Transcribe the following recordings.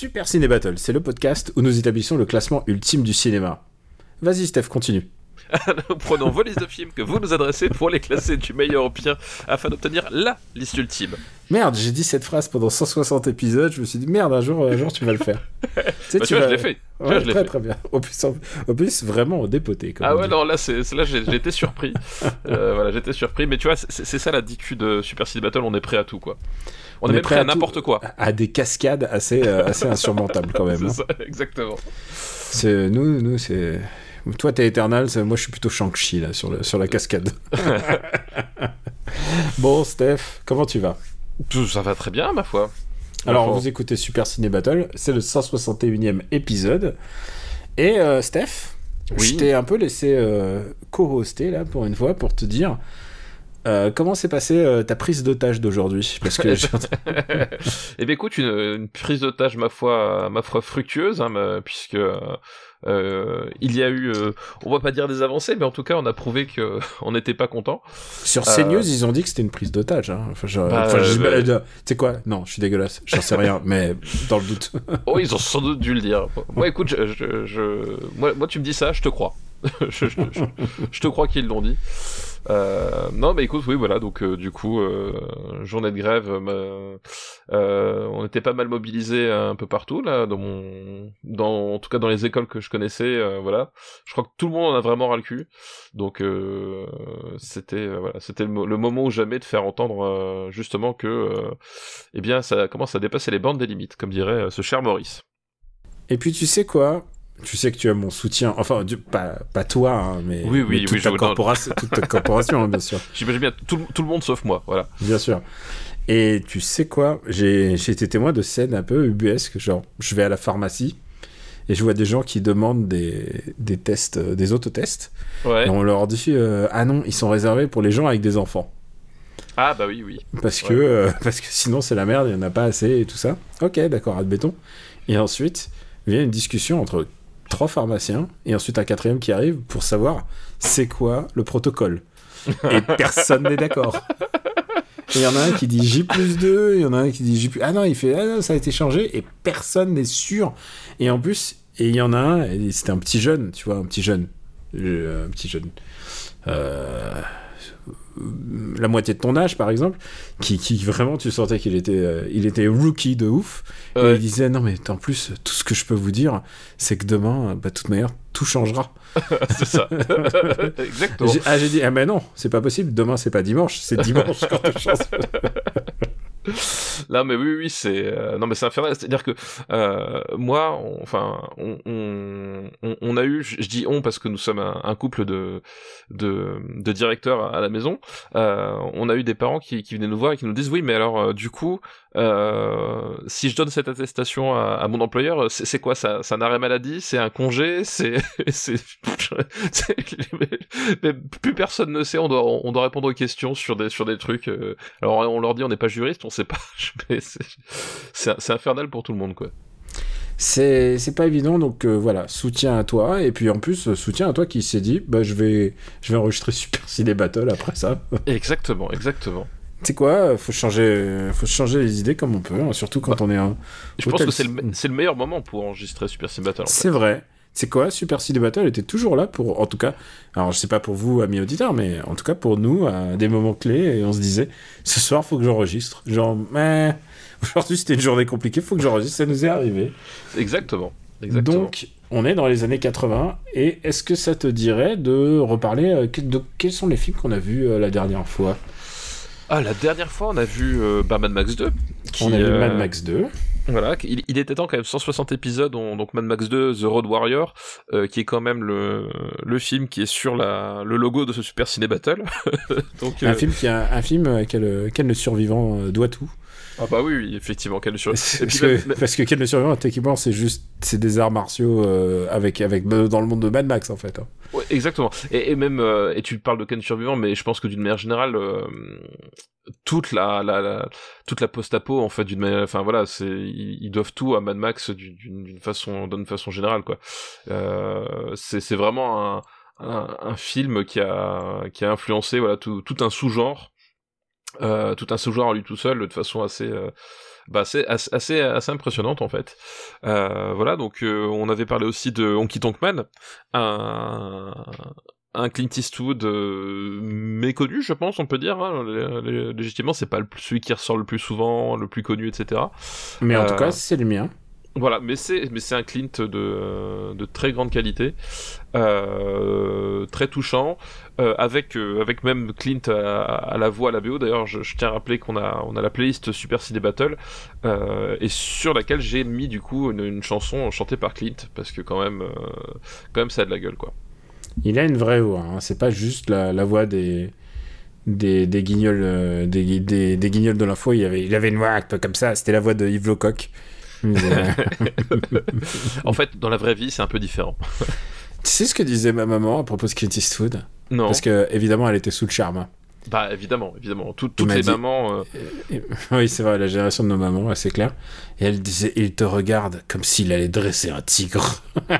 Super Ciné Battle, c'est le podcast où nous établissons le classement ultime du cinéma. Vas-y Steph, continue. Nous prenons vos listes de films que vous nous adressez pour les classer du meilleur au pire afin d'obtenir LA liste ultime. Merde, j'ai dit cette phrase pendant 160 épisodes, je me suis dit merde, un jour, un jour tu vas le faire. tu sais, Bah, tu vois, je l'ai fait. Tu vois, je l'ai très fait. très bien. Au plus, en- au plus vraiment dépoté. Comme Ah ouais, dit. non, là, été surpris. Euh, voilà, j'étais surpris. Mais tu vois, c'est c'est ça la DQ de Super City Battle, on est prêt à tout, quoi. On, est, prêt à, n'importe quoi. À des cascades assez, euh, assez insurmontables quand même. C'est hein. ça, exactement. C'est nous, nous c'est. Toi t'es Eternal, moi je suis plutôt Shang-Chi là sur, le, sur la cascade. bon Steph, comment tu vas? Tout ça va très bien, ma foi. Alors, vous écoutez Super Ciné Battle, c'est le 161e épisode. Et euh, Steph, Oui. je t'ai un peu laissé euh, co-hoster là pour une fois pour te dire euh, comment s'est passée euh, ta prise d'otage d'aujourd'hui? Parce que Eh bien, écoute, une, une prise d'otage, ma foi, ma foi fructueuse, hein, puisque euh, il y a eu, on va pas dire des avancées, mais en tout cas, on a prouvé que on n'était pas content. sur CNews, ils ont dit que c'était une prise d'otage. Hein. Enfin, Bah, tu sais quoi? Non, je suis dégueulasse, j'en sais rien, mais dans le doute. Oh, ils ont sans doute dû le dire. Moi, écoute, je, je, je- Moi, moi, tu me dis ça, je te crois. je te crois qu'ils l'ont dit. Euh, non, mais écoute, oui, voilà. Donc, euh, du coup, euh, journée de grève. on était pas mal mobilisés un peu partout là, dans en tout cas dans les écoles que je connaissais. voilà. Je crois que tout le monde en a vraiment ras le cul. Donc, c'était, voilà, c'était le, le moment ou jamais de faire entendre justement que, eh bien, ça commence à dépasser les bornes des limites, comme dirait ce cher Maurice. Et puis tu sais quoi? Tu sais que tu as mon soutien, enfin du- pas, pas toi, hein, mais, Oui, oui, mais toute, oui, ta corporation, toute ta corporation, hein, bien sûr. J'imagine bien tout, le- tout le monde sauf moi, voilà. Bien sûr. Et tu sais quoi? J'ai été témoin de scènes un peu ubuesques. Genre, je vais à la pharmacie et je vois des gens qui demandent des, des tests, euh, des autotests. Ouais. Et on leur dit euh, Ah non, ils sont réservés pour les gens avec des enfants. Ah bah oui, oui. Parce que, euh, parce que sinon, c'est la merde, il n'y en a pas assez et tout ça. Ok, d'accord, admettons. Et ensuite, vient une discussion entre trois pharmaciens et ensuite un quatrième qui arrive pour savoir c'est quoi le protocole. Et personne n'est d'accord. Il y en a un qui dit J plus 2, il y en a un qui dit J plus... Ah non, il fait Ah non, ça a été changé et personne n'est sûr. Et en plus, et il y en a un, c'était un petit jeune, tu vois, un petit jeune. Euh, Un petit jeune. Euh, la moitié de ton âge, par exemple, qui, qui vraiment, tu sentais qu'il était, euh, il était rookie de ouf. Et il disait Non, mais en plus, tout ce que je peux vous dire, c'est que demain, bah, de toute manière, tout changera. c'est ça. Exactement. J'ai- Ah, j'ai dit Ah, mais non, c'est pas possible, demain, c'est pas dimanche, c'est dimanche quand tout change. Là, mais oui, oui, c'est euh, non, mais c'est infernal. C'est-à-dire que euh, moi, on- enfin, on, a eu, je dis on parce que nous sommes un, couple de, de de directeurs à la maison. Euh, on a eu des parents qui, qui venaient nous voir et qui nous disent oui, mais alors euh, du coup, euh, si je donne cette attestation à, à mon employeur, c'est quoi ça C'est un arrêt maladie C'est un congé C'est mais plus personne ne sait. On doit on doit répondre aux questions sur des sur des trucs. euh, alors on leur dit on n'est pas juriste, on sait pas. c'est infernal pour tout le monde quoi. C'est pas évident, donc euh, voilà, soutien à toi. Et puis en plus, soutien à toi qui s'est dit Bah, je vais, je vais enregistrer Super Ciné Battle après ça. Exactement, exactement. Tu sais quoi, faut changer, faut changer les idées comme on peut, hein, surtout quand on est un. Je pense que c'est le, meilleur moment pour enregistrer Super Sim Battle. En fait. C'est vrai. C'est quoi, Super Ciné Battle était toujours là pour, en tout cas, alors je sais pas pour vous, amis auditeurs, mais en tout cas pour nous, à des moments clés, et on se disait, ce soir, faut que j'enregistre. Genre, mais aujourd'hui c'était une journée compliquée, faut que j'enregistre, ça nous est arrivé. Exactement. Exactement. Donc, on est dans les années 80, et est-ce que ça te dirait de reparler euh, de quels sont les films qu'on a vus euh, la dernière fois? Ah, la dernière fois, on a vu euh, bah, Mad Max 2. qui, On a vu euh, Mad Max 2. Voilà, il, il était temps quand même 160 épisodes, on- donc Mad Max 2, The Road Warrior, euh, qui est quand même le, le film qui est sur la, le logo de ce Super Ciné Battle. donc, Un film qui a un film le survivant doit tout. Ah bah oui, oui, effectivement, Ken le survivant. Parce puis que, parce que Ken le survivant, techniquement, c'est juste c'est des arts martiaux euh, avec, avec, dans le monde de Mad Max, en fait. hein. Ouais, exactement. Et, et même, euh, et tu parles de Ken survivant, mais je pense que d'une manière générale, euh, toute la, la, la- toute la post-apo, en fait, d'une manière, enfin voilà, c'est, ils, ils doivent tout à Mad Max d'une, façon, d'une façon générale, quoi. Euh, c'est, c'est vraiment un, un, un film qui a, qui a influencé, voilà, tout, tout un sous-genre, euh, tout un sous-genre en lui tout seul, de façon assez, euh, bah, assez, assez, impressionnante en fait. Euh, voilà, donc on avait parlé aussi de Honky Tonk Man, un, un Clint Eastwood méconnu, je pense, on peut dire. Hein, lé- lé- légitimement, c'est pas le plus- celui qui ressort le plus souvent, le plus connu, etc. Mais en tout cas, c'est le mien. Voilà, mais c'est mais c'est un Clint de de très grande qualité, euh, très touchant, euh, avec euh, avec même Clint à, la voix à la BO. D'ailleurs, je, tiens à rappeler qu'on a on a la playlist Super Ciné Battle et sur laquelle j'ai mis du coup une, chanson chantée par Clint parce que quand même quand même ça a de la gueule quoi. Il a une vraie voix. hein. C'est pas juste la, voix des, des, guignols, des, des guignols de l'info. Il avait, il avait une voix un peu comme ça. C'était la voix de Yves Lecoq. En fait, dans la vraie vie, c'est un peu différent. tu sais ce que disait ma maman à propos de Clint Eastwood? Non, Parce que évidemment, elle était sous le charme. hein. bah évidemment, évidemment, Tout- toutes les dit- mamans. euh, oui, c'est vrai, la génération de nos mamans, c'est clair. Et elle disait, il te regarde comme s'il allait dresser un tigre.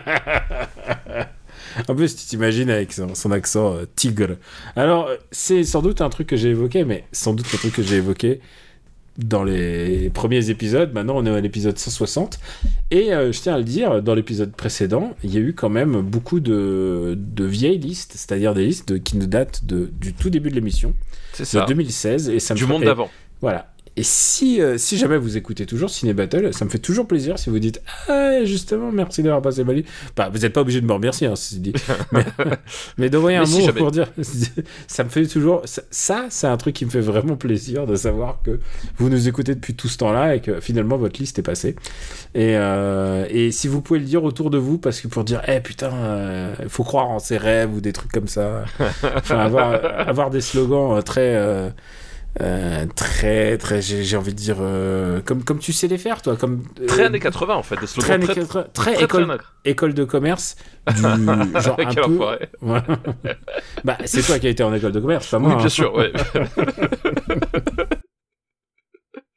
en plus, tu t'imagines avec son, son accent euh, tigre. Alors, euh, c'est sans doute un truc que j'ai évoqué, mais sans doute un truc que j'ai évoqué dans les premiers épisodes. Maintenant, on est à l'épisode 160. Et euh, je tiens à le dire, dans l'épisode précédent, il y a eu quand même beaucoup de, de vieilles listes, c'est-à-dire des listes de- qui nous datent de, du tout début de l'émission, c'est de ça. 2016. Et ça me Du monde d'avant. voilà. Et si, euh, si jamais vous écoutez toujours Ciné Battle, ça me fait toujours plaisir si vous dites Ah, justement, merci d'avoir passé ma vie. Bah, vous n'êtes pas obligé de me remercier, hein, ceci dit. mais mais d'envoyer un Mais si mot pour dire. ça me fait toujours. Ça, c'est un truc qui me fait vraiment plaisir de savoir que vous nous écoutez depuis tout ce temps-là et que finalement votre liste est passée. Et, euh, et si vous pouvez le dire autour de vous, parce que pour dire Eh putain, il faut croire en ses rêves ou des trucs comme ça. Enfin, avoir, avoir des slogans euh, très. Euh, très, très, j'ai envie de dire, euh, comme, comme tu sais les faire, toi, comme euh, Très années 80 en fait, des très, slogans très, 80, très très, très école, école de commerce, du genre un peu. bah, c'est toi qui as été en école de commerce, pas moi. Oui, bien hein. sûr, ouais.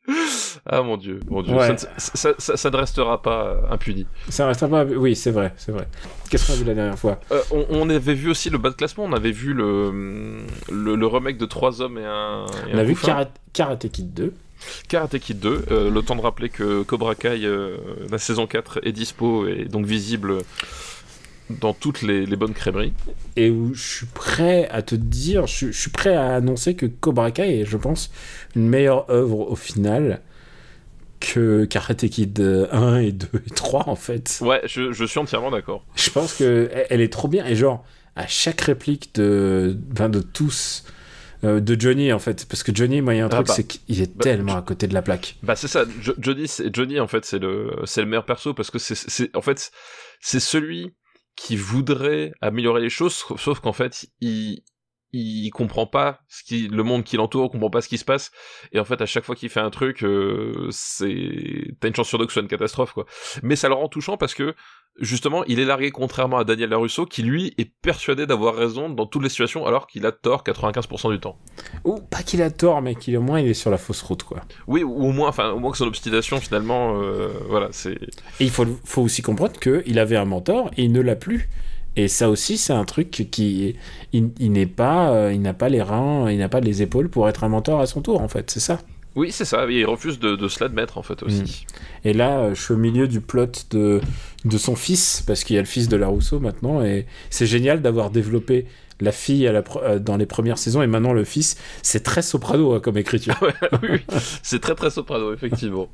ah mon dieu, mon dieu, Ouais. ça, ne- ça- ça- ça ne restera pas euh, impuni. Ça reste pas. Oui, c'est vrai, c'est vrai. Qu'est-ce qu'on a vu la dernière fois? Euh, on, on avait vu aussi le bas de classement, on avait vu le, le, le remake de Trois hommes et un. et On un a vu. Karate, Karate Kid 2. Karate Kid 2. euh, le temps de rappeler que Cobra Kai, euh, la saison 4, est dispo et donc visible dans toutes les, les bonnes crèmeries. et où je suis prêt à te dire, je, je suis prêt à annoncer que Cobra Kai est, je pense, une meilleure œuvre au final que Karate Kid 1 et 2 et 3 en fait. Ouais, je, je suis entièrement d'accord. Je pense que elle- est trop bien et genre à chaque réplique de, enfin, de tous. euh, de Johnny en fait parce que Johnny moi il y a un Ah truc bah. c'est qu'il est Bah, tellement à côté de la plaque Bah c'est ça, Jo- Johnny, Johnny en fait c'est le c'est le meilleur perso parce que c'est en fait c'est celui qui voudrait améliorer les choses sauf qu'en fait il il comprend pas ce qui le monde qui l'entoure, comprend pas ce qui se passe et en fait à chaque fois qu'il fait un truc euh, c'est t'as une chance sur deux que ce soit une catastrophe quoi. Mais ça le rend touchant parce que justement il est largué contrairement à Daniel Larusso qui lui est persuadé d'avoir raison dans toutes les situations alors qu'il a tort 95% du temps. ou pas qu'il a tort mais qu'il au moins il est sur la fausse route quoi Oui, ou au moins enfin au moins que son obstination finalement euh, voilà, c'est Et il faut, faut aussi comprendre qu'il avait un mentor et il ne l'a plus. Et ça aussi, c'est un truc qui. Il, il n'est pas. euh, il n'a pas les reins, il n'a pas les épaules pour être un mentor à son tour, en fait. C'est ça. Oui, c'est ça, il refuse de, de se l'admettre en fait aussi. Et là, euh, je suis au milieu du plot de, de son fils, parce qu'il y a le fils de la Rousseau maintenant. Et c'est génial d'avoir développé la fille à la pro- euh, dans les premières saisons et maintenant le fils. C'est très soprano hein, comme écriture. oui, oui, c'est très très soprano, effectivement.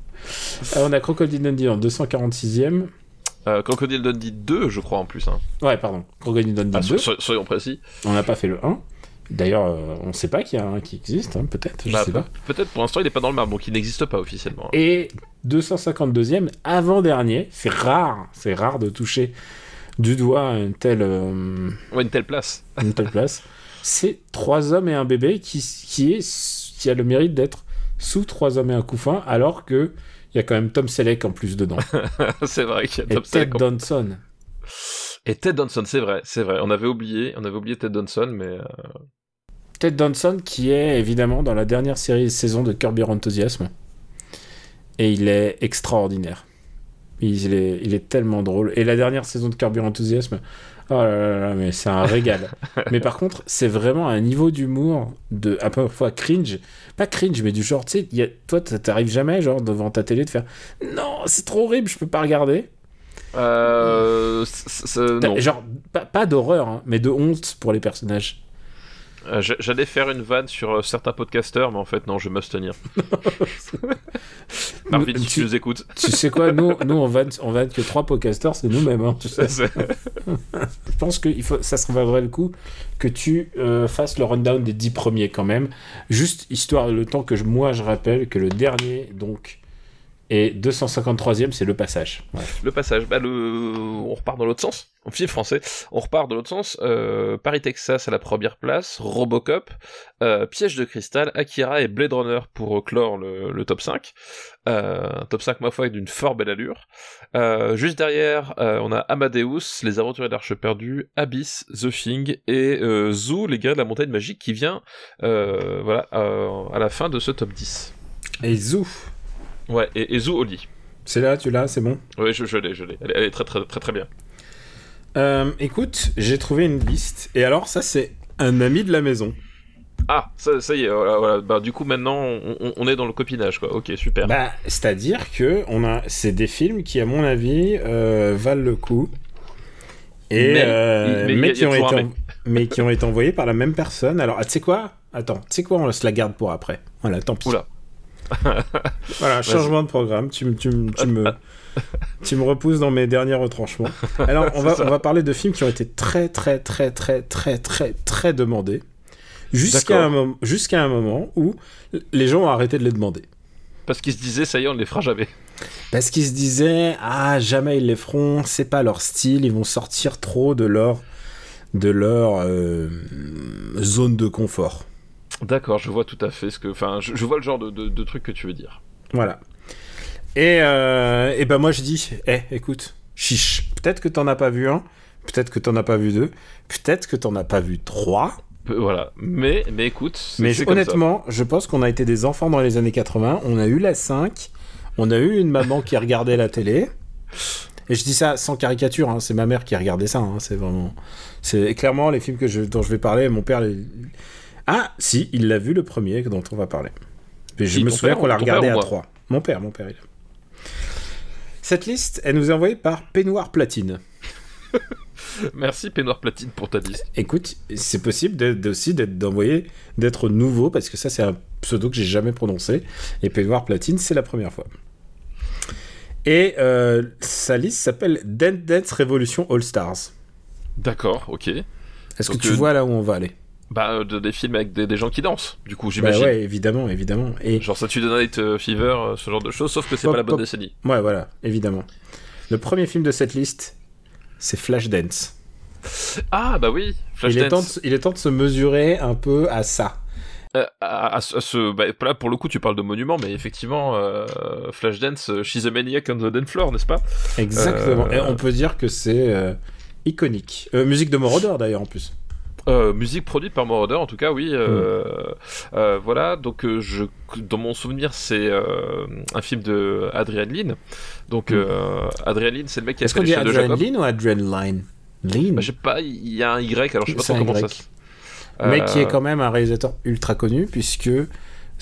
Ah, on a Crocodile Dundee en 246e. Euh, Crocodile Dundee 2, je crois en plus. Hein. Ouais, pardon. Crocodile Dundee Ah, 2. so- so- soyons précis. On n'a pas fait le 1. D'ailleurs, euh, on ne sait pas qu'il y a un qui existe, hein, peut-être, je Bah, sais pas. pe- Peut-être pour l'instant il n'est pas dans le marbre, donc il n'existe pas officiellement. Et 252e, avant-dernier, c'est rare, c'est rare de toucher du doigt une telle, euh, Ouais, une telle place. une telle place. C'est trois hommes et un bébé qui, qui, est, qui a le mérite d'être sous Trois hommes et un couffin, alors que il y a quand même Tom Selleck en plus dedans. c'est vrai qu'il y a Et Tom Ted Selleck en- Danson. Et Ted Danson, c'est vrai, c'est vrai. On avait oublié, on avait oublié Ted Danson, mais euh, Ted Danson qui est évidemment dans la dernière série saison de Curb Your Enthusiasm. Et il est extraordinaire. Il est, il est tellement drôle. Et la dernière saison de Curb Your Enthusiasm, oh là là là, mais c'est un régal. mais par contre, c'est vraiment un niveau d'humour de à peu près cringe. Pas cringe, mais du genre, tu sais, a- toi, ça t'arrive jamais, genre, devant ta télé, de faire Non, c'est trop horrible, je peux pas regarder. euh, c- c- non. Genre, pas, pas d'horreur, hein, mais de honte pour les personnages. Euh, J'allais faire une vanne sur euh, certains podcasteurs, mais en fait non, je vais m'abstenir. Marvin, si tu nous écoutes. tu sais quoi, nous, nous on vanne, on vanne que trois podcasters, c'est nous-mêmes, hein, tu sais. C'est- Je pense que il faut, ça se vaudrait le coup que tu euh, fasses le rundown des 10 premiers quand même. Juste histoire le temps que je- moi je rappelle que le dernier, donc, est 253e, c'est le passage. Le passage, bah, le... on repart dans l'autre sens. En film français, on repart dans l'autre sens. Euh, Paris, Texas à la première place, Robocop, euh, Piège de cristal, Akira et Blade Runner pour clore le, le top 5. Euh, un top 5, ma foi, d'une fort belle allure. Euh, juste derrière, euh, on a Amadeus, Les Aventuriers de l'Arche perdue, Abyss, The Thing et euh, Zoo, Les Guerriers de la Montagne Magique qui vient euh, voilà, euh, à la fin de ce top 10. Et Zou, Ouais, et, et Zoo au lit. c'est là, tu l'as, c'est bon. Ouais, je, je l'ai, je l'ai. Elle, elle est très très très très bien. Euh, écoute, j'ai trouvé une liste. Et alors, ça, c'est un ami de la maison. Ah, ça, ça y est, voilà, voilà. Bah, du coup, maintenant, on, est dans le copinage, quoi. Ok, super. Bah, c'est-à-dire que on a, c'est des films qui, à mon avis, euh, valent le coup. Et, euh, qui ont été, en- mais qui ont été envoyés par la même personne. Alors, ah, tu sais quoi? Attends, tu sais quoi? On se la garde pour après. Voilà, tant pis. Oula. Voilà, changement de programme. Tu, me- tu, tu me, tu me repousses dans mes derniers retranchements. Alors, on va, ça. on va parler de films qui ont été très, très, très, très, très, très, très demandés. Jusqu'à un, un moment où les gens ont arrêté de les demander. Parce qu'ils se disaient, ça y est, on ne les fera jamais. Parce qu'ils se disaient, ah, jamais ils les feront, c'est pas leur style, ils vont sortir trop de leur, de leur euh, zone de confort. D'accord, je vois tout à fait ce que. Enfin, je, je vois le genre de, de, de truc que tu veux dire. Voilà. Et, euh, et ben moi je dis, eh, écoute, chiche, peut-être que t'en as pas vu un, peut-être que t'en as pas vu deux, peut-être que t'en as pas vu trois, Peu- Voilà. Mais, mais écoute, mais c'est je- comme ça. honnêtement, je pense qu'on a été des enfants dans les années 80, on a eu la 5, on a eu une maman qui regardait la télé, et je dis ça sans caricature, hein, c'est ma mère qui regardait ça, hein, c'est vraiment... C'est clairement les films que je, dont je vais parler, mon père... les- Ah, si, il l'a vu le premier dont on va parler. Et je me souviens qu'on l'a regardé père à trois. Mon père, mon père, il a. Cette liste, elle nous est envoyée par Peignoir Platine. Merci, Peignoir Platine, pour ta liste. Écoute, c'est possible d'être- aussi d'être d'envoyer, d'être nouveau, parce que ça, c'est un pseudo que j'ai jamais prononcé. Et Peignoir Platine, c'est la première fois. Et euh, sa liste s'appelle Dance Dance Revolution All Stars. D'accord, ok. Est-ce que tu euh, vois là où on va aller? Bah, euh, de- des films avec des, des gens qui dansent, du coup, Bah j'imagine. ouais, évidemment, évidemment. Et Genre Saturday Night euh, Fever, euh, ce genre de choses, sauf que c'est pas la bonne pop. décennie. ouais, voilà, évidemment. Le premier film de cette liste, c'est Flashdance. Ah, bah oui, Il est, temps Flashdance. de, il est temps de se mesurer un peu à ça. Euh, à, à ce- bah, là, pour le coup, tu parles de monument, mais effectivement, euh, Flashdance, She's a Maniac on the Dance Floor, n'est-ce pas? Exactement. Euh, Et on peut dire que c'est iconique. Musique de Moroder d'ailleurs en plus. Euh, musique produite par Moroder, en tout cas, oui. euh, Hmm. euh, voilà, donc je, dans mon souvenir, c'est un film de Adrian Lyne. Donc, Hmm. Adrian Lyne, c'est le mec qui a Est-ce qu'on dit Jacob. Adrenaline ou Adrenaline Line Bah, je sais pas, il y a un Y, alors je sais pas trop comment Y. ça se... Mais qui est quand même un réalisateur ultra connu puisque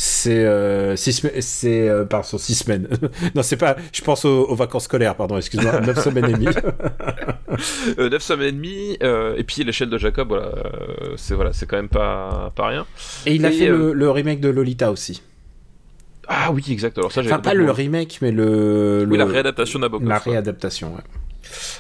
c'est euh, six semaines- c'est euh, pardon six semaines. non c'est pas. Je pense aux, aux vacances scolaires pardon. Excuse-moi. Neuf semaines et demie. euh, 9 semaines et demie, euh, et puis l'échelle de Jacob, voilà, euh, c'est voilà, c'est quand même pas, pas rien. Et il a fait euh, le, le remake de Lolita aussi. Ah oui, exact, alors ça j'ai Enfin pas le remake mais le, Oui, le- la réadaptation Nabokov. la réadaptation. ouais.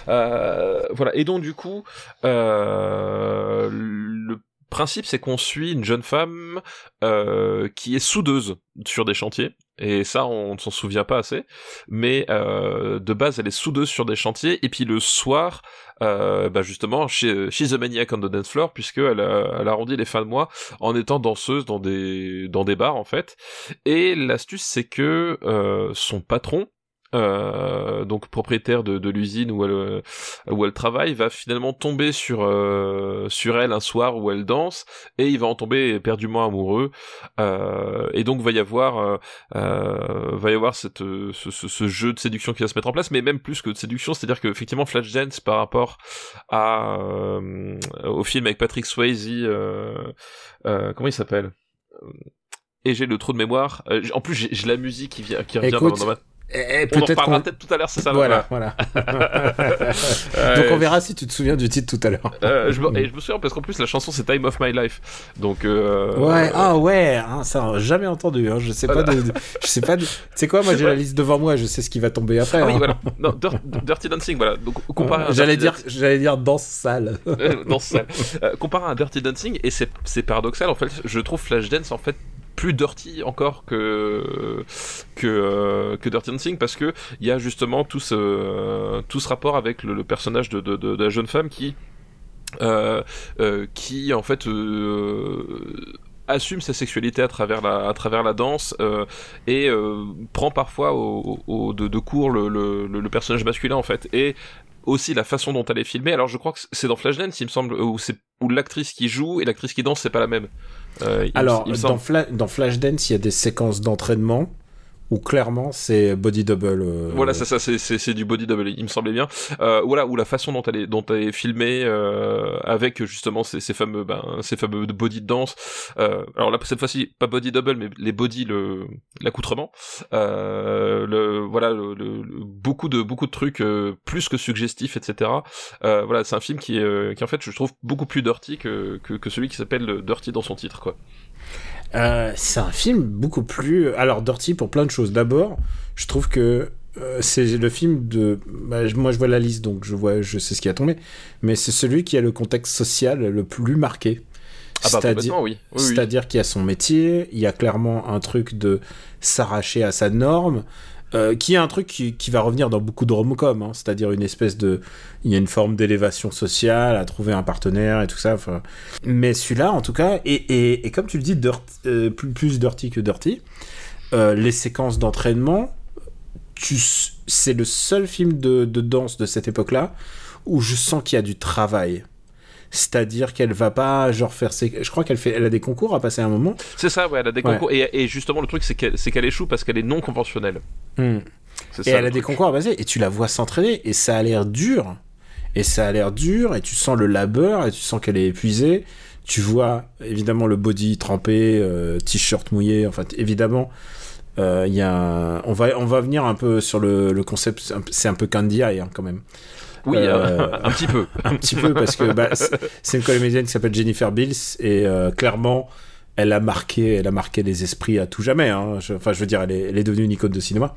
Euh, voilà. Et donc du coup, euh, le principe, c'est qu'on suit une jeune femme euh, qui est soudeuse sur des chantiers. Et ça, on ne s'en souvient pas assez. Mais euh, de base, elle est soudeuse sur des chantiers. Et puis le soir, euh, bah justement, chez She's a Maniac on the Dance Floor, puisqu'elle elle arrondit les fins de mois en étant danseuse dans des, dans des bars, en fait. Et l'astuce, c'est que euh, son patron, euh, donc propriétaire de, de l'usine où elle euh, où elle travaille va finalement tomber sur euh, sur elle un soir où elle danse et il va en tomber éperdument amoureux. Euh, et donc va y avoir euh, va y avoir cette ce, ce, ce, jeu de séduction qui va se mettre en place mais même plus que de séduction c'est à dire que effectivement Flashdance par rapport à au film avec Patrick Swayze comment il s'appelle? Et j'ai le trou de mémoire. En plus j'ai la musique qui vient qui revient Écoute, dans ma et, et on en reparlera peut-être tout à l'heure, c'est ça. Voilà, voilà. Donc on verra si tu te souviens du titre tout à l'heure. Euh, je me, et je me souviens parce qu'en plus la chanson c'est Time of My Life. Donc euh, Ouais, ah ouais, hein, ça jamais entendu. Hein. Je sais pas, de, je sais pas. de- Tu sais quoi, moi j'ai la liste devant moi, je sais ce qui va tomber après. Ah oui, hein. voilà. Non, Dirty Dancing, voilà. Donc comparé J'allais Dirty dire, j'allais dire danse sale. Euh, dans ce euh, comparé à Dirty Dancing et c'est c'est paradoxal en fait je trouve Flashdance en fait plus dirty encore que que euh, que Dirty Dancing parce que il y a justement tout ce tout ce rapport avec le, personnage de, de, la jeune femme qui euh, euh, qui en fait euh, assume sa sexualité à travers la à travers la danse euh, et euh, prend parfois au, de, de court le, le, le- le personnage masculin en fait et aussi la façon dont elle est filmée. Alors je crois que c'est dans Flashdance, il me semble, où c'est où l'actrice qui joue et l'actrice qui danse, c'est pas la même. Euh, Alors, il dans. Fla- dans Flashdance, il y a des séquences d'entraînement où clairement c'est body double. euh, Voilà, c'est ça, c'est, c'est, c'est du body double, il me semblait bien. Euh, voilà, ou la façon dont elle est, dont elle est filmée, euh, avec justement ces, ces fameux, ben, ces fameux body de danse. Euh, alors là, cette fois-ci, pas body double, mais les body, le, l'accoutrement. Euh, le, voilà, le, le- beaucoup de, beaucoup de trucs, plus que suggestifs, etc. Voilà, c'est un film qui est, qui en fait, je trouve beaucoup plus dirty que, que, que celui qui s'appelle Dirty dans son titre, quoi. Euh, c'est un film beaucoup plus. Alors, Dirty pour plein de choses. D'abord, je trouve que euh, c'est le film de. bah, moi, je vois la liste, donc je vois, je sais ce qui a tombé. Mais c'est celui qui a le contexte social le plus marqué. Ah bah, C'est-à-dire, complètement, oui. oui, oui. c'est-à-dire qu'il y a son métier, il y a clairement un truc de s'arracher à sa norme. Euh, qui est un truc qui, va revenir dans beaucoup de rom-com, hein, c'est-à-dire une espèce de, il y a une forme d'élévation sociale, à trouver un partenaire et tout ça. Mais celui-là, en tout cas, et, comme tu le dis, euh, plus, plus dirty que dirty, euh, les séquences d'entraînement, c'est le seul film de danse de cette époque-là où je sens qu'il y a du travail. C'est-à-dire qu'elle va pas genre faire ses... Je crois qu'elle fait, elle a des concours à passer à un moment. C'est ça, ouais, elle a des Ouais. concours. Et, et justement, le truc, c'est qu'elle, c'est qu'elle échoue parce qu'elle est non conventionnelle. C'est Et ça, elle le a des concours à passer et tu la vois s'entraîner et ça a l'air dur. Et ça a l'air dur et tu sens le labeur et tu sens qu'elle est épuisée. Tu vois évidemment le body trempé, euh, t-shirt mouillé. Enfin, évidemment, euh, il y a. un- On va on va venir un peu sur le, le concept. c'est un peu- C'est un peu Candy Eye hein, quand même. Oui, Euh, euh, un petit peu. un petit peu parce que bah, c'est- une comédienne qui s'appelle Jennifer Bills et euh, clairement elle a marqué elle a marqué les esprits à tout jamais hein. Je- enfin je veux dire elle est, elle est devenue une icône de cinéma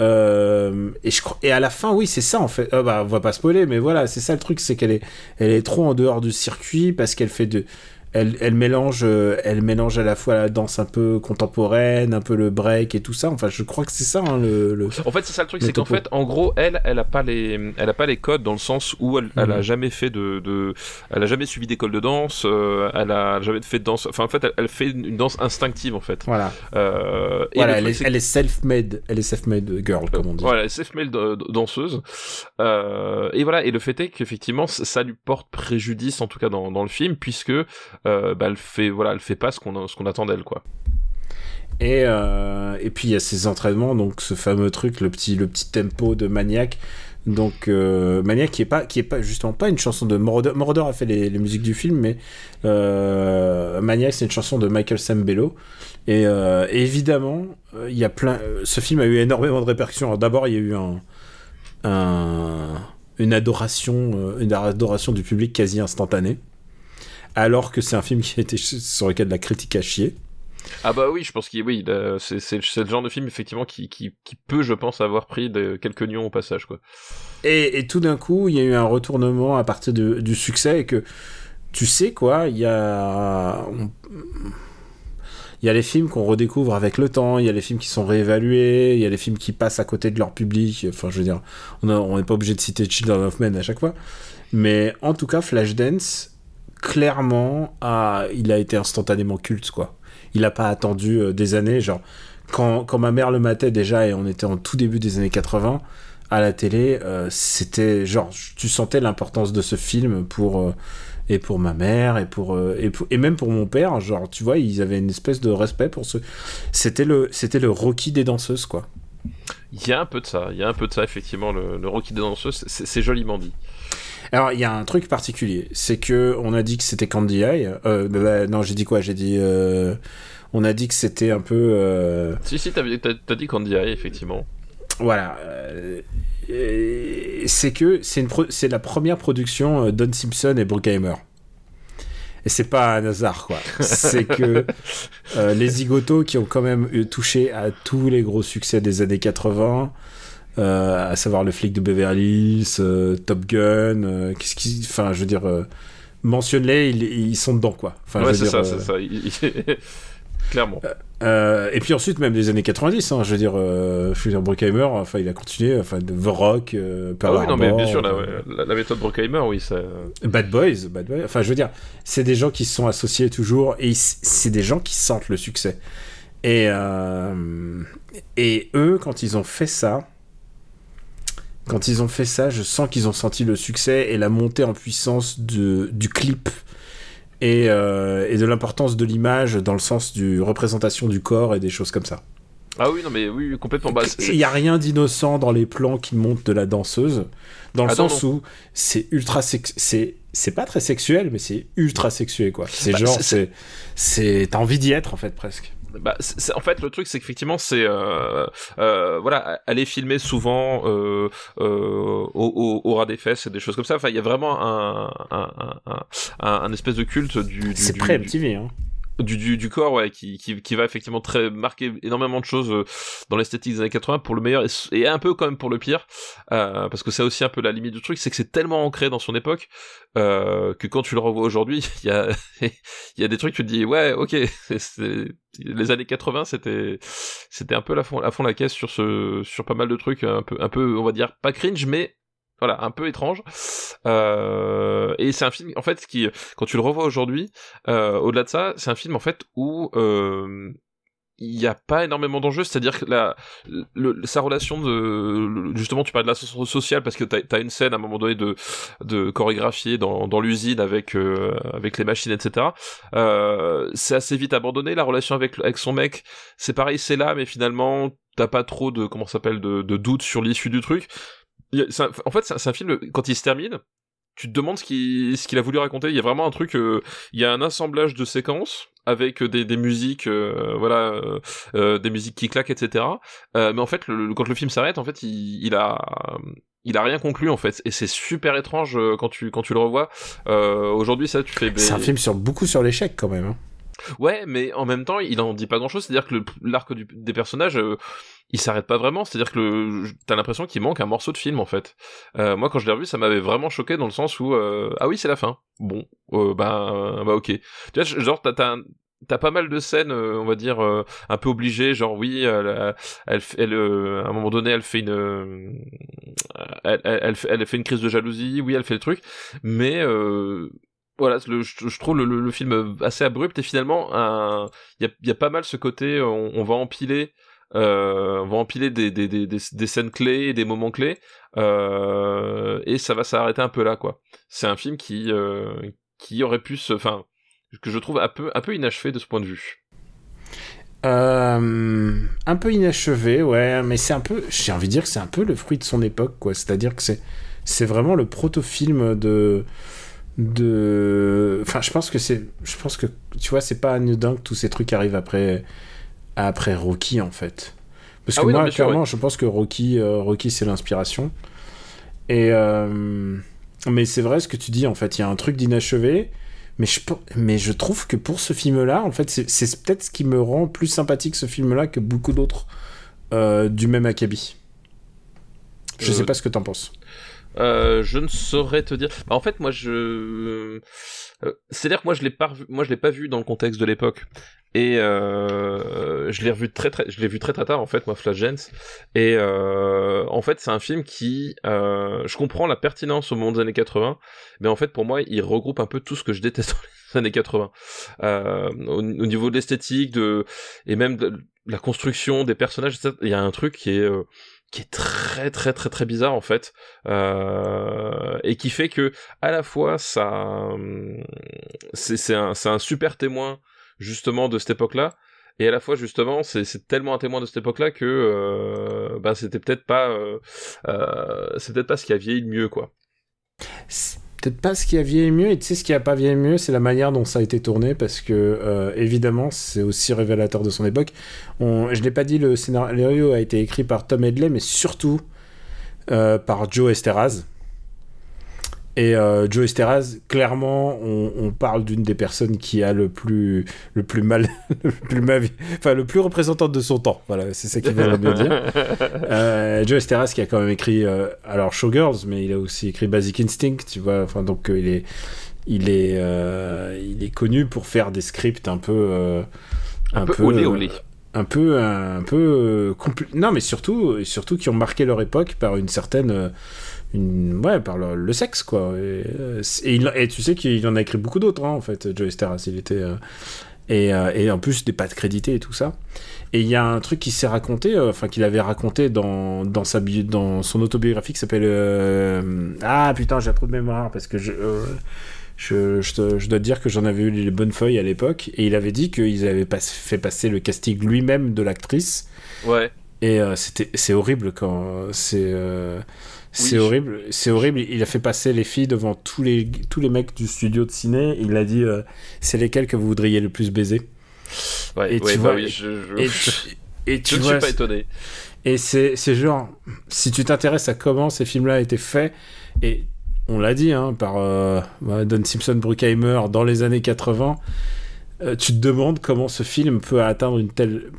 Euh, et je crois et à la fin oui c'est ça en fait Euh, bah, on va pas spoiler mais voilà c'est ça le truc c'est qu'elle est elle est trop en dehors du circuit parce qu'elle fait de elle, elle mélange euh, elle mélange à la fois la danse un peu contemporaine un peu le break et tout ça enfin je crois que c'est ça hein, le, le- En fait, c'est ça le truc, c'est qu'en fait, en gros, elle, elle a pas les, elle a pas les codes dans le sens où elle, elle a Mhm. jamais fait de, de, elle a jamais suivi d'école de danse, euh, elle a jamais fait de danse. Enfin, en fait, elle, elle fait une, une danse instinctive, en fait. voilà Euh, et voilà le elle truc, est, c'est elle est self-made elle est self-made girl comme on dit Voilà, self-made euh, danseuse. Euh, et voilà, et le fait est qu'effectivement, ça lui porte préjudice, en tout cas dans, dans le film, puisque euh, bah, elle fait, voilà, elle fait pas ce qu'on ce qu'on attend d'elle, quoi. Et, euh, et puis il y a ces entraînements, donc ce fameux truc, le petit, le petit tempo de Maniac. Donc euh, Maniac qui est pas, qui est pas justement pas une chanson de Moroder. Moroder a fait les, les musiques du film, mais euh, Maniac c'est une chanson de Michael Sambello. Et, euh, évidemment, euh, il y a plein. euh, Ce film a eu énormément de répercussions. D'abord, il y a eu un, un- une adoration, euh, une adoration du public quasi instantanée. Alors que c'est un film qui a été sur lequel la critique a chié. Ah bah oui, je pense qu'il oui, c'est le genre de film effectivement qui, qui, qui peut, je pense, avoir pris de, quelques nions au passage, quoi. Et, et tout d'un coup, il y a eu un retournement à partir de- du succès et que tu sais quoi, il y a. Il y a les films qu'on redécouvre avec le temps, il y a les films qui sont réévalués, il y a les films qui passent à côté de leur public. Enfin, je veux dire, on n'est pas obligé de citer Children of Men à chaque fois. Mais en tout cas, Flashdance, clairement, il a été instantanément culte, quoi. Il n'a pas attendu euh, des années. Genre, quand, quand, ma mère le matait déjà, et on était en tout début des années 80, à la télé, euh, c'était genre, tu sentais l'importance de ce film pour. Euh, et pour ma mère et pour, et même pour mon père genre tu vois ils avaient une espèce de respect pour ce c'était le c'était le Rocky des danseuses quoi il y a un peu de ça il y a un peu de ça effectivement le, le Rocky des danseuses c'est joliment dit alors, il y a un truc particulier, c'est que on a dit que c'était Candy Eye. Euh, bah, bah, non, j'ai dit quoi? J'ai dit. Euh, on a dit que c'était un peu. Euh... Si, si, t'as as, dit Candy Eye, effectivement. Voilà. C'est que c'est c'est la première production Don Simpson et Bruckheimer. Et c'est pas un hasard, quoi. c'est que les zigotos qui ont quand même touché à tous les gros succès des années 80, euh, à savoir le flic de Beverly Hills, euh, Top Gun, euh, qu'est-ce qui, enfin, je veux dire, mentionne-les, ils, sont dedans, quoi. Enfin, ouais, c'est ça, c'est ça. Clairement. et puis ensuite, même des années 90, hein, je veux dire, euh, Bruckheimer, enfin, il a continué, enfin, The Rock, euh, ah oui, non, mais bien sûr, la, la, méthode Bruckheimer, oui, ça. Bad Boys, Bad Boys, enfin, je veux dire, c'est des gens qui se sont associés toujours, et c'est des gens qui sentent le succès. Et, et eux, quand ils ont fait ça, quand ils ont fait ça, je sens qu'ils ont senti le succès et la montée en puissance de, du clip et, euh, et de l'importance de l'image dans le sens du représentation du corps et des choses comme ça. Ah oui, non mais oui, complètement. Il n'y a rien d'innocent dans les plans qui montent de la danseuse, dans le ah sens où c'est ultra c'est c'est pas très sexuel, mais c'est ultra sexué quoi. C'est bah, genre c'est c'est t'as envie d'y être en fait presque bah, en fait le truc c'est qu'effectivement c'est euh, euh, voilà aller filmer souvent euh, euh, au, au, ras des fesses et des choses comme ça. Enfin il y a vraiment un un, un, un, espèce de culte du, du c'est très MTV hein du, du, du, corps ouais qui, qui, qui va effectivement très marquer énormément de choses euh, dans l'esthétique des années 80 pour le meilleur et, un peu quand même pour le pire euh, parce que c'est aussi un peu la limite du truc c'est que c'est tellement ancré dans son époque euh, que quand tu le revois aujourd'hui il y a il y a des trucs tu te dis ouais ok c'est, les années 80 c'était c'était un peu la fond à fond la caisse sur ce sur pas mal de trucs un peu un peu on va dire pas cringe mais voilà, un peu étrange. Euh, et c'est un film, en fait, qui, quand tu le revois aujourd'hui, euh, au-delà de ça, c'est un film, en fait, où euh, il n'y a pas énormément d'enjeux, c'est-à-dire que la, le, sa relation de, justement, tu parles de l'ascenseur social parce que t'as as une scène à un moment donné de, de chorégraphier dans, dans l'usine avec, euh, avec les machines, etc. Euh, c'est assez vite abandonné. La relation avec, avec son mec, c'est pareil, c'est là, mais finalement, t'as pas trop de, comment s'appelle, de, de doute sur l'issue du truc en fait, c'est un film, quand il se termine, tu te demandes ce qu'il a voulu raconter. Il y a vraiment un truc, euh, il y a un assemblage de séquences avec des, des musiques, euh, voilà, euh, des musiques qui claquent, etc. mais en fait, le, quand le film s'arrête, en fait, il, il, a il a rien conclu en fait, et c'est super étrange quand tu quand tu le revois. Aujourd'hui, ça, tu fais. C'est un film sur beaucoup sur l'échec quand même. Hein. Ouais, mais en même temps, il en dit pas grand chose. C'est-à-dire que l'arc des personnages, il s'arrête pas vraiment. C'est-à-dire que t'as l'impression qu'il manque un morceau de film en fait. Euh, moi, quand je l'ai revu, ça m'avait vraiment choqué dans le sens où euh, ah oui, c'est la fin. Bon, euh, bah bah ok. Tu vois, genre t'as t'as pas mal de scènes, on va dire, un peu obligées, genre oui, elle, elle, à un moment donné, elle fait une, elle, elle, fait une crise de jalousie, oui, elle fait le truc, mais voilà, je, trouve le, film assez abrupt et finalement, il y a, pas mal ce côté, on, va empiler euh, on va empiler des, scènes clés des moments clés, euh, et ça va s'arrêter un peu là, quoi. C'est un film qui, euh, qui aurait pu se, enfin, que je trouve un peu, un peu inachevé de ce point de vue. Euh, un peu inachevé, ouais, mais c'est un peu, j'ai envie de dire que c'est un peu le fruit de son époque, quoi. C'est-à-dire que c'est, c'est vraiment le proto-film de, de, enfin, je pense que c'est, je pense que, tu vois, c'est pas anodin que tous ces trucs arrivent après, après Rocky en fait. Parce ah que moi, clairement, je pense que Rocky, euh, Rocky c'est l'inspiration. Et euh, mais c'est vrai ce que tu dis en fait, il y a un truc d'inachevé. Mais je, mais je trouve que pour ce film-là, en fait, c'est peut-être ce qui me rend plus sympathique ce film-là que beaucoup d'autres euh, du même acabit. Je sais pas ce que t'en penses. Je ne saurais te dire. Bah, en fait, moi, je Euh, C'est-à-dire que moi je l'ai pas moi je l'ai pas vu dans le contexte de l'époque. Et euh, je l'ai revu très très je l'ai vu très très tard en fait moi Flashdance. Et euh, en fait c'est un film qui euh, je comprends la pertinence au moment des années 80 mais en fait pour moi il regroupe un peu tout ce que je déteste dans les années 80 euh, au, au niveau de l'esthétique de et même de la construction des personnages il y a un truc qui est euh, qui est très très très très bizarre en fait euh, et qui fait que à la fois ça hum, c'est un un super témoin justement de cette époque-là et à la fois justement c'est tellement un témoin de cette époque-là que euh, bah c'était peut-être pas euh, euh, c'est peut-être pas ce qui a vieilli de mieux quoi peut-être pas ce qui a vieilli mieux, et tu sais ce qui a pas vieilli mieux, c'est la manière dont ça a été tourné, parce que euh, évidemment c'est aussi révélateur de son époque. Je l'ai pas dit, le scénario a été écrit par Tom Hedley, mais surtout euh, par Joe Esteraz. Et euh, Joe Esteraz, clairement, on, on parle d'une des personnes qui a le plus, le plus mal, le plus mal, enfin le plus représentante de son temps. Voilà, c'est ça qu'il veut bien dire. Euh, Joe Esteras qui a quand même écrit euh, alors Showgirls mais il a aussi écrit Basic Instinct tu vois enfin donc euh, il est il est il est connu pour faire des scripts un peu euh, un, peu olé olé un peu un peu euh, non mais surtout surtout qui ont marqué leur époque par une certaine euh, ouais par le, sexe quoi. Et, euh, et, tu sais qu'il en a écrit beaucoup d'autres hein, en fait Joe Esteras il était et, et en plus des pattes créditées et tout ça. Et il y a un truc qui s'est raconté, enfin qu'il avait raconté dans, dans, sa, dans son autobiographie qui s'appelle... Ah putain, j'ai un trou de mémoire parce que je, je, je, te- je dois te dire que j'en avais eu les bonnes feuilles à l'époque. Et il avait dit qu'ils avaient pas, fait passer le casting lui-même de l'actrice. ouais Et euh, c'était c'est horrible quand... C'est... euh, c'est horrible, c'est horrible. Il a fait passer les filles devant tous les, tous les mecs du studio de ciné. Il a dit euh, c'est lesquels que vous voudriez le plus baiser. ouais, Et ouais, tu bah vois, oui, je, je, Et tu, et tu ne vois, suis pas étonné et c'est c'est genre, si tu t'intéresses à comment ces films-là étaient faits, et on l'a dit hein, par euh, Don Simpson Bruckheimer dans les années 80, euh, tu te demandes comment ce film peut atteindre une telle,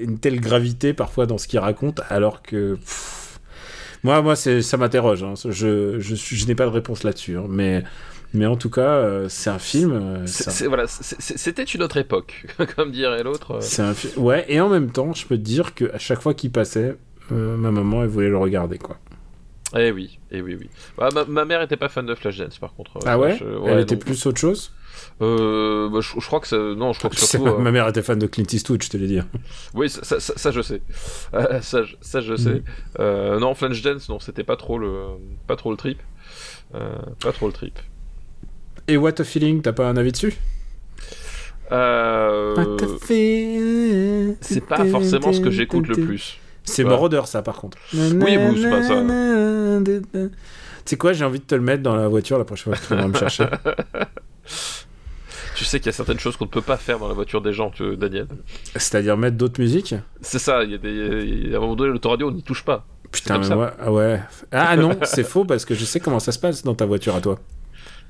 une telle gravité parfois dans ce qu'il raconte, alors que. pff, moi, moi ça m'interroge. hein. Je, je, suis- je n'ai pas de réponse là-dessus. hein. Mais, mais en tout cas, euh, c'est un film. euh, un- voilà, c'était une autre époque, comme dirait l'autre. euh. fi- Ouais, et en même temps, je peux te dire qu'à chaque fois qu'il passait, ma maman, elle voulait le regarder, quoi. Eh oui, eh oui, oui. Bah, ma, ma mère était pas fan de Flashdance, par contre. Ah ouais, Je- Elle était donc- plus autre chose Euh, bah, je, je crois que ça... non, je crois que C'est- surtout. euh, Ma mère était fan de Clint Eastwood, je te l'ai dit. Oui, ça, ça, ça- ça, je sais. Euh, ça, je- ça je sais. Mhm. Euh, non, Flashdance, non, c'était pas trop le, pas trop le trip. Euh, pas trop le trip. Et What a Feeling, t'as pas un avis dessus? Euh, What a feeling. c'est pas forcément ce que j'écoute le plus. C'est Ouais. Moroder, ça, par contre. Oui, bon, c'est pas ça. Tu sais quoi, j'ai envie de te le mettre dans la voiture la prochaine fois que tu viendras me chercher. Tu sais qu'il y a certaines choses qu'on ne peut pas faire dans la voiture des gens, tu- Daniel. C'est-à-dire mettre d'autres musiques? C'est ça, il y a des, à un moment donné, l'autoradio, on n'y touche pas. Putain, mais moi, ah ouais. Ah non, c'est faux parce que je sais comment ça se passe dans ta voiture à toi.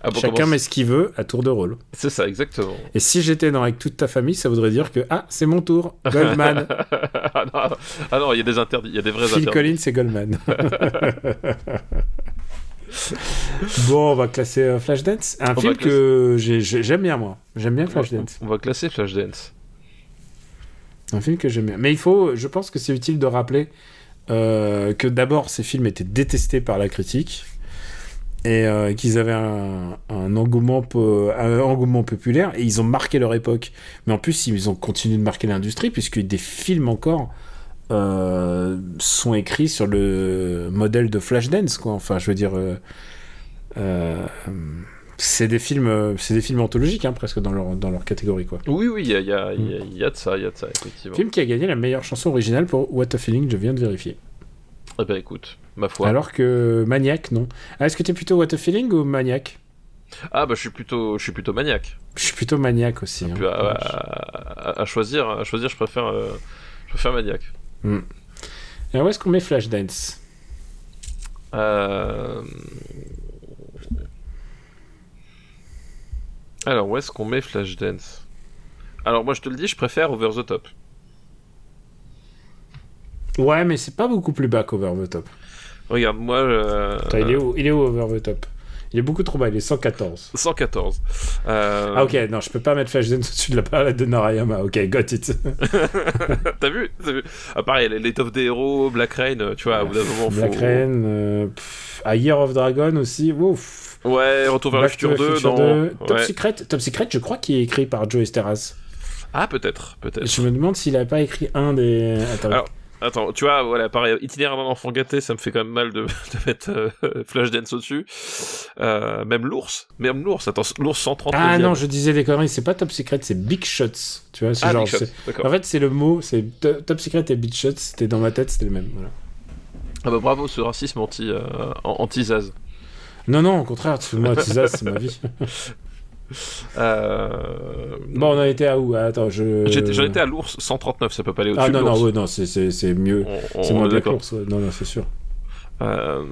Ah bon, Chacun met ce qu'il veut à tour de rôle. C'est ça, exactement. Et si j'étais dans avec toute ta famille, ça voudrait dire que ah, c'est mon tour. Goldman. ah, non, ah non, il y a des interdits, il y a des vrais Phil interdits. Collins et Goldman. bon, on va classer euh, Flashdance. Un On film classer- que j'ai- j'ai- j'aime bien moi. J'aime bien Flashdance. On va classer Flashdance. Un film que j'aime bien. Mais il faut, je pense que c'est utile de rappeler euh, que d'abord ces films étaient détestés par la critique et euh, qu'ils avaient un, un engouement, po- un engouement populaire et ils ont marqué leur époque. Mais en plus, ils ont continué de marquer l'industrie puisque des films encore euh, sont écrits sur le modèle de Flashdance, quoi. Enfin, je veux dire. euh, c'est des films, c'est des films anthologiques hein, presque dans leur dans leur catégorie quoi. Oui, oui, il y a, il y, a, il y a- il y a de ça, il y a de ça, effectivement. Film qui a gagné la meilleure chanson originale pour What a Feeling, je viens de vérifier. Eh ben écoute, ma foi. Alors que Maniac, non. Ah, Est-ce que t'es plutôt What a Feeling ou Maniac? Ah bah je suis plutôt, je suis plutôt maniaque. Je suis plutôt Maniac aussi. hein. Puis à, à- à choisir, à choisir, je préfère, euh, je préfère maniaque. Et où est-ce qu'on met Flashdance? Euh... Alors où est-ce qu'on met Flashdance? Alors moi je te le dis, je préfère Over the Top. Ouais, mais c'est pas beaucoup plus bas qu'Over the Top. Regarde, moi. euh, Attends, il, est où, il est où Over the Top? Il est beaucoup trop bas, il est 114. 114. Euh, Ah ok, non, je peux pas mettre Flashdance au-dessus de la palette de Narayama. Ok, got it. T'as vu, T'as vu ah, Pareil, les, les Top des héros, Black Rain, euh, tu vois, au bout d'un moment, faut... Black Rain, euh, pff, A Year of Dragon aussi, ouf. Ouais, Retour vers le Back to futur the 2, Future non 2. Top. Secret, Top Secret, je crois qu'il est écrit par Joe Esteras. Ah, peut-être, peut-être. Je me demande s'il avait pas écrit un des. Attends. Alors, Attends, tu vois, voilà, pareil, itinéraire d'un enfant gâté, ça me fait quand même mal de, de mettre euh, Flashdance au-dessus. Euh, même l'ours, même l'ours, attends, l'ours 130 ah non, je disais des conneries, c'est pas Top Secret, c'est Big Shots. Tu vois, c'est Ah, genre. Big Shot, c'est- d'accord. En fait, c'est le mot, c'est to- Top Secret et Big Shots, c'était dans ma tête, c'était le même. Voilà. Ah bah bravo, ce racisme euh, anti-Zaz. Non, non, au contraire, tu- moi, Tisa, c'est ma vie. Euh... Bon, on en était à où? Attends, je. J'en étais à l'ours 139, ça peut pas aller au-dessus Ah de non, non, ouais, non, c'est- mieux. C'est moins bien que l'ours, ouais. Non, non, c'est sûr. Euh,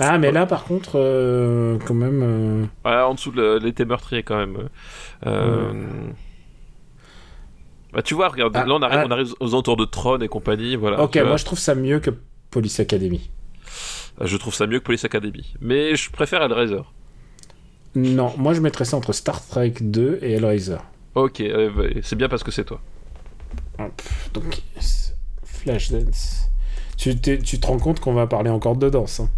Ah, mais là, par contre, euh, quand même. ouais, en dessous de l'été meurtrier quand même. Bah, tu vois, regarde, Ah, là on arrive, ah. on arrive aux entours de Tron et compagnie, voilà. Ok, moi, je trouve ça mieux que Police Academy. Je trouve ça mieux que Police Academy. Mais je préfère Hellraiser. Non, moi, je mettrais ça entre Star Trek 2 et Hellraiser. Ok, euh, bah, c'est bien parce que c'est toi. Donc, c'est- Flashdance. Tu, tu te rends compte qu'on va parler encore de danse. hein?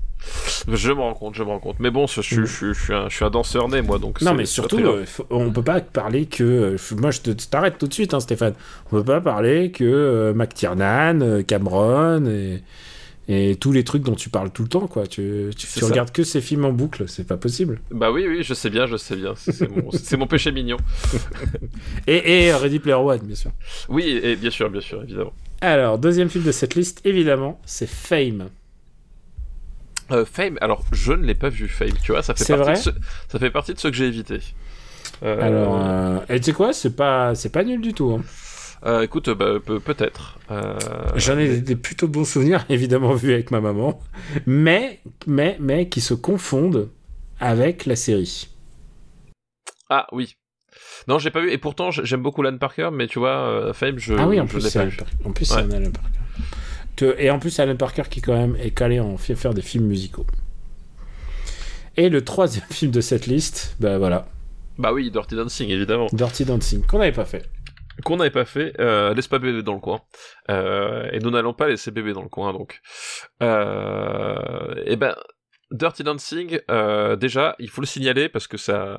Je me rends compte, je me rends compte. Mais bon, je, je, je, je suis, un, je suis un danseur né, moi, donc. Non, mais surtout, euh, on peut pas parler que. euh, moi, je te- t'arrête tout de suite, hein, Stéphane. On peut pas parler que euh, McTiernan, euh, Cameron et, et tous les trucs dont tu parles tout le temps, quoi. Tu, regardes que ces films en boucle, c'est pas possible. Bah oui, oui, je sais bien, je sais bien. C'est mon, péché mignon. Et, et Ready Player One, bien sûr. Oui, et, bien sûr, bien sûr, évidemment. Alors, deuxième film de cette liste, évidemment, c'est Fame. Euh, Fame, alors je ne l'ai pas vu, Fame, tu vois, ça fait, partie vrai de ceux, ça fait partie de ceux que j'ai évités. Euh, Alors, euh, et tu sais quoi, c'est pas, c'est pas nul du tout. hein. Euh, écoute, bah, pe- peut-être. Euh, J'en ai des, des plutôt bons souvenirs, évidemment, vus avec ma maman, mais, mais, mais qui se confondent avec la série. Ah oui. Non, j'ai pas vu, et pourtant j'ai- j'aime beaucoup Lan Parker, mais tu vois, euh, Fame, je, ah oui, en je plus, c'est pas Alan. En plus, Ouais. un Alan Parker. Et en plus, Alan Parker qui, quand même, est calé en faire des films musicaux. Et le troisième film de cette liste, bah voilà, Bah oui, Dirty Dancing, évidemment. Dirty Dancing, qu'on n'avait pas fait. Qu'on n'avait pas fait, euh, laisse pas bébé dans le coin. Euh, et nous n'allons pas laisser bébé dans le coin, donc. Euh, et ben, Dirty Dancing, euh, déjà, il faut le signaler parce que ça,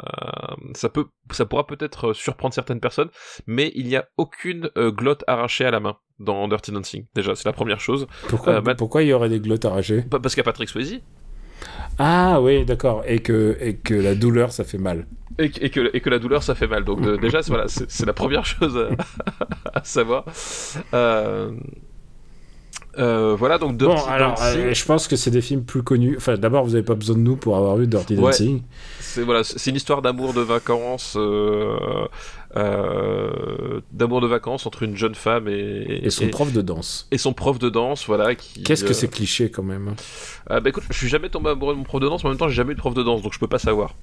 ça peut, ça pourra peut-être surprendre certaines personnes, mais il n'y a aucune euh, glotte arrachée à la main dans Dirty Dancing. Déjà, c'est la première chose. Pourquoi, Euh, bah- pourquoi il y aurait des glottes arrachées? Pas parce qu'il y a Patrick Swayze Ah oui, d'accord. Et que, et que la douleur, ça fait mal. et, que- et que, et que la douleur ça fait mal. Donc déjà, c'est- voilà, c'est la première chose à, à savoir. Euh, euh, voilà, donc Dirty bon, alors, Dancing. euh, je pense que c'est des films plus connus. Enfin, d'abord, vous n'avez pas besoin de nous pour avoir vu Dirty Ouais. Dancing. C'est voilà, c'est une histoire d'amour de vacances, euh, d'amour de vacances entre une jeune femme et, Et son prof de danse. et son prof de danse, voilà. Qu'est-ce que euh, c'est cliché quand même ah, bah écoute, je suis jamais tombé amoureux de mon prof de danse, mais en même temps, j'ai jamais eu de prof de danse, donc je peux pas savoir.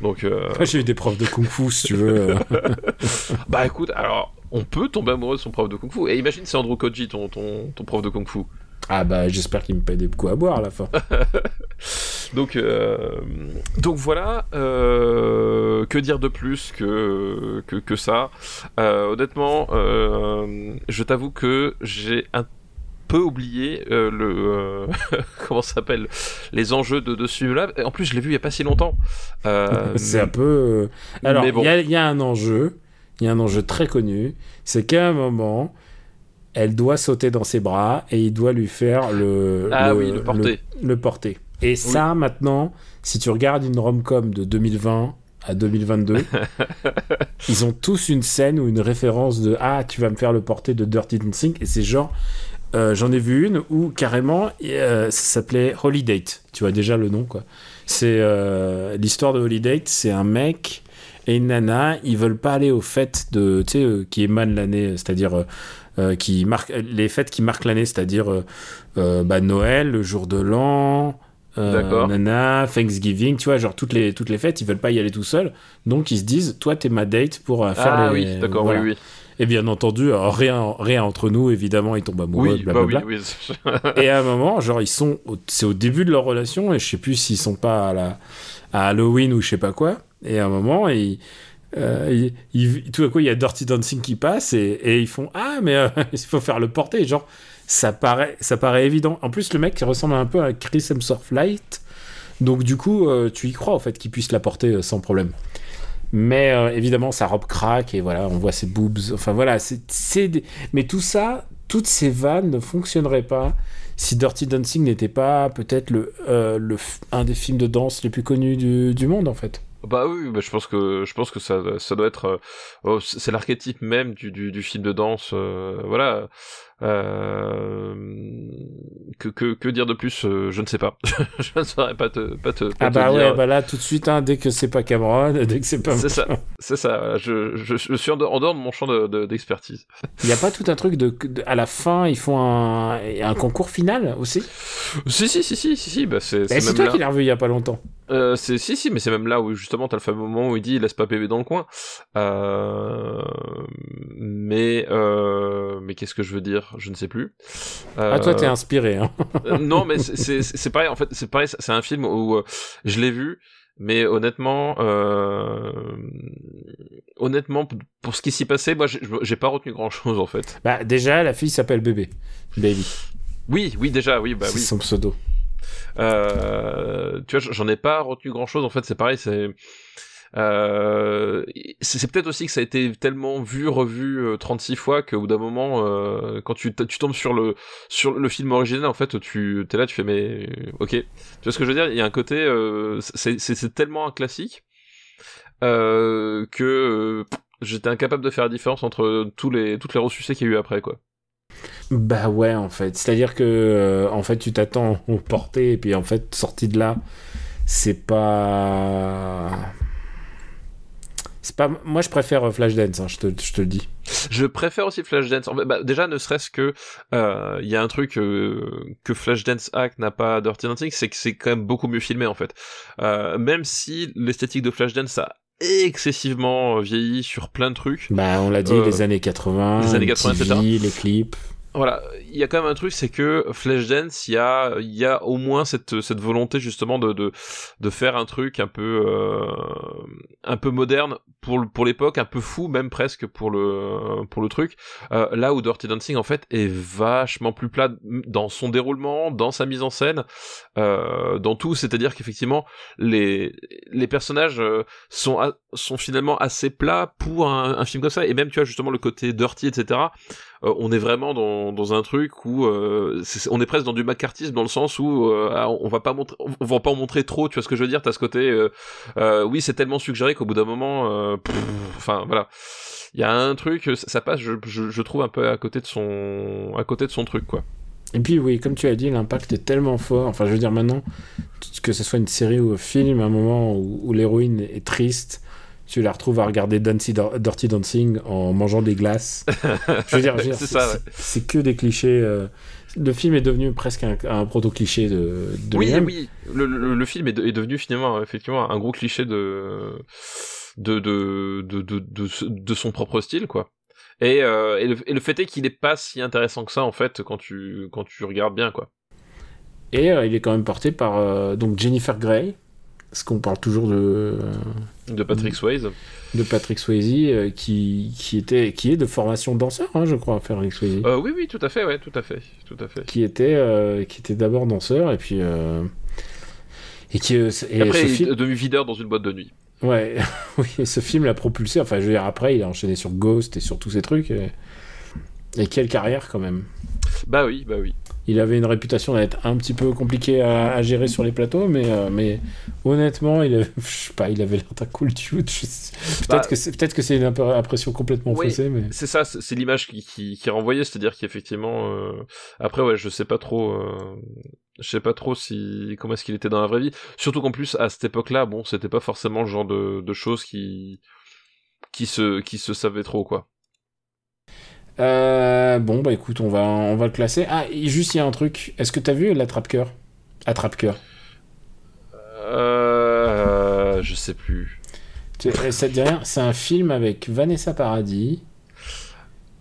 Donc, euh, J'ai eu des profs de kung-fu, si tu veux. euh. bah écoute, alors, on peut tomber amoureux de son prof de kung-fu. Et imagine, c'est Andrew Koji, ton, ton, ton prof de kung-fu. Ah bah, j'espère qu'il me paye des coups à boire à la fin. Donc, euh, donc voilà, euh, que dire de plus que, que, que ça? Euh, Honnêtement, je t'avoue que j'ai un peu oublié le comment ça s'appelle? Les enjeux de, de ce film-là. En plus, je l'ai vu il y a pas si longtemps. C'est un peu. Alors, il bon. y, a, il y a un enjeu. Il y a un enjeu très connu. C'est qu'à un moment, elle doit sauter dans ses bras et il doit lui faire le. Ah oui, le porter. Le, le porter. Et ça, maintenant, si tu regardes une rom-com de 2020 à 2022, ils ont tous une scène ou une référence de Ah, tu vas me faire le porter de Dirty Dancing. Et c'est genre. euh, J'en ai vu une où carrément euh, ça s'appelait Holiday. Tu vois déjà le nom quoi. C'est euh, l'histoire de Holiday, c'est un mec et une nana, ils veulent pas aller aux fêtes de, tu sais, qui émanent l'année, c'est-à-dire qui marquent les fêtes qui marquent l'année, c'est-à-dire euh, euh, bah, Noël, le jour de l'an. euh, nana, Thanksgiving, tu vois, genre toutes les, toutes les fêtes, ils veulent pas y aller tout seuls, donc ils se disent, toi t'es ma date pour euh, faire Ah les. oui, d'accord, voilà. oui, oui. Et bien entendu, alors, rien, rien entre nous, évidemment, ils tombent amoureux, Oui, bah blablabla. oui, oui. Et à un moment, genre, ils sont. C'est au début de leur relation, et je sais plus s'ils sont pas à, la, à Halloween ou je sais pas quoi. Et à un moment, ils. Euh, tout à coup, il y a Dirty Dancing qui passe et, ils font Ah, mais euh, il faut faire le porter. Genre, ça paraît, ça paraît évident. En plus, le mec ressemble un peu à Chris Hemsworth Light. Donc, du coup, euh, tu y crois, en fait, qu'il puisse la porter sans problème. Mais évidemment, sa robe craque et voilà, on voit ses boobs. Enfin voilà, c'est mais tout ça, toutes ces vannes ne fonctionneraient pas si Dirty Dancing n'était pas peut-être le, un des films de danse les plus connus du monde en fait. Bah oui, bah je pense que je pense que ça ça doit être euh, oh, c'est l'archétype même du, du, du film de danse euh, voilà euh, que, que que dire de plus euh, je ne sais pas je ne saurais pas te pas te, pas Ah te bah dire. ouais, bah là tout de suite, hein, dès que c'est pas Cameron, dès que c'est pas. c'est ça c'est ça je, je, je suis en dehors, de mon champ de- de- d'expertise Il y a pas tout un truc de, de- à la fin, ils font un, un concours final aussi? si si si si si si bah c'est Eh, c'est toi là qui l'as revu il y a pas longtemps. Euh, c'est si si mais c'est même là où justement t'as le fameux moment où il dit laisse pas bébé dans le coin euh, mais euh, mais qu'est-ce que je veux dire? Je ne sais plus Ah toi Euh, t'es inspiré. Hein. Euh, non, mais c'est- c'est c'est pareil. En fait, c'est pareil. C'est un film où euh, je l'ai vu, mais honnêtement, euh, honnêtement, pour ce qui s'y passait, moi, j'ai- pas retenu grand chose en fait. Bah déjà la fille s'appelle bébé, baby. Oui, oui, déjà, oui, bah c'est oui. son pseudo. Euh, tu vois, j'en ai pas retenu grand chose. En fait, c'est pareil. C'est euh, c'est c'est peut-être aussi que ça a été tellement vu, revu euh, 36 fois qu'au bout d'un moment, euh, quand tu, tombes sur le, film original, en fait, tu es là, tu fais, mais ok. Tu vois ce que je veux dire? Il y a un côté, euh, c'est tellement un classique euh, que euh, j'étais incapable de faire la différence entre tous les, toutes les ressucés qu'il y a eu après, quoi. Bah ouais, en fait. C'est-à-dire que, euh, en fait, tu t'attends au porté, et puis en fait, sorti de là, c'est pas. Pas. Moi, je préfère euh, Flashdance, hein, je, te, je te le dis. Je préfère aussi Flashdance. Bah, déjà, ne serait-ce que euh, il y a un truc euh, que Flashdance Hack n'a pas Dirty Dancing, c'est que c'est quand même beaucoup mieux filmé en fait. Euh, même si l'esthétique de Flashdance a excessivement vieilli sur plein de trucs. Bah, on l'a dit, Euh, les années 80, les années 80, MTV, etc. les clips. Voilà, il y a quand même un truc, c'est que Flashdance, il y a, il y a au moins cette, cette volonté justement de, de, de faire un truc un peu, euh, un peu moderne pour, pour l'époque, un peu fou même presque pour le, pour le truc. Euh, là où Dirty Dancing en fait est vachement plus plat dans son déroulement, dans sa mise en scène, euh, dans tout. C'est-à-dire qu'effectivement les, les personnages euh, sont, sont finalement assez plats pour un, un film comme ça. Et même tu vois justement le côté dirty, etc euh, on est vraiment dans, dans un truc où euh, on est presque dans du macartisme dans le sens où euh, ah, on va pas montrer on va pas en montrer trop tu vois ce que je veux dire? T'as ce côté euh, euh, oui c'est tellement suggéré qu'au bout d'un moment enfin voilà. Il y a un truc ça, passe je, je, je trouve un peu à côté de son à côté de son truc quoi. Et puis, oui, comme tu as dit, l'impact est tellement fort. Enfin, je veux dire, maintenant, que ce soit une série ou un film, un moment où, où l'héroïne est triste, tu la retrouves à regarder Dancy- Dirty Dancing en mangeant des glaces. Je veux dire, je veux dire, C'est ouais. que des clichés. euh, Le film est devenu presque un, un proto-cliché de, de oui oui le, le, le film est, de- est devenu finalement effectivement un gros cliché de de de son propre style quoi et, euh, et, le, et le fait est qu'il est pas si intéressant que ça en fait quand tu quand tu regardes bien quoi Et euh, il est quand même porté par donc Jennifer Grey, parce qu'on parle toujours de, de Patrick Swayze de Patrick Swayze, euh, qui, qui, était, qui est de formation danseur, hein, je crois, Patrick Swayze. Euh, oui, oui, tout à fait, ouais, tout à fait, tout à fait. Qui était, euh, qui était d'abord danseur, et puis. euh, et qui. et Et après, ce il film- est devenu videur dans une boîte de nuit. Ouais, oui, et ce film l'a propulsé. Enfin, je veux dire, après, il a enchaîné sur Ghost et sur tous ces trucs. Et, et quelle carrière, quand même. Bah oui, bah oui. Il avait une réputation d'être un petit peu compliqué à, à gérer sur les plateaux, mais, euh, mais honnêtement, il, avait- je sais pas, il avait l'air d'un cool dude. Peut-être Bah, que c'est peut-être que c'est une imp- impression complètement Oui. faussée, mais C'est ça, c'est l'image qui, qui, qui est renvoyée, c'est-à-dire qu'effectivement, euh, après, ouais, je sais pas trop, euh, je sais pas trop si, comment est-ce qu'il était dans la vraie vie. Surtout qu'en plus, à cette époque-là, bon, c'était pas forcément le genre de, de choses qui, qui se, qui se savaient trop, quoi. Euh, bon, bah écoute, on va, on va le classer. Ah, juste, il y a un truc. Est-ce que t'as vu l'attrape-cœur? Attrape-cœur. Euh, je sais plus. Tu- Ça te dit rien? C'est un film avec Vanessa Paradis.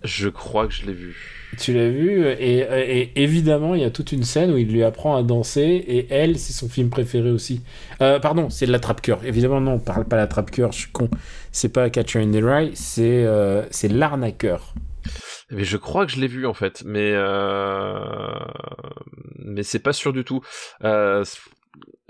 Je crois que je l'ai vu. Tu l'as vu? Et, et évidemment, il y a toute une scène où il lui apprend à danser et elle, c'est son film préféré aussi. Euh, pardon, c'est l'attrape-cœur. Évidemment, non, on parle pas l'attrape-cœur, je suis con. C'est pas Catcher in the Rye, c'est euh, c'est l'arnaqueur. Mais je crois que je l'ai vu en fait, mais euh... mais c'est pas sûr du tout. Euh,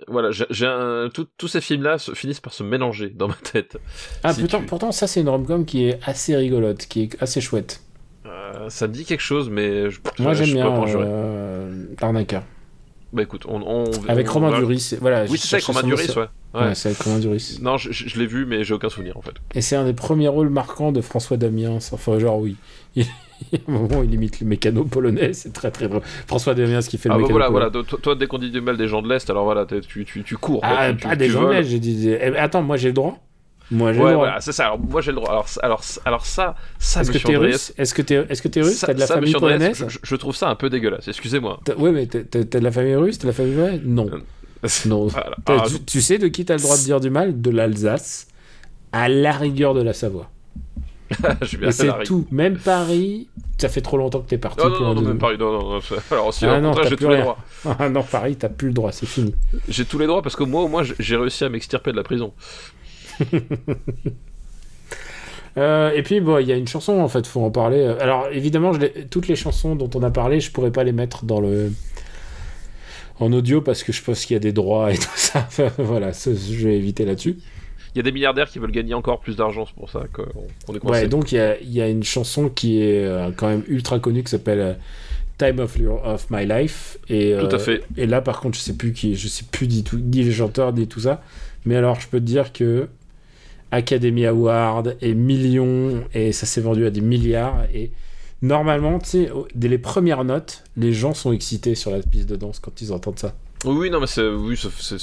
voilà, j'ai un... tous ces films-là se- finissent par se mélanger dans ma tête. Ah Si pourtant, tu- pourtant, ça c'est une rom-com qui est assez rigolote, qui est assez chouette. Euh, ça me dit quelque chose, mais je, Moi j'aime bien l'arnaqueur. Bah écoute, on, on Avec on Romain va- Duris, voilà. Oui, c'est ça, avec Romain Duris, ouais. Ouais, ouais. c'est avec Romain Duris. Non, je, je- je l'ai vu, mais j'ai aucun souvenir en fait. Et c'est un des premiers rôles marquants de François Damiens. Enfin, genre, oui. Il, a un moment il imite le mécano polonais, c'est très très drôle. François Damiens qui fait Ah le bah mécano voilà, polonais. voilà. Toi, toi, dès qu'on dit du mal des gens de l'Est, alors voilà, tu, tu, tu cours. Ah, tu, tu- pas des gens de l'Est, j'ai dit. eh, attends, moi j'ai le droit Moi j'ai Ouais, le droit. voilà, c'est ça. Alors, moi, j'ai le droit. Alors, alors, alors ça, ça, Est-ce que t'es russe? Est-ce que t'es est-ce que t'es russe? T'as de la ça, famille polonaise? je, je trouve ça un peu dégueulasse. Excusez-moi. Ouais, mais t'as de la famille russe? T'as de la famille polonaise? Non. Non. Voilà. T'as- Alors, tu, tu sais de qui t'as le droit de dire du mal? De l'Alsace, à la rigueur de la Savoie. je c'est tout. Même Paris, ça fait trop longtemps que t'es parti Non, non, pour non, non, même Paris, non, non, non. Alors, si, Ah non, j'ai tous les rien. droits. Ah non, Paris, t'as plus le droit, c'est fini. J'ai tous les droits parce que moi, au moins, j'ai- réussi à m'extirper de la prison. Euh, et puis, bon, il y a une chanson, en fait, faut en parler. Alors, évidemment, je toutes les chansons dont on a parlé, je pourrais pas les mettre dans le. en audio parce que je pense qu'il y a des droits et tout ça. Enfin, voilà, je vais éviter là-dessus. Il y a des milliardaires qui veulent gagner encore plus d'argent, c'est pour ça qu'on est coincé. Ouais, donc il y a, il y a une chanson qui est euh, quand même ultra connue qui s'appelle euh, Time of, Your- of My Life. Et, Tout à euh, fait. Et là, par contre, je sais plus qui, je sais plus du tout, ni les chanteurs, ni tout ça. Mais alors, je peux te dire que Academy Award et millions, et ça s'est vendu à des milliards. Et normalement, tu sais, dès les premières notes, les gens sont excités sur la piste de danse quand ils entendent ça. Oui, non, mais c'est oui,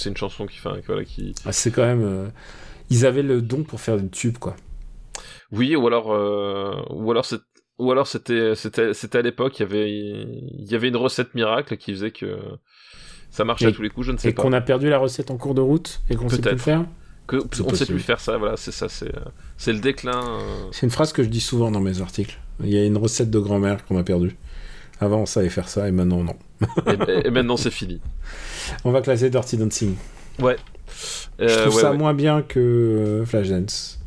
une chanson qui, enfin, voilà, qui. Ah, c'est quand même. euh, ils avaient le don pour faire du tube, quoi. Oui, ou alors, euh, ou alors c'est. Ou alors c'était c'était c'était à l'époque il y avait il y avait une recette miracle qui faisait que ça marchait Et- à tous les coups je ne sais Et pas qu'on a perdu la recette en cours de route et qu'on sait plus faire. que on sait possible. plus faire ça voilà c'est ça c'est c'est le déclin euh, C'est une phrase que je dis souvent dans mes articles. Il y a une recette de grand-mère qu'on a perdue. Avant, on savait faire ça et maintenant, non. et, et maintenant c'est fini On va classer Dirty Dancing. ouais Je Euh, trouve ouais, ça ouais. moins bien que euh, Flashdance.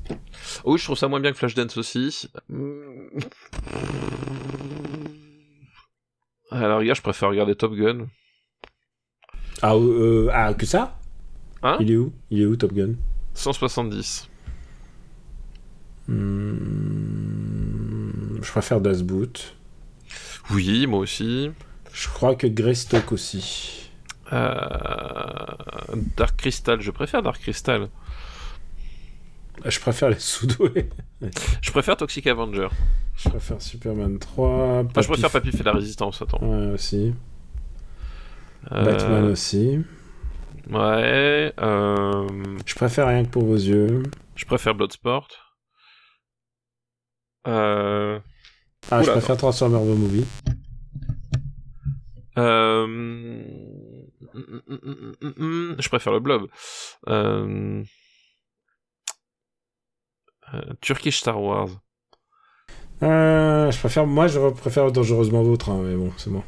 oui je trouve ça moins bien que Flashdance aussi alors regarde je préfère regarder Top Gun Ah, euh, ah que ça? Hein? Il est où? Il est où Top Gun? 170 Hmm, Je préfère Das Boot. oui moi aussi Je crois que Greystock aussi. Euh, Dark Crystal je préfère Dark Crystal Je préfère les Soudoués. je préfère Toxic Avenger Je préfère Superman 3. Enfin, je préfère Papy fait la résistance, attends. Ouais, aussi. Euh, Batman aussi. Ouais. euh, Je préfère rien que pour vos yeux. je préfère Bloodsport. Euh, Ah, je préfère Transformer The Movie. euh, je préfère le Blob. Euh, euh, Turkish Star Wars. Euh, je préfère, moi, je préfère dangereusement vôtre, hein, mais bon, c'est bon.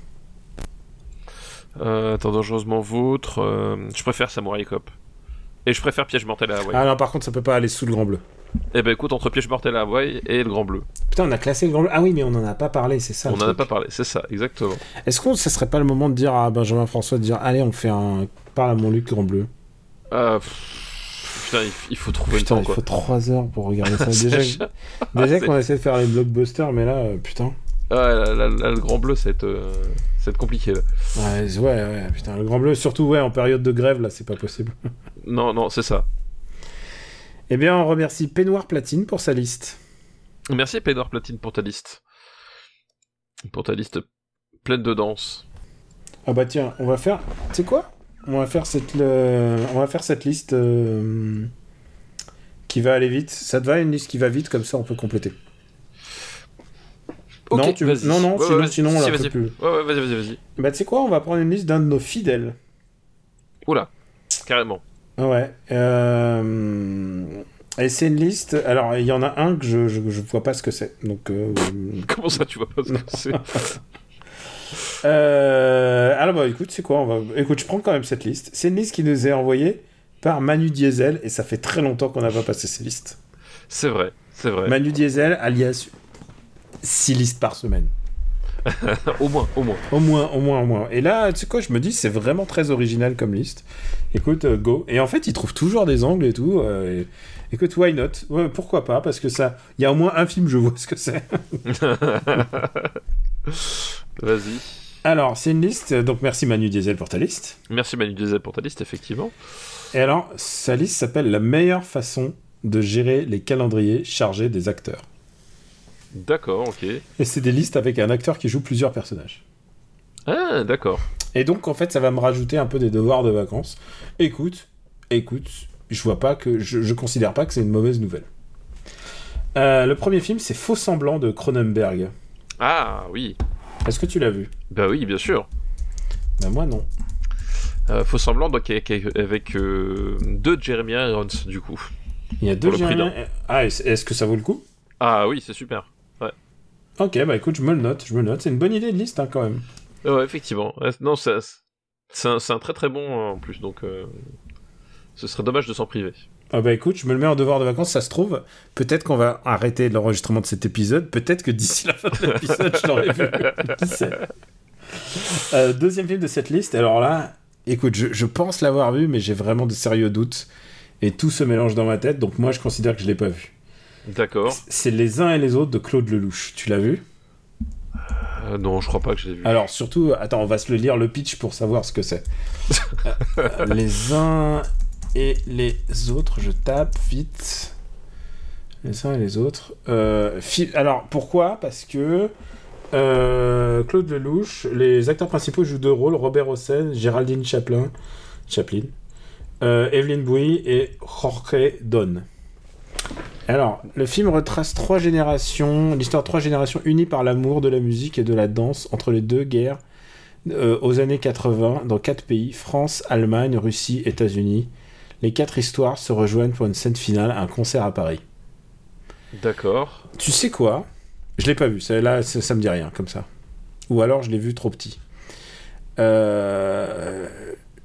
Euh, attends, dangereusement vôtre. je préfère Samurai Cop. Et je préfère Piège mortel à Hawaï. Ah non, par contre, ça peut pas aller sous le grand bleu. Eh ben écoute, entre Piège mortel à Hawaï et le Grand Bleu. Putain, on a classé le grand bleu. Ah oui, mais on en a pas parlé, c'est ça. On le en a pas parlé, c'est ça, exactement. Est-ce qu'on, ça serait pas le moment de dire à Benjamin François de dire, allez, on fait un, parle à mon Luc grand bleu. Euh, putain, il, faut trouver Putain, le temps, il quoi. faut 3 heures pour regarder ça. Déjà, déjà c'est- qu'on essaie de faire les blockbusters, mais là, euh, putain. Ouais, là, là, là, le grand bleu, c'est euh, c'est compliqué. Là. Ouais, ouais, ouais, putain, le grand bleu, surtout, ouais, en période de grève, là, c'est pas possible. Non, non, c'est ça. Eh bien, on remercie Peignoir Platine pour sa liste. Merci Pédor Platine pour ta liste. Pour ta liste pleine de danse. Ah bah tiens, on va faire. Tu sais quoi? On va faire cette le- on va faire cette liste euh, qui va aller vite. Ça te va une liste qui va vite comme ça on peut compléter? Non, tu non, non, Ouais, sinon, ouais, sinon on la plus. Ouais, ouais, vas-y, vas-y, vas-y. Bah tu sais quoi On va prendre une liste d'un de nos fidèles. Oula, carrément. Ouais. euh, Et c'est une liste. Alors, il y en a un que je, je, je vois pas ce que c'est. Donc. euh, Comment ça, tu vois pas ce que c'est? Euh, alors, bah, écoute, c'est quoi? On va... Écoute, je prends quand même cette liste. C'est une liste qui nous est envoyée par Manu Diesel. Et ça fait très longtemps qu'on n'a pas passé ces listes. C'est vrai, c'est vrai. Manu Diesel, alias 6 listes par semaine. au moins, au moins. Au moins, au moins, au moins. Et là, tu sais quoi, je me dis, c'est vraiment très original comme liste. Écoute, euh, go. Et en fait, il trouve toujours des angles et tout. euh, et- Écoute, why not? Ouais, Pourquoi pas Parce que ça, il y a au moins un film, je vois ce que c'est. Vas-y. Alors, c'est une liste. Donc, merci Manu Diesel pour ta liste. Merci Manu Diesel pour ta liste, effectivement. Et alors, sa liste s'appelle La meilleure façon de gérer les calendriers chargés des acteurs. D'accord, ok. Et c'est des listes avec un acteur qui joue plusieurs personnages. Ah, d'accord. Et donc, en fait, ça va me rajouter un peu des devoirs de vacances. Écoute, écoute, je vois pas que. Je, je considère pas que c'est une mauvaise nouvelle. Euh, le premier film, c'est Faux semblant de Cronenberg. Ah, oui. Est-ce que tu l'as vu? Bah oui, bien sûr. Ben moi non. Euh, faux semblant, donc avec, avec euh, deux Jeremy Irons, du coup. Il y a deux Jérémy- Ah, est- est-ce que ça vaut le coup? Ah oui, c'est super. Ok, bah écoute, je me le note, je me le note. C'est une bonne idée de liste hein, quand même. Ouais, effectivement. Non, c'est un, un très très bon euh, en plus, donc euh, ce serait dommage de s'en priver. Ah bah écoute, je me le mets en devoir de vacances, ça se trouve. Peut-être qu'on va arrêter l'enregistrement de cet épisode. Peut-être que d'ici la fin de l'épisode, je l'aurai vu. Qui sait? Euh, Deuxième film de cette liste. Alors là, écoute, je, je pense l'avoir vu, mais j'ai vraiment de sérieux doutes. Et tout se mélange dans ma tête, donc moi je considère que je l'ai pas vu. D'accord. C'est Les uns et les autres de Claude Lelouch. Tu l'as vu? Euh, non, je crois pas que je l'ai vu. Alors surtout, attends, on va se le lire le pitch pour savoir ce que c'est. Euh, les uns et les autres, je tape vite. Les uns et les autres. Euh, Alors pourquoi? Parce que Claude Lelouch, les acteurs principaux jouent deux rôles Robert Hossein, Géraldine Chaplin, Chaplin, Evelyn Bouy et Jorge Don. Alors, le film retrace trois générations, l'histoire de trois générations unies par l'amour de la musique et de la danse entre les deux guerres euh, aux années 80 dans quatre pays France, Allemagne, Russie, États-Unis. Les quatre histoires se rejoignent pour une scène finale, un concert à Paris. D'accord. Tu sais quoi? Je l'ai pas vu, ça, là ça, ça me dit rien comme ça. Ou alors je l'ai vu trop petit. Euh,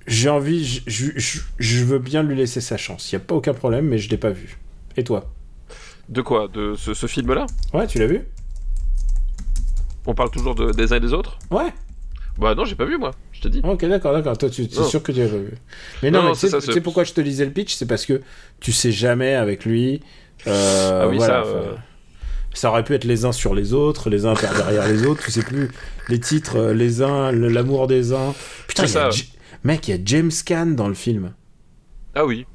J'ai envie, je, veux bien lui laisser sa chance, il n'y a pas aucun problème, mais je l'ai pas vu. Et toi De quoi De ce, ce film-là Ouais, tu l'as vu On parle toujours de, des uns et des autres Ouais Bah non, j'ai pas vu moi, je te dis. Ok, d'accord, d'accord. Toi, tu es sûr que tu l'as pas vu. Mais Non, non, tu c'est sais pourquoi je te lisais le pitch C'est parce que tu sais jamais avec lui. euh, Ah oui, voilà, ça, euh, ça aurait pu être les uns sur les autres, les uns par derrière les autres, tu sais plus. Les titres, euh, les uns, l'amour des uns. Putain, y a ça. Mec, il y a James Caan dans le film. Ah oui.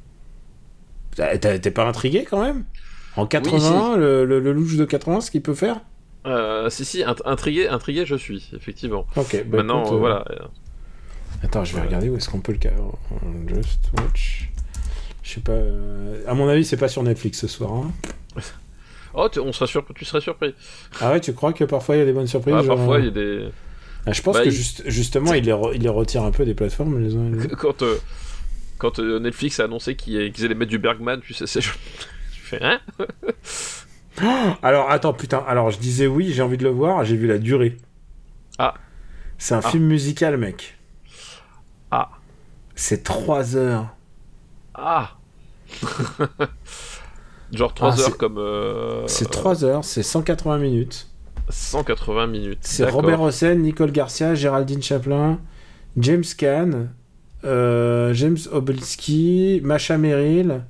T'es pas intrigué quand même? En 80, le, le, le louche de 80, ce qu'il peut faire? Euh, si, si, int- intrigué, intrigué, je suis, effectivement. Ok, bah Maintenant, écoute, euh, euh, voilà. Attends, je vais regarder où est-ce qu'on peut le. ca- Just watch. Je sais pas. euh, À mon avis, c'est pas sur Netflix ce soir. hein. Oh, tu, on serait surpris, tu serais surpris. Ah ouais, tu crois que parfois il y a des bonnes surprises Ah, genre, parfois, il y a des. ah, Je pense bah, que il- juste- justement, il les, re- il les retire un peu des plateformes. Les uns les autres. Quand, euh, quand euh, Netflix a annoncé qu'ils allaient mettre du Bergman, tu sais, c'est. Je, je fais, hein? Alors, attends, putain. Alors, je disais oui, j'ai envie de le voir. J'ai vu la durée. Ah. C'est un Ah. film musical, mec. Ah. C'est 3 heures. Ah Genre 3 Ah, heures comme. euh, C'est 3 heures, c'est 180 minutes. 180 minutes. C'est. Robert Hossein, Nicole Garcia, Géraldine Chaplin, James Caan, euh, James Obolski, Macha Merrill.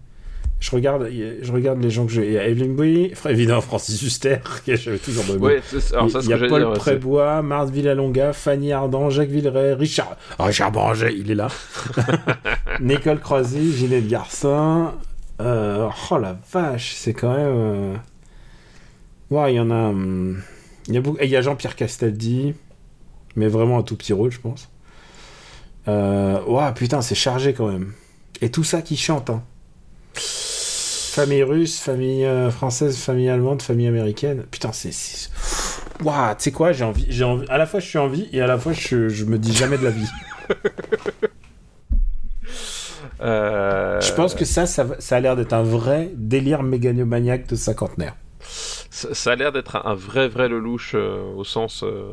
Je regarde, je regarde les gens que j'ai. Il y a Evelyn Bouy, Fra- évidemment Francis Huster, que j'avais toujours de Ouais, alors ça, il y a Paul dire. Prébois, Marthe Villalonga, Fanny Ardant, Jacques Villeray, Richard, Richard Boranger, il est là. Nicole Croisy, Ginette Garcin. Euh, oh la vache, c'est quand même. euh, Ouais, il y en a. hum, Il y a, beaucoup- il y a Jean-Pierre Castaldi, mais vraiment un tout petit rôle, je pense. Euh... Ouais, putain, c'est chargé quand même. Et tout ça qui chante, hein. Famille russe, famille euh, française, famille allemande, famille américaine. Putain, c'est. Ouah, tu sais quoi, j'ai envie, j'ai envie. À la fois, je suis envie et à la fois, je, je me dis jamais de la vie. Euh, Je pense que ça, ça, ça a l'air d'être un vrai délire méganomaniaque de cinquantenaire. ça, ça a l'air d'être un, un vrai, vrai Lelouch euh, au sens euh,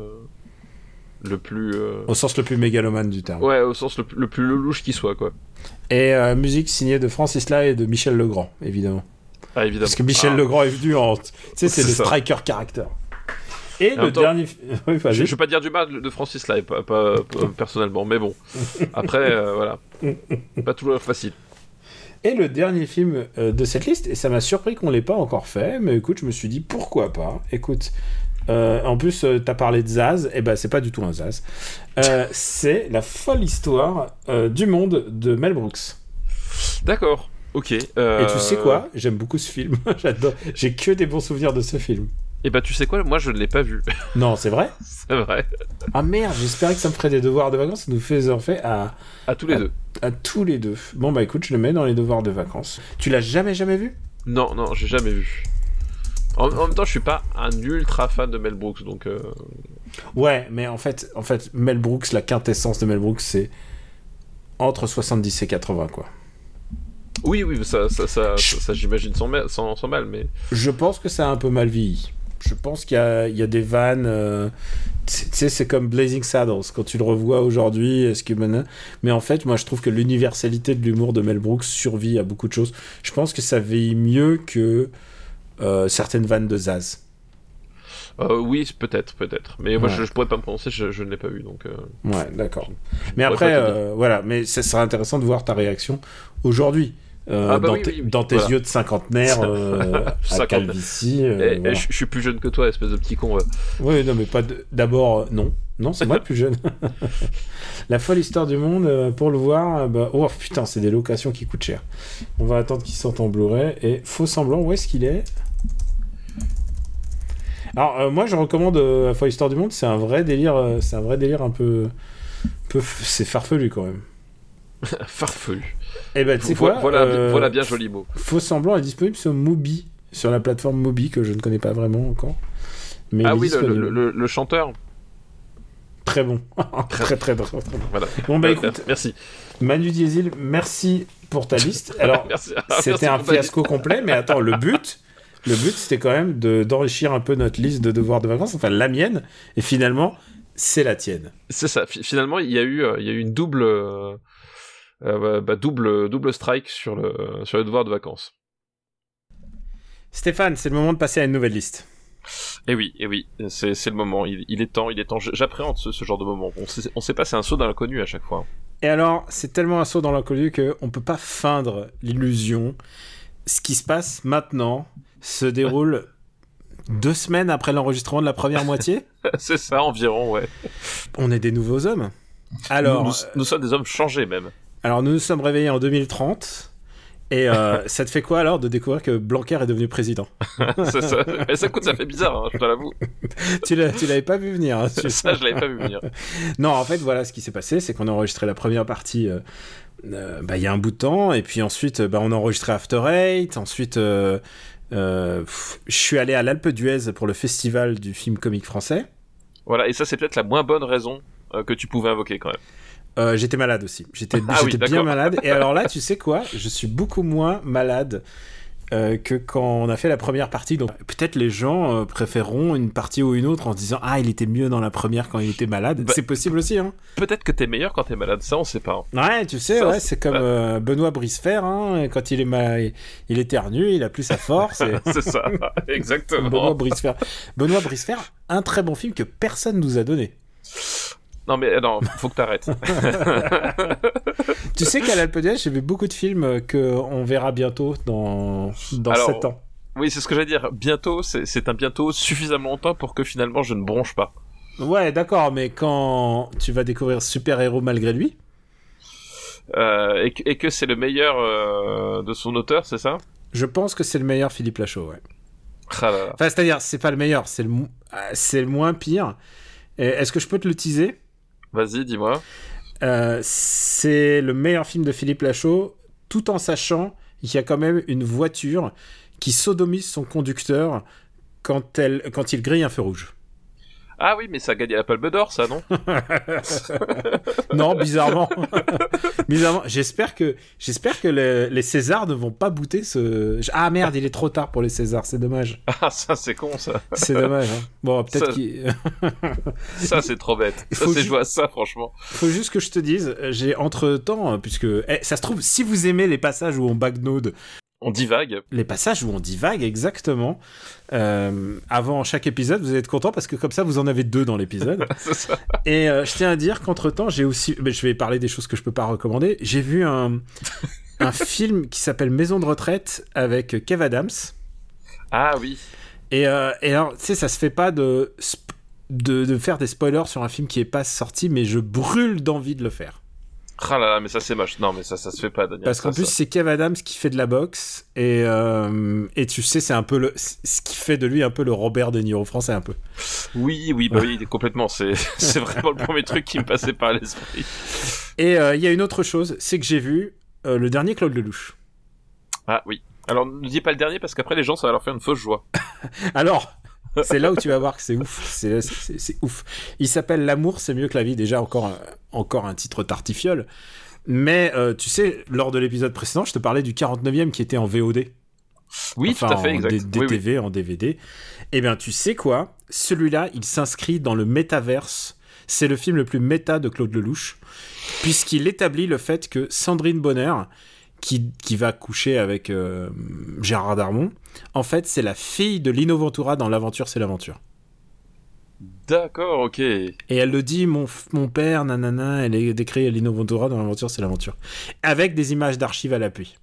le plus. euh, Au sens le plus mégalomane du terme. Ouais, au sens le, plus- le plus Lelouch qui soit, quoi. Et euh, musique signée de Francis Lai et de Michel Legrand, évidemment. Ah, évidemment. Parce que Michel Ah, Legrand est venu en. Tu sais, c'est le ça. striker character. Et le temps, dernier. oui. Je, je veux pas dire du mal de Francis Lai, pas, pas- pas personnellement, mais bon. Après, euh, voilà. Pas toujours facile. Et le dernier film euh, de cette liste, et ça m'a surpris qu'on l'ait pas encore fait, mais écoute, je me suis dit pourquoi pas. Écoute, euh, en plus, euh, t'as parlé de Zaz, et ben c'est pas du tout un Zaz. Euh, c'est la folle histoire euh, du monde de Mel Brooks. D'accord, ok. Et tu sais quoi? J'aime beaucoup ce film. J'adore. J'ai que des bons souvenirs de ce film. Et bah, tu sais quoi? Moi, je ne l'ai pas vu. Non, c'est vrai? C'est vrai. Ah merde, j'espérais que ça me ferait des devoirs de vacances. Ça nous fait en fait à, À tous les deux. à tous les deux. Bon bah écoute, je le mets dans les devoirs de vacances. Tu l'as jamais jamais vu? Non, non, j'ai jamais vu. En, en même temps, je suis pas un ultra fan de Mel Brooks, donc. euh, Ouais, mais en fait, en fait, Mel Brooks, la quintessence de Mel Brooks, c'est entre 70 et 80 quoi. Oui, oui, ça, ça, ça, j'imagine sans, sans, sans mal, mais. Je pense que ça a un peu mal vieilli. Je pense qu'il y y a des vannes. euh, Tu sais, c'est comme Blazing Saddles. Quand tu le revois aujourd'hui, maintenant. Mais en fait, moi, je trouve que l'universalité de l'humour de Mel Brooks survit à beaucoup de choses. Je pense que ça vieillit mieux que euh, certaines vannes de Zaz. Euh, oui, peut-être, peut-être. Mais moi, Ouais. je, je pourrais pas me prononcer, je, je ne l'ai pas vu, donc. euh, Ouais, d'accord. Mais après, euh, voilà. Mais ça serait intéressant de voir ta réaction aujourd'hui. Euh, Ah bah dans, oui, tes- oui, oui. dans tes Voilà. yeux de cinquantenaire euh, à calvitie. euh, eh, eh, voilà. je, suis plus jeune que toi, espèce de petit con. Oui, non, mais pas d'abord, euh, non. Non, c'est moi le plus jeune. La folle histoire du monde, euh, pour le voir, euh, bah, oh putain, c'est des locations qui coûtent cher. On va attendre qu'il sorte en Blu-ray. Et faux semblant, où est-ce qu'il est? Alors, euh, moi, je recommande euh, La folle histoire du monde. C'est un vrai délire. euh, c'est un vrai délire un peu. peu c'est farfelu quand même. Farfelu. Et ben, tu sais Voilà, quoi voilà, euh, voilà bien joli mot. Faux semblant est disponible sur Mubi, sur la plateforme Mubi que je ne connais pas vraiment encore. Mais Ah oui, le, disponible. le, le- le chanteur. Très bon. très, très, très, très bon. Voilà. Bon, bah écoute, Merci. Manu Diesel, merci pour ta liste. Alors, c'était un fiasco complet, mais attends, le but, le but, c'était quand même de- d'enrichir un peu notre liste de devoirs de vacances, enfin la mienne, et finalement, c'est la tienne. C'est ça. Fi- Finalement, il y a eu, euh, il y a eu une double, euh, euh, bah, bah, double, double strike sur le, sur le devoir de vacances. Stéphane, c'est le moment de passer à une nouvelle liste. Et oui, et oui, c'est, c'est le moment. Il, il est temps, il est temps. J'appréhende ce, ce genre de moment. On sait, on sait pas, c'est un saut dans l'inconnu à chaque fois. Et alors, c'est tellement un saut dans l'inconnu qu'on peut pas feindre l'illusion. Ce qui se passe maintenant se déroule deux semaines après l'enregistrement de la première moitié. c'est ça environ, ouais. On est des nouveaux hommes. Alors, nous, nous- nous sommes des hommes changés même. Alors nous nous sommes réveillés en 2030 et euh, ça te fait quoi alors de découvrir que Blanquer est devenu président? Ça. Coûte, ça fait bizarre, hein, je te l'avoue. Tu l'avais pas vu venir. hein, tu- ça, je l'avais pas vu venir. Non, en fait voilà ce qui s'est passé, c'est qu'on a enregistré la première partie euh, euh, bah, il y a un bout de temps et puis ensuite bah, on a enregistré After Eight, ensuite pff, je suis allé à l'Alpe d'Huez pour le festival du film comique français. Voilà, et ça, c'est peut-être la moins bonne raison que tu pouvais invoquer quand même. Euh, j'étais malade aussi. J'étais Ah oui, bien malade. Et alors là, tu sais quoi? Je suis beaucoup moins malade euh, que quand on a fait la première partie. Donc peut-être les gens euh, préféreront une partie ou une autre en se disant Ah, il était mieux dans la première quand il était malade. Bah- C'est possible aussi, hein Peut-être que t'es meilleur quand t'es malade, ça, on sait pas. hein. Ouais, tu sais, Ça, ouais, c'est- comme Benoît Brisefer. Hein, quand il est mal, il éternue, il a plus sa force. et- c'est ça, Benoît exactement. Brisefer. Benoît Brisefer, un très bon film que personne nous a donné. Non, mais euh, non, faut que t'arrêtes. Tu sais qu'à l'Alpe d'Huez, j'ai vu beaucoup de films que on verra bientôt dans, dans Alors, 7 ans. oui, c'est ce que j'allais dire. Bientôt, c'est un bientôt suffisamment longtemps pour que finalement je ne bronche pas. Ouais, d'accord, mais quand tu vas découvrir Super Héros malgré lui, Euh, et, que, et que c'est le meilleur euh, de son auteur, c'est ça? Je pense que c'est le meilleur Philippe Lachaud, ouais. Ah là là. Enfin, c'est-à-dire, c'est pas le meilleur, c'est le, euh, c'est le moins pire. Est-ce que je peux te le teaser? Vas-y, dis-moi. Euh, C'est le meilleur film de Philippe Lachaud, tout en sachant qu'il y a quand même une voiture qui sodomise son conducteur quand, elle, quand il grille un feu rouge. Ah oui, mais ça a gagné la Palme d'Or, ça, non non, bizarrement. bizarrement. J'espère que, j'espère que les, les Césars ne vont pas bouter ce. Ah merde, il est trop tard pour les Césars, c'est dommage. Ah, ça, c'est con, ça. C'est dommage. hein. Bon, peut-être Ça- qu'il. Ça, c'est trop bête. Ça, c'est ju- joué à ça, franchement. Faut juste que je te dise, j'ai entre temps, puisque eh, ça se trouve, si vous aimez les passages où on backnode, On divague. les passages où on divague exactement, euh, avant chaque épisode, vous allez être content parce que comme ça, vous en avez deux dans l'épisode. Et euh, je tiens à dire qu'entre temps, j'ai aussi, mais je vais parler des choses que je peux pas recommander. J'ai vu un un film qui s'appelle Maison de retraite avec Kev Adams. Ah oui. Et, euh, et alors, tu sais, ça se fait pas de, de de faire des spoilers sur un film qui est pas sorti, mais je brûle d'envie de le faire. Ah là là, mais ça, c'est moche. Non, mais ça, ça se fait pas, Daniel. Parce qu'en plus, c'est Kev Adams qui fait de la boxe. Et, euh, et tu sais, c'est un peu le. Ce qui fait de lui un peu le Robert De Niro français, un peu. Oui, oui, bah oui, complètement. C'est, c'est vraiment le premier truc qui me passait par l'esprit. Et euh, il y a une autre chose, c'est que j'ai vu euh, le dernier Claude Lelouch. Ah oui. Alors, ne dis pas le dernier parce qu'après, les gens, ça va leur faire une fausse joie. Alors, c'est là où tu vas voir que c'est ouf. C'est, ouf. Il s'appelle L'amour, c'est mieux que la vie. Déjà, encore, un- encore un titre tartifiole. Mais euh, tu sais, lors de l'épisode précédent, je te parlais du 49e qui était en VOD. Oui, Enfin, tout à fait, en exact. D- Oui, oui. DTV, en DVD. Eh bien, tu sais quoi? Celui-là, il s'inscrit dans le métaverse. C'est le film le plus méta de Claude Lelouch, puisqu'il établit le fait que Sandrine Bonner, qui, qui va coucher avec euh, Gérard Darmon, en fait, c'est la fille de Lino Ventura dans L'aventure, c'est l'aventure. D'accord, ok. Et elle le dit, mon, mon père, nanana, elle est décrit Lino Ventura dans L'aventure, c'est l'aventure. Avec des images d'archives à l'appui.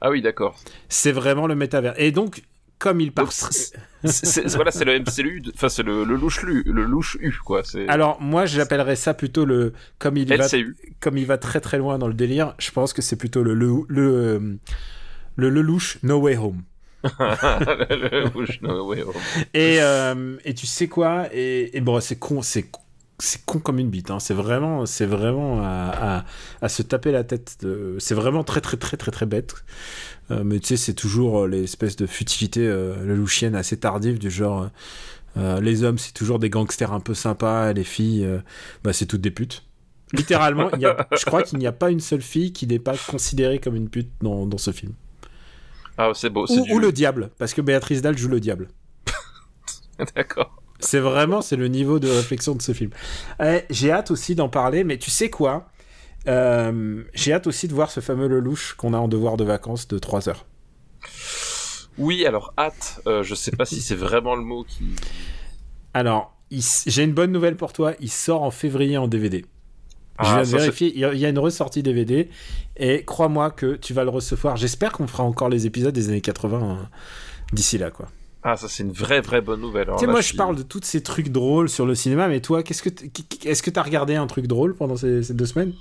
Ah oui, d'accord. C'est vraiment le métavers. Et donc, comme il part... C'est- voilà, c'est le MCLU, de- enfin, c'est le, le louche lu, le louche U, quoi. Alors, moi, j'appellerais ça plutôt le... Comme il, va, comme il va très très loin dans le délire, je pense que c'est plutôt le... Le, le, le Lelouch No Way Home. le louche, no, ouais, oh. Et, euh, et tu sais quoi? Et, et bon, c'est con, c'est c'est con comme une bite. Hein. C'est vraiment, c'est vraiment à, à, à se taper la tête. de- C'est vraiment très très très très très bête. Euh, mais tu sais, c'est toujours euh, l'espèce de futilité euh, lelouchienne assez tardive du genre. euh, les hommes, c'est toujours des gangsters un peu sympas. Les filles, bah, c'est toutes des putes. Littéralement, il y a, je crois qu'il n'y a pas une seule fille qui n'est pas considérée comme une pute dans, dans ce film. Ah, c'est beau, Ou, du... ou le diable, parce que Béatrice Dalle joue le diable. D'accord. C'est vraiment c'est le niveau de réflexion de ce film. Eh, j'ai hâte aussi d'en parler, mais tu sais quoi? Euh, J'ai hâte aussi de voir ce fameux Lelouch qu'on a en devoir de vacances de 3 heures. Oui, alors, hâte, euh, je sais pas si c'est vraiment le mot qui... Alors, j'ai une bonne nouvelle pour toi. Il sort en février en DVD. Je Ah, viens de ça, c'est- vérifier. Il y a- il y a une ressortie DVD. Et crois-moi que tu vas le recevoir. J'espère qu'on fera encore les épisodes des années 80 hein, d'ici là, quoi. Ah, ça, c'est une vraie, vraie bonne nouvelle. Tu sais, moi, je suis- parle de tous ces trucs drôles sur le cinéma, mais toi, qu'est-ce que est-ce que t'as regardé un truc drôle pendant ces, ces deux semaines?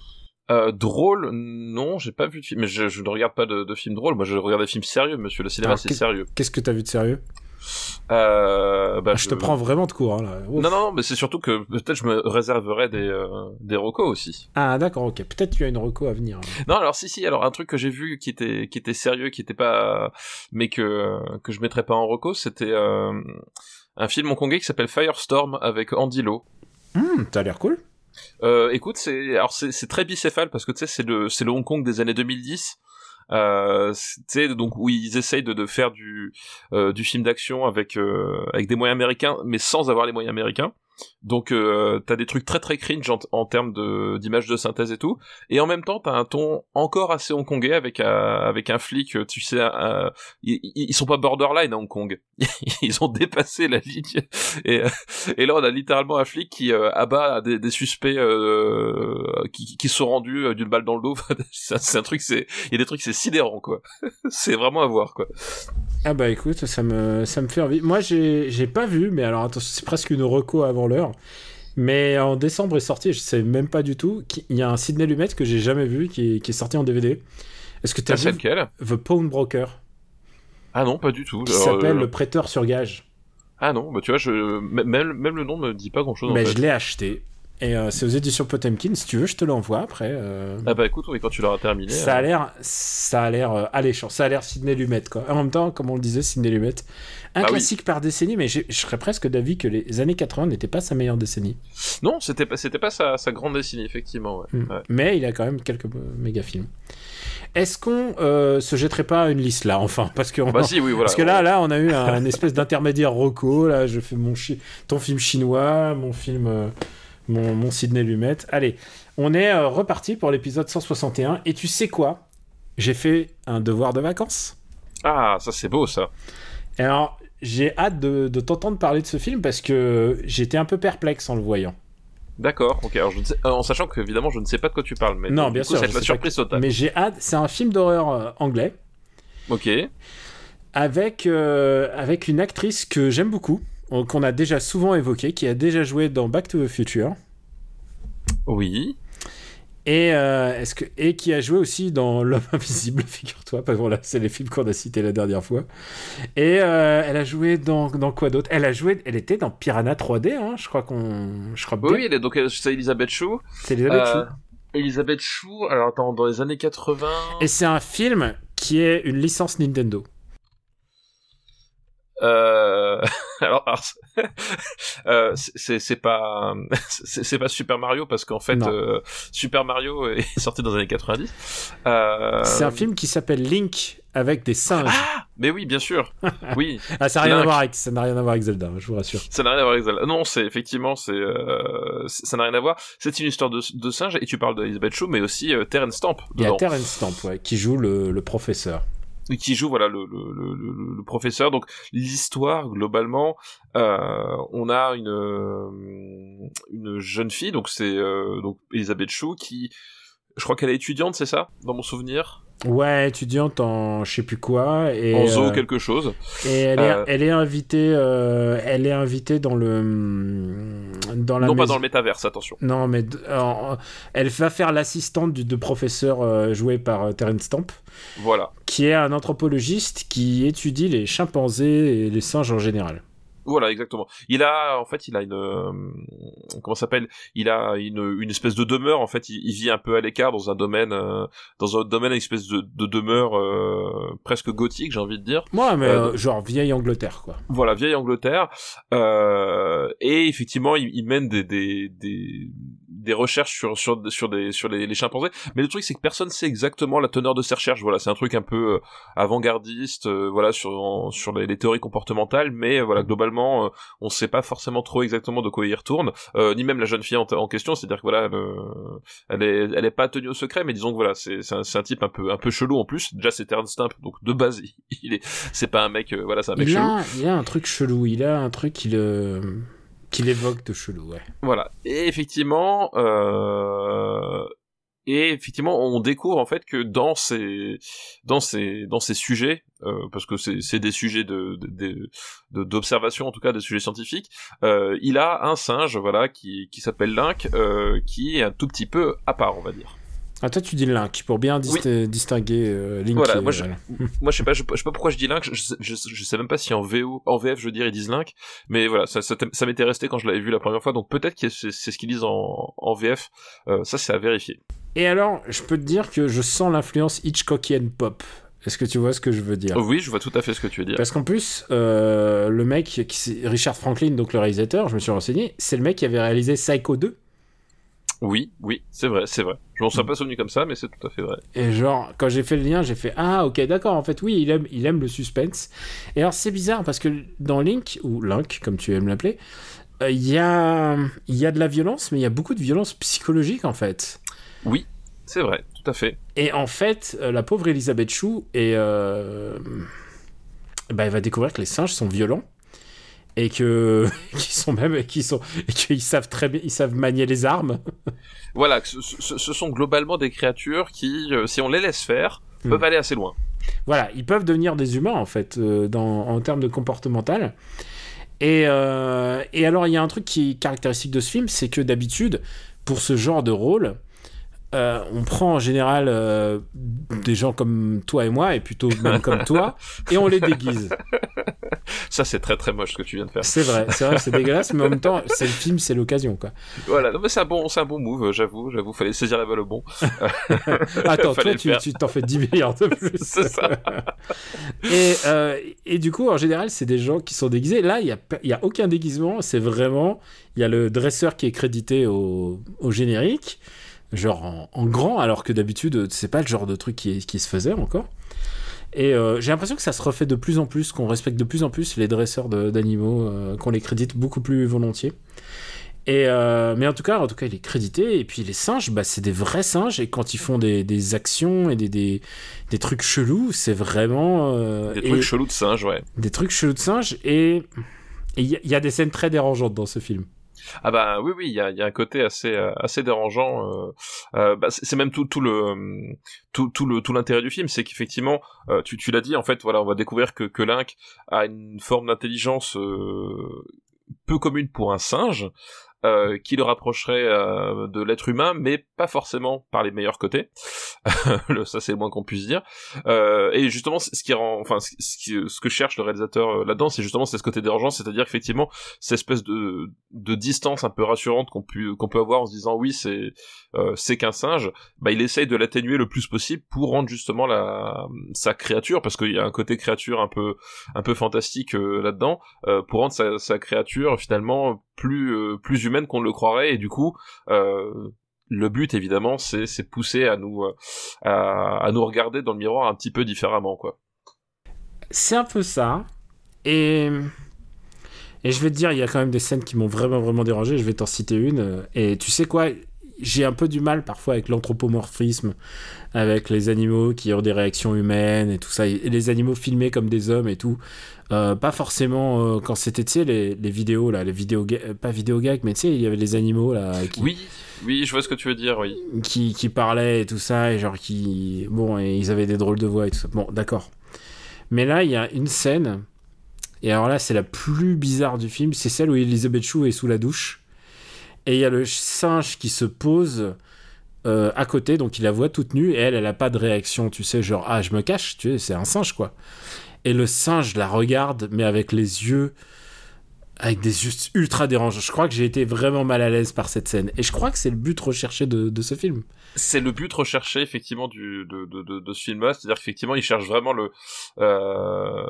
Euh, drôle, non, j'ai pas vu de film. Mais je, je ne regarde pas de, de films drôles. Moi, je regarde des films sérieux, monsieur. Le cinéma, c'est sérieux. Qu'est-ce que t'as vu de sérieux? Euh, bah, Ah, je te prends vraiment de court, hein, là. Ouf. Non, non, mais c'est surtout que peut-être je me réserverai des, euh, des recos aussi. Ah, d'accord, ok. Peut-être tu as une reco à venir. Non, alors si, si, alors un truc que j'ai vu qui était, qui était sérieux, qui était pas, mais que, que je mettrais pas en reco, c'était euh, un film hongkongais qui s'appelle Firestorm avec Andy Lau. Hum, t'as l'air cool. Euh, écoute, c'est, alors c'est, c'est très bicéphale parce que tu sais, c'est le, c'est le Hong Kong des années 2010. Euh, donc où ils essayent de, de faire du, euh, du film d'action avec, euh, avec des moyens américains, mais sans avoir les moyens américains. Donc euh, t'as des trucs très très cringe en, termes de d'images de synthèse et tout, et en même temps t'as un ton encore assez hongkongais avec un, avec un flic, tu sais, ils, sont pas borderline à Hong Kong, ils ont dépassé la ligne, et, euh, là on a littéralement un flic qui euh, abat des, suspects euh, qui, qui sont rendus euh, d'une balle dans le dos, c'est un- truc, il y a des trucs c'est sidérant quoi, c'est vraiment à voir quoi. Ah bah écoute, ça me, ça me fait envie. Moi, j'ai j'ai pas vu, mais alors attention, c'est presque une reco avant l'heure. Mais en décembre est sorti, je sais même pas du tout, il y a un Sidney Lumet que j'ai jamais vu qui est, qui est sorti en DVD. Est-ce que tu as Ah, vu lequel? The Pawnbroker Ah non pas du tout. qui Alors, s'appelle euh, Le prêteur sur gage Ah non, bah tu vois, je... même, même le nom me dit pas grand chose Mais en fait. je l'ai acheté. Et euh, c'est aux éditions Potemkin. Si tu veux, je te l'envoie après. euh. Ah bah écoute, oui, quand tu l'auras terminé. Ça a euh, l'air, ça a l'air alléchant. Ça a l'air Sidney Lumet, quoi. En même temps, comme on le disait, Sidney Lumet, un Bah oui. classique par décennie, mais je serais presque d'avis que les années 80 n'étaient pas sa meilleure décennie. Non, c'était pas, c'était pas sa, sa grande décennie, effectivement. Ouais. Mm. Ouais. Mais il a quand même quelques méga films. Est-ce qu'on se jetterait pas à une liste là, enfin, parce que on- Bah si, oui, voilà. Parce que là, là, on a eu un, espèce d'intermédiaire Rocco. Là, je fais mon chi- ton film chinois, mon film, mon, mon Sidney Lumet. Allez, on est euh, reparti pour l'épisode 161. Et tu sais quoi? J'ai fait un devoir de vacances. Ah, ça c'est beau, ça. Et Alors, j'ai hâte de, de t'entendre parler de ce film parce que j'étais un peu perplexe en le voyant. D'accord, ok. Alors, je ne sais- euh, en sachant que, évidemment, je ne sais pas de quoi tu parles. Mais Non, bien coup, sûr, Ça va être la surprise totale. Mais j'ai hâte. C'est un film d'horreur euh, anglais Ok. avec, euh, avec une actrice que j'aime beaucoup, qu'on a déjà souvent évoquée, qui a déjà joué dans Back to the Future. Oui. Et, euh, est-ce que, et qui a joué aussi dans L'homme invisible, figure-toi. Parce que voilà, c'est les films qu'on a cités la dernière fois. Et euh, elle a joué dans, dans quoi d'autre? Elle a joué, elle était dans Piranha 3D, hein, je crois qu'on, je crois Oui, bien. oui, elle est- donc euh, c'est Elisabeth Chou. C'est Elisabeth Euh, Chou. Elisabeth Chou, alors attends, dans les années 80. Et c'est un film qui est une licence Nintendo. Euh... alors, alors, euh, c'est- pas c'est pas Super Mario parce qu'en fait euh, Super Mario est sorti dans les années 90. Euh... C'est un film qui s'appelle Link avec des singes. Ah, mais oui, bien sûr. Oui, Ah, ça n'a rien, à voir avec, ça n'a rien à voir avec Zelda, je vous rassure. ça n'a rien à voir avec Zelda. Non, c'est effectivement, c'est euh, ça n'a rien à voir. C'est une histoire de, de singe et tu parles d'Elizabeth Shaw, mais aussi euh, Terrence Stamp Il y a dedans. Terrence Stamp, ouais, qui joue le, le professeur. Qui joue voilà le, le, le, le- le professeur. Donc l'histoire globalement euh, on a une euh, une jeune fille. Donc c'est euh, donc Elisabeth Chou qui je crois qu'elle est étudiante c'est ça dans mon souvenir? Ouais, étudiante en je sais plus quoi. Et, en zoo euh, quelque chose Et elle est, Euh, elle est invitée, euh, elle est invitée dans le, dans la non pas dans le métaverse attention Non, mais elle va faire l'assistante du de professeur euh, joué par Terence Stamp, voilà qui est un anthropologiste qui étudie les chimpanzés et les singes en général. Voilà, exactement. Il a, en fait, il a une, euh, comment ça s'appelle? Il a une, une espèce de demeure. En fait, il, il vit un peu à l'écart dans un domaine, euh, dans un domaine, une espèce de, de demeure euh, presque gothique, j'ai envie de dire. Moi, mais Euh, genre vieille Angleterre, quoi. Voilà, vieille Angleterre. Euh, et effectivement, il, il mène des, des, des, des recherches sur, sur, sur, des, sur les, les chimpanzés. Mais le truc, c'est que personne sait exactement la teneur de ces recherches. Voilà, c'est un truc un peu euh, avant-gardiste, euh, voilà, sur, en- sur les, les théories comportementales. Mais euh, voilà, globalement, euh, on sait pas forcément trop exactement de quoi il retourne. Euh, ni même la jeune fille en, en question. C'est-à-dire que voilà, elle, elle est, elle est pas tenue au secret, mais disons que voilà, c'est, c'est un, type un peu, un peu chelou en plus. Déjà, c'est Terrence Stamp, donc de base, il, il est, c'est pas un mec, voilà, c'est un mec Il chelou. a, il a un truc chelou, il a un truc qui le, qui l'évoque de chelou, ouais. Voilà. Et effectivement, euh... et effectivement, on découvre en fait que dans ces, sujets, euh, parce que c'est, des sujets de, d'observation, en tout cas des sujets scientifiques, euh, il a un singe, voilà, qui, qui s'appelle Link, qui est un tout petit peu à part, on va dire. Ah, toi, tu dis Link, pour bien dist- distinguer euh, Link. Voilà, et- moi, je- Moi, je sais pas, je, je sais pas pourquoi je dis Link, je, sais- je, je sais même pas si en VO, en VF, je veux dire, ils disent Link, mais voilà, ça, ça, ça m'était resté quand je l'avais vu la première fois, donc peut-être que c'est, ce qu'ils disent en, en VF, euh, ça c'est à vérifier. Et alors, je peux te dire que je sens l'influence Hitchcockienne pop. Est-ce que tu vois ce que je veux dire? Oui, je vois tout à fait ce que tu veux dire. Parce qu'en plus, euh, le mec, qui, Richard Franklin, donc le réalisateur, je me suis renseigné, c'est le mec qui avait réalisé Psycho 2. Oui, oui, c'est vrai, c'est vrai. Je m'en suis pas souvenu comme ça, mais c'est tout à fait vrai. Et genre, quand j'ai fait le lien, j'ai fait Ah, ok, d'accord, en fait, oui, il aime, il aime le suspense. Et alors, c'est bizarre parce que dans Link, ou Link, comme tu aimes l'appeler, euh, il y, a, y a de la violence, mais il y a beaucoup de violence psychologique en fait. Oui, c'est vrai, tout à fait. Et en fait, euh, la pauvre Elisabeth Chou, et, euh, bah, elle va découvrir que les singes sont violents. Et que qu'ils sont même qu'ils sont qu'ils savent très bien ils savent manier les armes Voilà, ce, ce- ce sont globalement des créatures qui, euh, si on les laisse faire, Hmm. peuvent aller assez loin. Voilà, ils peuvent devenir des humains en fait, euh, dans, en termes de comportemental. Et, euh, et alors, il y a un truc qui est caractéristique de ce film, c'est que d'habitude, pour ce genre de rôle, euh, on prend en général euh, des gens comme toi et moi, et plutôt même comme toi, et on les déguise. ça c'est très très moche ce que tu viens de faire. C'est vrai, c'est vrai, c'est dégueulasse, mais en même temps, c'est le film, c'est l'occasion, quoi. Voilà, non mais c'est un bon, c'est un bon move, j'avoue, j'avoue, fallait saisir la balle au bon. Attends, toi, tu, t'en fais 10 milliards de plus. C'est ça. et, euh, et du coup, en général, c'est des gens qui sont déguisés. Là, il n'y a, y a aucun déguisement. C'est vraiment. Il y a le dresseur qui est crédité au, au générique, genre en, en grand, alors que d'habitude, c'est pas le genre de truc qui, qui se faisait encore. Et euh, j'ai l'impression que ça se refait de plus en plus, qu'on respecte de plus en plus les dresseurs d'animaux, euh, qu'on les crédite beaucoup plus volontiers. Et euh, mais en tout cas, en tout cas, il est crédité. Et puis les singes, bah, c'est des vrais singes. Et quand ils font des, des actions et des, des, des trucs chelous, c'est vraiment Des trucs chelous de singe, ouais. des trucs chelous de singes. Et y, il y a des scènes très dérangeantes dans ce film. Ah bah oui oui, il y a, un côté assez euh, dérangeant. euh, euh, bah, c'est même tout le tout tout l'intérêt du film, c'est qu'effectivement, tu tu l'as dit en fait, voilà, on va découvrir que que Link a une forme d'intelligence peu commune pour un singe. Euh, qui le rapprocherait euh, de l'être humain, mais pas forcément par les meilleurs côtés. Ça, c'est le moins qu'on puisse dire. Euh, et justement, ce qui rend, enfin, ce, ce que cherche le réalisateur euh, là-dedans, c'est justement c'est ce côté dérangeant, c'est-à-dire effectivement cette espèce de, de distance un peu rassurante qu'on peut qu'on peut avoir en se disant oui, c'est euh, c'est qu'un singe. Bah, il essaye de l'atténuer le plus possible pour rendre justement la sa créature, parce qu'il y a un côté créature un peu un peu fantastique là-dedans, pour rendre sa, sa créature finalement plus euh, plus humaine qu'on le croirait, et du coup. Euh, le but évidemment c'est c'est pousser à nous euh, à, nous regarder dans le miroir un petit peu différemment quoi. C'est un peu ça. Et et je vais te dire, il y a quand même des scènes qui m'ont vraiment vraiment dérangé. Je vais t'en citer une. Et tu sais quoi? J'ai un peu du mal parfois avec l'anthropomorphisme, avec les animaux qui ont des réactions humaines et tout ça, et les animaux filmés comme des hommes et tout. Euh, pas forcément euh, quand c'était, tu sais, les, les vidéos là, les vidéos, pas vidéo gag, mais tu sais, il y avait les animaux là qui, Oui, oui, je vois ce que tu veux dire, oui. qui, qui parlaient et tout ça, et genre qui. Bon, et ils avaient des drôles de voix et tout ça. Bon, d'accord. Mais là, il y a une scène, et alors là, c'est la plus bizarre du film, c'est celle où Elisabeth Chou est sous la douche, et il y a le singe qui se pose euh, à côté, donc il la voit toute nue, et elle, elle a pas de réaction, tu sais, genre, ah, je me cache, tu sais, c'est un singe, quoi. Et le singe la regarde, mais avec les yeux avec des yeux ultra dérangeants. Je crois que j'ai été vraiment mal à l'aise par cette scène. Et je crois que c'est le but recherché de ce film. C'est le but recherché effectivement du de, de, ce film-là, c'est-à-dire qu'effectivement il cherche vraiment le euh,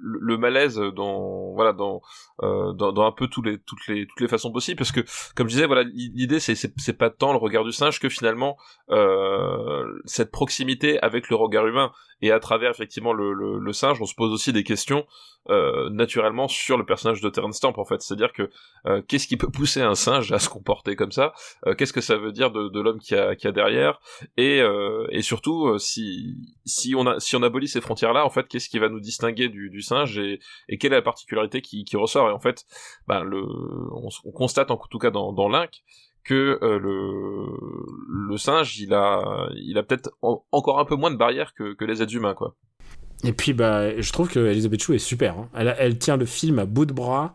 le malaise dans voilà dans, euh, dans un peu tous les toutes les toutes les façons possibles. Parce que comme je disais voilà l'idée c'est c'est pas tant le regard du singe que finalement euh, cette proximité avec le regard humain. Et à travers effectivement le, le, le singe on se pose aussi des questions euh, naturellement sur le personnage de Terence Stamp en fait. C'est-à-dire que euh, qu'est-ce qui peut pousser un singe à se comporter comme ça? Euh, qu'est-ce que ça veut dire de, de l'homme qui a, qui a derrière et, euh, et surtout euh, si, on abolit ces frontières là en fait qu'est-ce qui va nous distinguer du, singe et, quelle est la particularité qui, ressort? Et en fait le, on, constate en tout cas dans, dans Link que euh, le, singe il a, peut-être en- encore un peu moins de barrières que, les êtres humains quoi. Et puis, bah, je trouve que Elisabeth Chou est super. hein. Elle tient le film à bout de bras.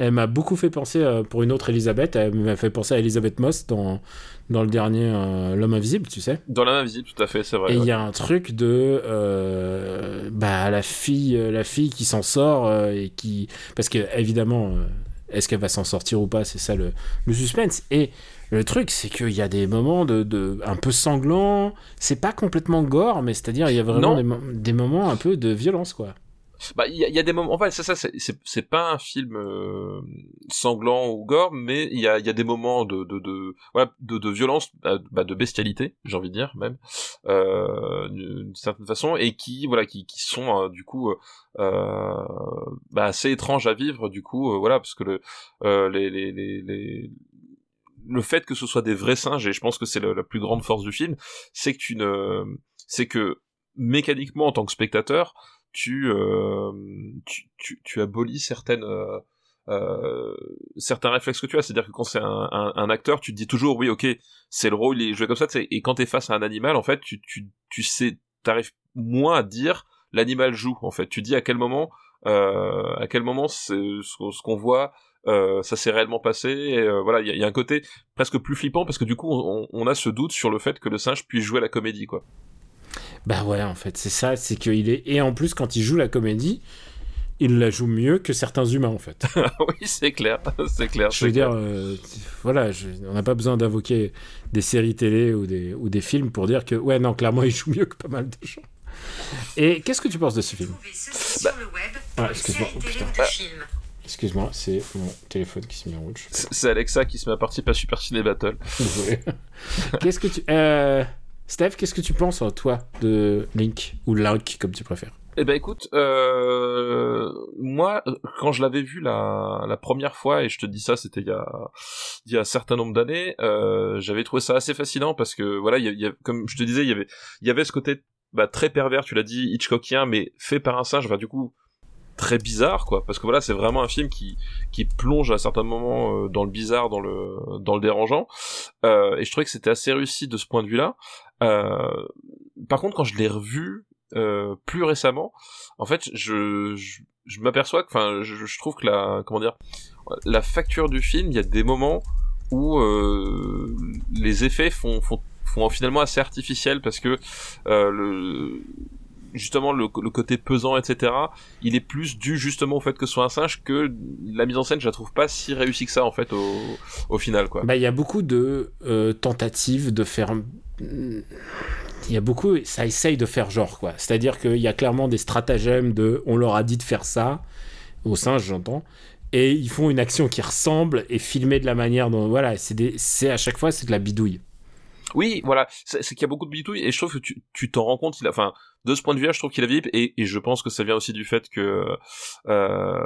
Elle m'a beaucoup fait penser, euh, pour une autre Elisabeth, elle m'a fait penser à Elisabeth Moss dans, dans le dernier euh, L'homme invisible, tu sais. Dans la main visible tout à fait c'est vrai. Et il ouais. y a un truc de euh, bah la fille la fille qui s'en sort et qui parce que évidemment est-ce qu'elle va s'en sortir ou pas c'est ça le, le suspense et le truc c'est qu'il y a des moments de, de un peu sanglants c'est pas complètement gore mais c'est à dire il y a vraiment des moments un peu de violence quoi Bah, il y, y a des moments. En fait, c'est ça. C'est pas un film euh, sanglant ou gore, mais il y a, y a des moments de de de voilà de, de violence, euh, bah, de bestialité, j'ai envie de dire même, euh, d'une certaine façon, et qui voilà qui qui sont euh, du coup euh, bah, assez étranges à vivre. Du coup, euh, voilà parce que le les, les les les le fait que ce soit des vrais singes, et je pense que c'est la plus grande force du film, c'est que tu ne, c'est que mécaniquement en tant que spectateur, tu, euh, tu, tu, tu abolis certaines, euh, euh, certains réflexes que tu as. C'est-à-dire que quand c'est un, acteur, tu te dis toujours, oui, ok, c'est le rôle, il est joué comme ça. Et quand t'es face à un animal, en fait, tu, tu, tu sais, t'arrives moins à dire l'animal joue. En fait, tu dis à quel moment, à quel moment ce qu'on- ce qu'on voit. ça s'est réellement passé voilà il y, a- un côté presque plus flippant parce que du coup on, on a ce doute sur le fait que le singe puisse jouer la comédie quoi bah ouais en fait c'est ça c'est qu'il est et en plus quand il joue la comédie il la joue mieux que certains humains en fait. oui, c'est clair, c'est clair. Je veux dire, euh, voilà, je- on n'a pas besoin d'invoquer des séries télé ou des, ou des films pour dire que, ouais, non, clairement, il joue mieux que pas mal de gens. Et qu'est-ce que tu penses de ce film? Trouvez ceci sur le web Ah, excuse-moi, oh. Excuse-moi, c'est mon téléphone qui se met en sais C'est Alexa qui se met à participer à Super Ciné Battle. qu'est-ce que tu. Euh, Steph, qu'est-ce que tu penses, toi, de Link Ou Link, comme tu préfères? Eh ben écoute, euh, moi quand je l'avais vu la, première fois et je te dis ça c'était il y a il y a un certain nombre d'années, euh, j'avais trouvé ça assez fascinant parce que voilà il y a- comme je te disais il y avait y avait ce côté bah, très pervers tu l'as dit Hitchcockien mais fait par un singe enfin du coup très bizarre quoi. Parce que voilà c'est vraiment un film qui qui plonge à certains moments euh, dans le bizarre dans le dans le dérangeant. Euh, et je trouvais que c'était assez réussi de ce point de vue là euh, par contre quand je l'ai revu euh, plus récemment, en fait, je, je, je m'aperçois que, enfin, je, je trouve que la, comment dire, la facture du film, il y a des moments où euh, les effets font, font, font finalement assez artificiels parce que euh, le justement le, le côté pesant etc il est plus dû justement au fait que ce soit un singe que la mise en scène je la trouve pas si réussie que ça en fait au, au final quoi Bah, il y a beaucoup de euh, tentatives de faire. Il y a beaucoup, ça essaye de faire genre quoi. C'est-à-dire qu'il y a clairement des stratagèmes de, on leur a dit de faire ça, au singe j'entends, et ils font une action qui ressemble et filmée de la manière dont, voilà, c'est à chaque fois c'est de la bidouille. Oui, voilà, c'est qu'il y a beaucoup de bidouilles et je trouve que tu tu t'en rends compte. Il a, enfin, de ce point de vue-là, je trouve qu'il a vieilli et, et je pense que ça vient aussi du fait que euh,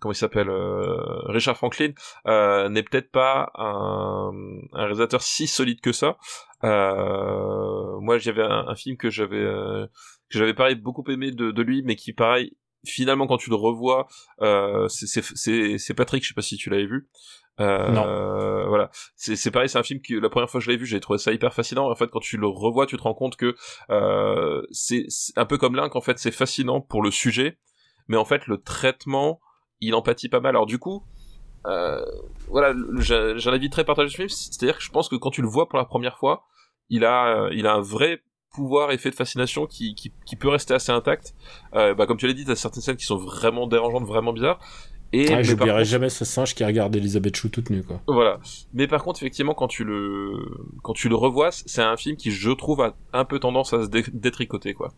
comment il s'appelle euh, Richard Franklin euh, n'est peut-être pas un, un réalisateur si solide que ça. Euh, moi, j'avais un, un film que j'avais euh, que j'avais pareil beaucoup aimé de, de lui, mais qui pareil finalement quand tu le revois, euh, c'est Patrick, je sais pas si tu l'avais vu. Euh, Non. Voilà, c'est c'est pareil, c'est un film que la première fois que je l'ai vu, j'ai trouvé ça hyper fascinant. En fait, quand tu le revois, tu te rends compte que euh, c'est c'est un peu comme Link. En fait, c'est fascinant pour le sujet, mais en fait, le traitement, il empathie pas mal. Alors du coup, euh, voilà, j'ai j'ai un avis très partagé sur ce film. C'est-à-dire que je pense que quand tu le vois pour la première fois, il a, euh, il a un vrai pouvoir effet de fascination qui, qui, qui peut rester assez intact. Euh, bah, comme tu l'as dit, t'as certaines scènes qui sont vraiment dérangeantes, vraiment bizarres. Et Ah, J'oublierai contre- jamais ce singe qui regarde Elisabeth Chou toute nue quoi. voilà. Mais par contre, effectivement, quand tu le, quand tu le revois, c'est un film qui, je trouve, a un peu tendance à se dé- détricoter, quoi.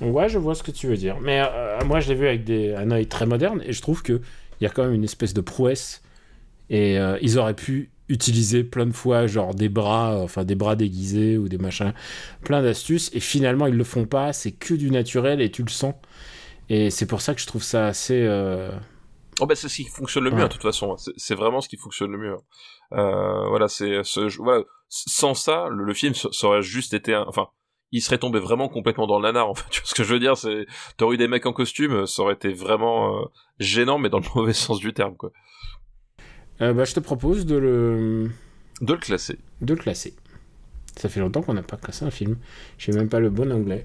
Ouais, je vois ce que tu veux dire. Mais euh, moi, je l'ai vu avec des, un œil très moderne et je trouve que il y a quand même une espèce de prouesse. Et euh, ils auraient pu utiliser plein de fois, genre des bras, enfin des bras déguisés ou des machins, plein d'astuces. Et finalement, ils le font pas. C'est que du naturel et tu le sens. Et c'est pour ça que je trouve ça assez. euh, Oh, bah, c'est ce qui fonctionne le mieux, Ouais. hein, de toute façon. C'est- C'est vraiment ce qui fonctionne le mieux. Euh, voilà, c'est, ce, voilà. Sans ça, le, le film, aurait juste été un, enfin, il serait tombé vraiment complètement dans le nanar, en fait. Tu vois ce que je veux dire? C'est, t'aurais eu des mecs en costume, ça aurait été vraiment euh, gênant, mais dans le mauvais sens du terme, quoi. euh, bah, je te propose de le, De le classer. de le classer. Ça fait longtemps qu'on n'a pas classé un film. J'ai même pas le bon anglais.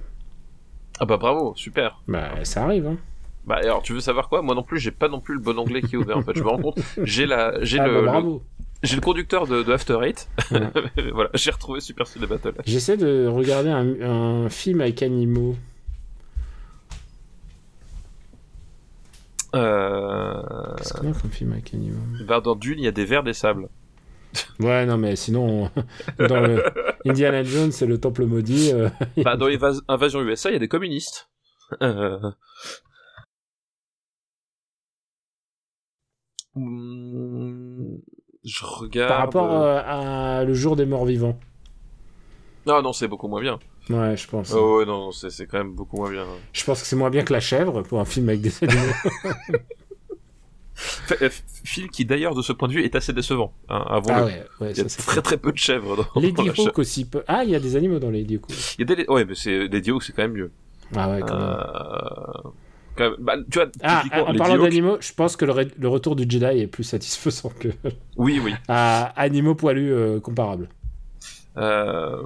Ah bah bravo, super. Bah, ça arrive, hein. Bah alors tu veux savoir quoi? Moi non plus j'ai pas non plus le bon anglais qui est ouvert en fait. Je me rends compte. J'ai la j'ai Ah, le, bah, le- j'ai le conducteur de, de After Eight. Ouais. voilà, j'ai retrouvé Super Ciné Battle. J'essaie de regarder un, un film avec animaux. Euh... Qu'est-ce qu'on a comme film avec animaux? Bah, dans Dune, il y a des vers des sables. Ouais, non, mais sinon, dans le Indiana Jones, c'est le temple maudit. euh, Bah, dans Invas- Invasion USA, il y a des communistes. Euh... Hmm, Je regarde. par rapport euh, à Le jour des morts vivants. Ah non, c'est beaucoup moins bien. Ouais, je pense. Oh ouais, non, c'est c'est quand même beaucoup moins bien. Je pense que c'est moins bien que La chèvre pour un film avec des animaux. Fait- euh, film qui d'ailleurs de ce point de vue est assez décevant. Hein, avant ah le... ouais, ouais, Il y a ça très très peu de chèvres dans, dans Lady. Hawk aussi. Peut... Ah, il y a des animaux dans Lady Hawk. Il y a des... Ouais, mais c'est Lady Hawk, c'est quand même mieux. Ah ouais, quand même. Euh... quand même- Bah, tu vois, Ah, en parlant d'animaux, je pense que le, re- le retour du Jedi est plus satisfaisant que Oui, oui. à animaux poilus euh, comparables. Euh...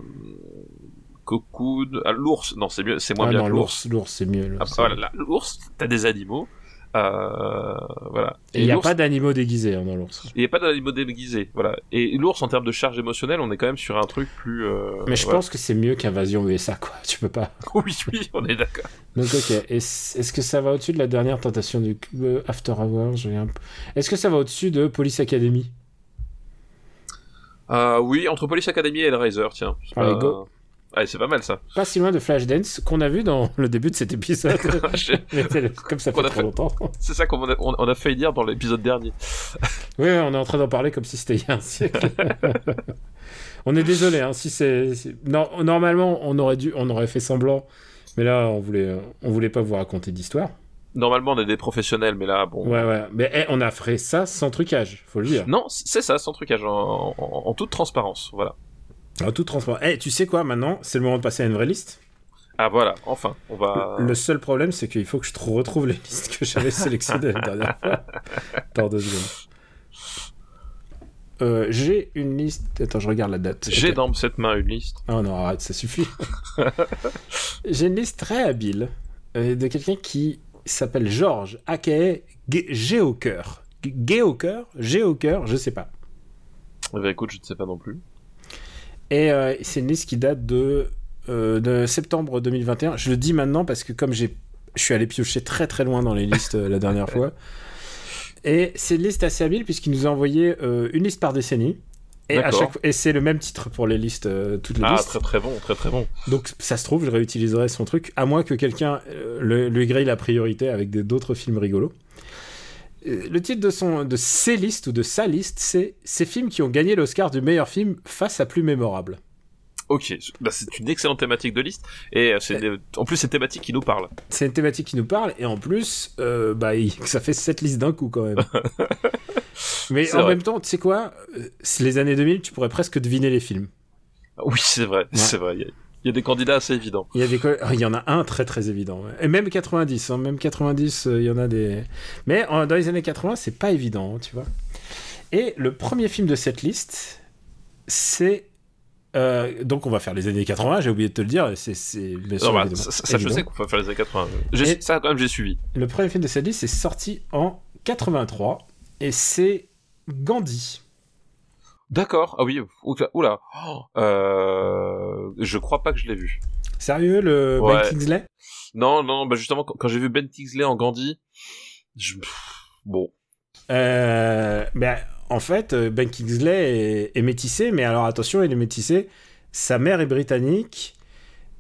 Cocoon... Ah, l'ours, non, c'est mieux, c'est moins Ah bien non, l'ours. l'ours, c'est mieux. Ah, voilà, l'ours, t'as des animaux. Euh, voilà. Et il n'y a pas d'animaux déguisés hein, dans l'ours. il n'y a pas d'animaux déguisés, voilà. Et l'ours, en termes de charge émotionnelle, on est quand même sur un truc plus. euh, Mais je voilà. pense que c'est mieux qu'Invasion USA, quoi. Tu peux pas. Oui, oui, on est d'accord. Donc, ok. Est-ce que ça va au-dessus de la dernière tentation du euh, After Hours? Un Est-ce que ça va au-dessus de Police Academy? Euh, oui, entre Police Academy et Hellraiser, tiens. Allez, pas- go. Allez, c'est pas mal ça. Pas si loin de Flashdance, qu'on a vu dans le début de cet épisode. Je- Mais c'est- Comme ça fait a trop fait. longtemps. c'est ça qu'on a, on, a failli dire dans l'épisode dernier. Oui, on est en train d'en parler comme si c'était il y a un siècle. on est désolé, hein, si c'est... Non, normalement, on aurait, dû, on aurait fait semblant, mais là, on voulait, on voulait pas vous raconter d'histoire. Normalement, on est des professionnels, mais là, bon. Ouais, ouais, mais eh, on a fait ça sans trucage, faut le dire. Non, c'est ça, sans trucage, en, en- en toute transparence, voilà. En tout transparent. Eh, tu sais quoi, maintenant, c'est le moment de passer à une vraie liste. Ah voilà, enfin, on va. Le seul problème, c'est qu'il faut que je retrouve les listes que j'avais sélectionnées la dernière fois. Attends deux secondes. Euh, j'ai une liste. Attends, je regarde la date. J'ai dans cette main une liste. Oh non, arrête, ça suffit. j'ai une liste très habile euh, de quelqu'un qui s'appelle Georges, aka G- Géocoeur. G- Géocoeur? Géocoeur, je sais pas. Eh ben, écoute, je ne sais pas non plus. Et euh, c'est une liste qui date de, euh, de septembre 2021. Je le dis maintenant parce que comme j'ai, je suis allé piocher très très loin dans les listes euh, la dernière fois. Et c'est une liste assez habile puisqu'il nous a envoyé euh, une liste par décennie. Et, à chaque et c'est le même titre pour les listes, euh, toutes les Ah, listes. très très bon, très très bon. Donc ça se trouve, je réutiliserai son truc, à moins que quelqu'un euh, lui grille la priorité avec d'autres films rigolos. Euh, Le titre de, son, de ses listes ou de sa liste, c'est ces films qui ont gagné l'Oscar du meilleur film face à plus mémorable. Ok, bah, c'est une excellente thématique de liste. Et euh, c'est en plus, c'est thématique qui nous parle. C'est une thématique qui nous parle, et en plus, euh, bah, il- ça fait cette liste d'un coup quand même. Mais en vrai. même temps, tu sais quoi? Les années 2000, tu pourrais presque deviner les films. Oui, c'est vrai, c'est vrai. Il y, a- des candidats assez évidents. Il y, a des co- il y en a un très très évident. Et même 90, hein, même 90, euh, il y en a des. Mais dans les années 80, c'est pas évident, tu vois. Et le premier film de cette liste, c'est. euh, donc on va faire les années 80, j'ai oublié de te le dire, c'est c'est bah, ça, ça, je sais qu'on va faire les années 80. J'ai- Et- Ça, quand même, j'ai suivi. Le premier film de cette liste est sorti en 83 et c'est Gandhi. D'accord. Ah oui. Oula. Oh, euh, je crois pas que je l'ai vu. Sérieux, le Ouais. Ben Kingsley? Non, non. Bah justement, quand, j'ai vu Ben Kingsley en Gandhi, je... bon. Euh, ben, en fait, euh, Ben Kingsley est, est métissé, mais alors attention, il est métissé. Sa mère est britannique,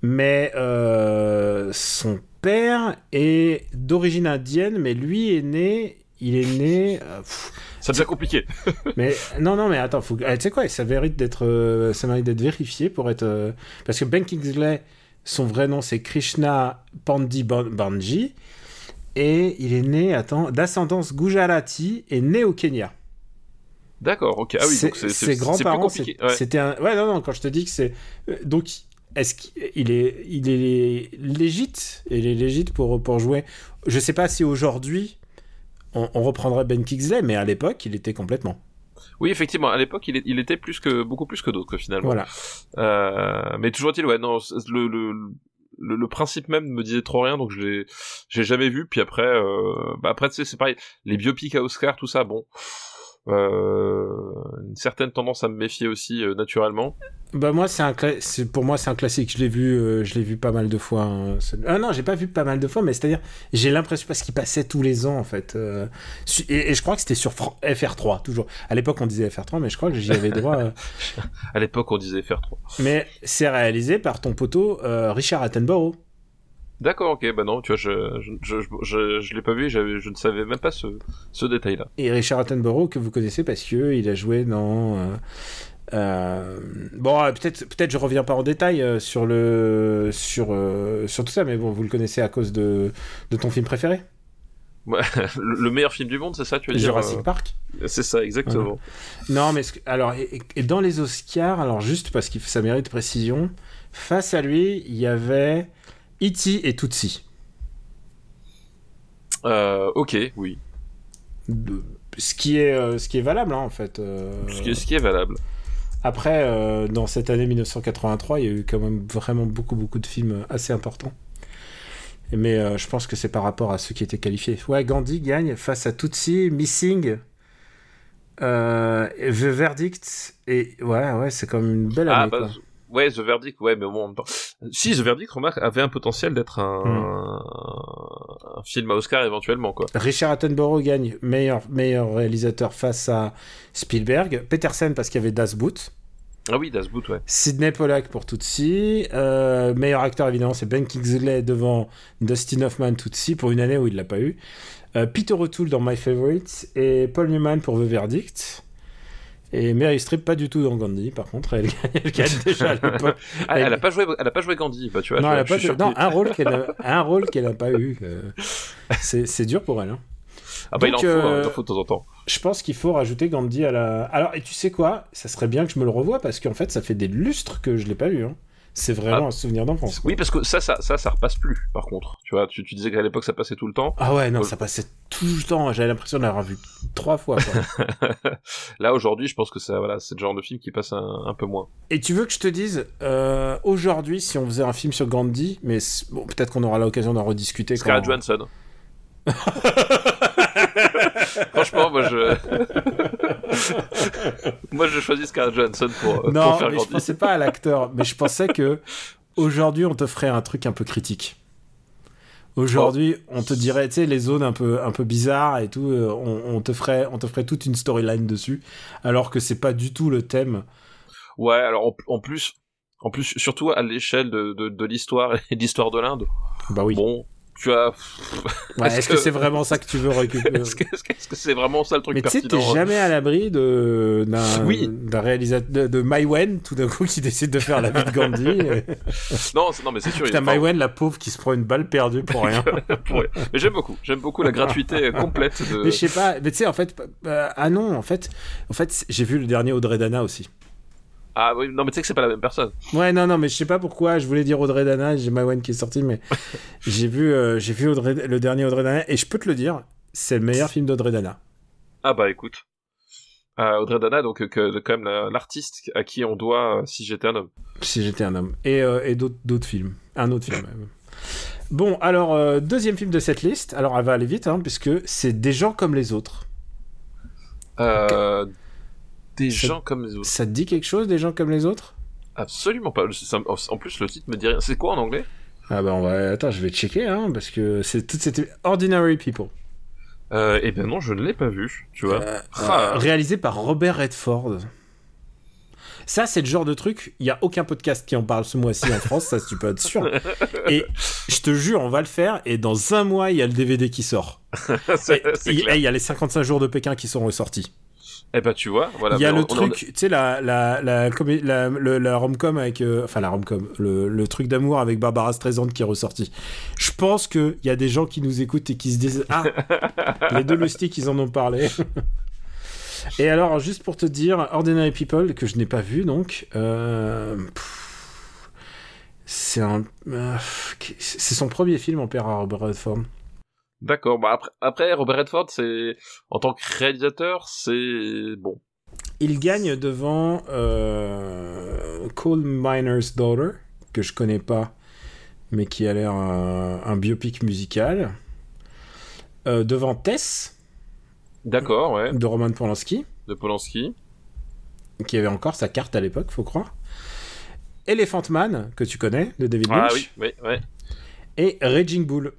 mais euh, son père est d'origine indienne, mais lui est né. Il est né. pff, Ça devient compliqué. mais non, non, mais attends, faut, ah, tu sais quoi, ça mérite d'être, euh, ça mérite d'être vérifié pour être, euh, parce que Ben Kingsley, son vrai nom c'est Krishna Pandi Ban- Banji, et il est né, attends, d'ascendance gujarati et né au Kenya. D'accord. Ok. Ah oui. Donc c'est ses grands-parents, c'est- Ouais. c'était un, ouais, non, non, quand je te dis que c'est, euh, donc, est-ce qu'il est, il est légite, il est légite pour pour jouer. Je sais pas si aujourd'hui. On, on reprendrait Ben Kingsley, mais à l'époque, il était complètement. Oui, effectivement. À l'époque, il, était plus que beaucoup plus que d'autres finalement. Voilà. Euh, mais toujours est-il, ouais, non, le, le, le, le principe même me disait trop rien, donc je l'ai, j'ai jamais vu. Puis après, euh, bah après, tu sais, c'est pareil, les biopics à Oscar, tout ça, bon, une certaine tendance à me méfier aussi euh, naturellement. Bah moi c'est un cla- pour moi c'est un classique. Je l'ai vu euh, je l'ai vu pas mal de fois. hein. Ah non j'ai pas vu pas mal de fois mais c'est à dire j'ai l'impression parce qu'il passait tous les ans en fait. euh, et, et je crois que c'était sur Fran- FR3 toujours. À l'époque on disait FR3 mais je crois que j'y avais droit. euh. À l'époque, on disait faire trop. Mais c'est réalisé par ton poteau euh, Richard Attenborough. D'accord, ok, bah non, tu vois, je, je, je, je, l'ai pas vu, je ne savais même pas ce, ce détail-là. Et Richard Attenborough que vous connaissez parce que il a joué dans. euh, euh, bon, euh, peut-être, peut-être je reviens pas en détail sur le, sur, sur tout ça, mais bon, vous le connaissez à cause de, de ton film préféré, le le meilleur film du monde, c'est ça, tu veux dire Jurassic Park. C'est ça, exactement. Non, mais alors, et, et dans les Oscars, alors juste parce que ça mérite précision, face à lui, il y avait E.T. et Tootsie. Euh, ok, oui. Ce qui est, ce qui est valable, hein, en fait. Ce qui, ce qui est valable. Après, euh, dans cette année 1983, il y a eu quand même vraiment beaucoup, beaucoup de films assez importants. Mais euh, je pense que c'est par rapport à ceux qui étaient qualifiés. Ouais, Gandhi gagne face à Tutsi, Missing, euh, The Verdict. Et ouais, ouais, c'est comme une belle année. Ah, bah, quoi. Ouais, The Verdict, ouais, mais même temps- si The Verdict, remarque, avait un potentiel d'être un, Hmm. un film à Oscar éventuellement, quoi. Richard Attenborough gagne meilleur, meilleur réalisateur face à Spielberg. Petersen parce qu'il y avait Das Boot. Ah oui, Das Boot, ouais. Sidney Pollack pour Tootsie. Euh, meilleur acteur, évidemment, c'est Ben Kingsley devant Dustin Hoffman Tootsie pour une année où il l'a pas eu. Euh, Peter O'Toole dans My Favorite et Paul Newman pour The Verdict. Et Mary Streep pas du tout dans Gandhi, par contre, elle, gagne- elle gagne déjà à l'époque. Ah, Elle- elle a pas joué, elle a pas joué Gandhi, bah, tu vois. Non, je, elle a pas de- non, un rôle qu'elle a, un rôle qu'elle a pas eu. euh, c'est dur pour elle. hein. Ah bah, il en faut, hein, euh, il en faut de temps en temps. Je pense qu'il faut rajouter Gandhi à la. Alors, et tu sais quoi? Ça serait bien que je me le revoie parce qu'en fait, ça fait des lustres que je l'ai pas eu. hein. C'est vraiment Ah. un souvenir d'enfance. Oui, parce que ça, ça, ça, ça repasse plus, par contre. Tu vois, tu, tu disais qu'à l'époque, ça passait tout le temps. Ah ouais, non, ça passait tout le temps. J'avais l'impression de l'avoir vu trois fois. Là, aujourd'hui, je pense que ça, voilà, c'est le genre de film qui passe un, un peu moins. et tu veux que je te dise, euh, aujourd'hui, si on faisait un film sur Gandhi, mais bon, peut-être qu'on aura l'occasion d'en rediscuter. Scarlett. Johansson. Franchement, moi je. moi je choisis Scarlett Johansson pour, euh, Non, pour faire mais je pensais pas à l'acteur, mais je pensais que aujourd'hui, on te ferait un truc un peu critique. Aujourd'hui, on te dirait, tu sais, les zones un peu, un peu bizarres et tout, euh, on, on te ferait, on te ferait toute une storyline dessus, alors que c'est pas du tout le thème. Ouais, alors en, en plus, en plus, surtout à l'échelle de, de, de l'histoire et de l'histoire de l'Inde. Bah oui. Bon, tu as. Ouais, est-ce Est-ce que, que- c'est vraiment ça que tu veux récupérer Est-ce que est-ce que- est-ce que c'est vraiment ça le truc Mais tu sais, t'es pertinent jamais à l'abri de d'un Oui. d'un réalisateur de, de Maïwen tout d'un coup qui décide de faire la vie de Gandhi. et- Non, c'est- non, mais c'est sûr. Putain, Maïwen, la pauvre qui se prend une balle perdue pour rien. pour- Mais j'aime beaucoup. J'aime beaucoup la gratuité complète de. Mais je sais pas, mais tu sais, en fait, euh, ah non, en fait, en fait, j'ai vu le dernier Audrey Dana aussi. Ah oui, non, mais tu sais que c'est pas la même personne. Ouais, non, non, mais je sais pas pourquoi, je voulais dire Audrey Dana, j'ai Maïwen qui est sorti, mais j'ai vu, euh, j'ai vu Audrey- le dernier Audrey Dana, et je peux te le dire, c'est le meilleur film d'Audrey Dana. Ah bah écoute. Euh, Audrey Dana, donc euh, que, quand même la- l'artiste à qui on doit euh, Si j'étais un homme. Si j'étais un homme. Et, et d'autres films. Un autre film, même. Bon, alors, deuxième film de cette liste. Alors, elle va aller vite, hein, puisque c'est Des gens comme les autres. Euh, Des Ça- gens comme les autres. Ça te dit quelque chose, Des gens comme les autres? Absolument pas. En plus, le titre me dit rien. C'est quoi en anglais? Ah bah, on va... Attends, je vais checker, hein, parce que c'est tout c'était Ordinary People. euh, Eh ben non, je ne l'ai pas vu. Tu vois. Euh, Ah. euh, réalisé par Robert Redford. Ça, c'est le genre de truc, il n'y a aucun podcast qui en parle ce mois-ci en France, ça tu peux être sûr. Et je te jure, on va le faire, et dans un mois, il y a le DVD qui sort. il y a les 55 jours de Pékin qui sont ressortis. Eh ben tu vois, voilà. Il y a le on- truc, tu sais, la, la, la, rom-com avec. euh, enfin, la rom-com, le, le truc d'amour avec Barbara Streisand qui est ressorti. Je pense qu'il y a des gens qui nous écoutent et qui se disent Ah, les deux Lustig, ils en ont parlé. et alors, juste pour te dire, Ordinary People, que je n'ai pas vu donc. euh, c'est un. euh, c'est son premier film en père à Robert Redford. D'accord. Bah après, après, Robert Redford, c'est en tant que réalisateur, c'est bon. Il gagne devant euh, Coal Miner's Daughter, que je connais pas, mais qui a l'air un, un biopic musical. Euh, devant Tess, D'accord, ouais. de Roman Polanski, De Polanski. qui avait encore sa carte à l'époque, faut croire. Elephant Man, que tu connais, de David Ah Lynch. oui, oui, ouais. Et Raging Bull.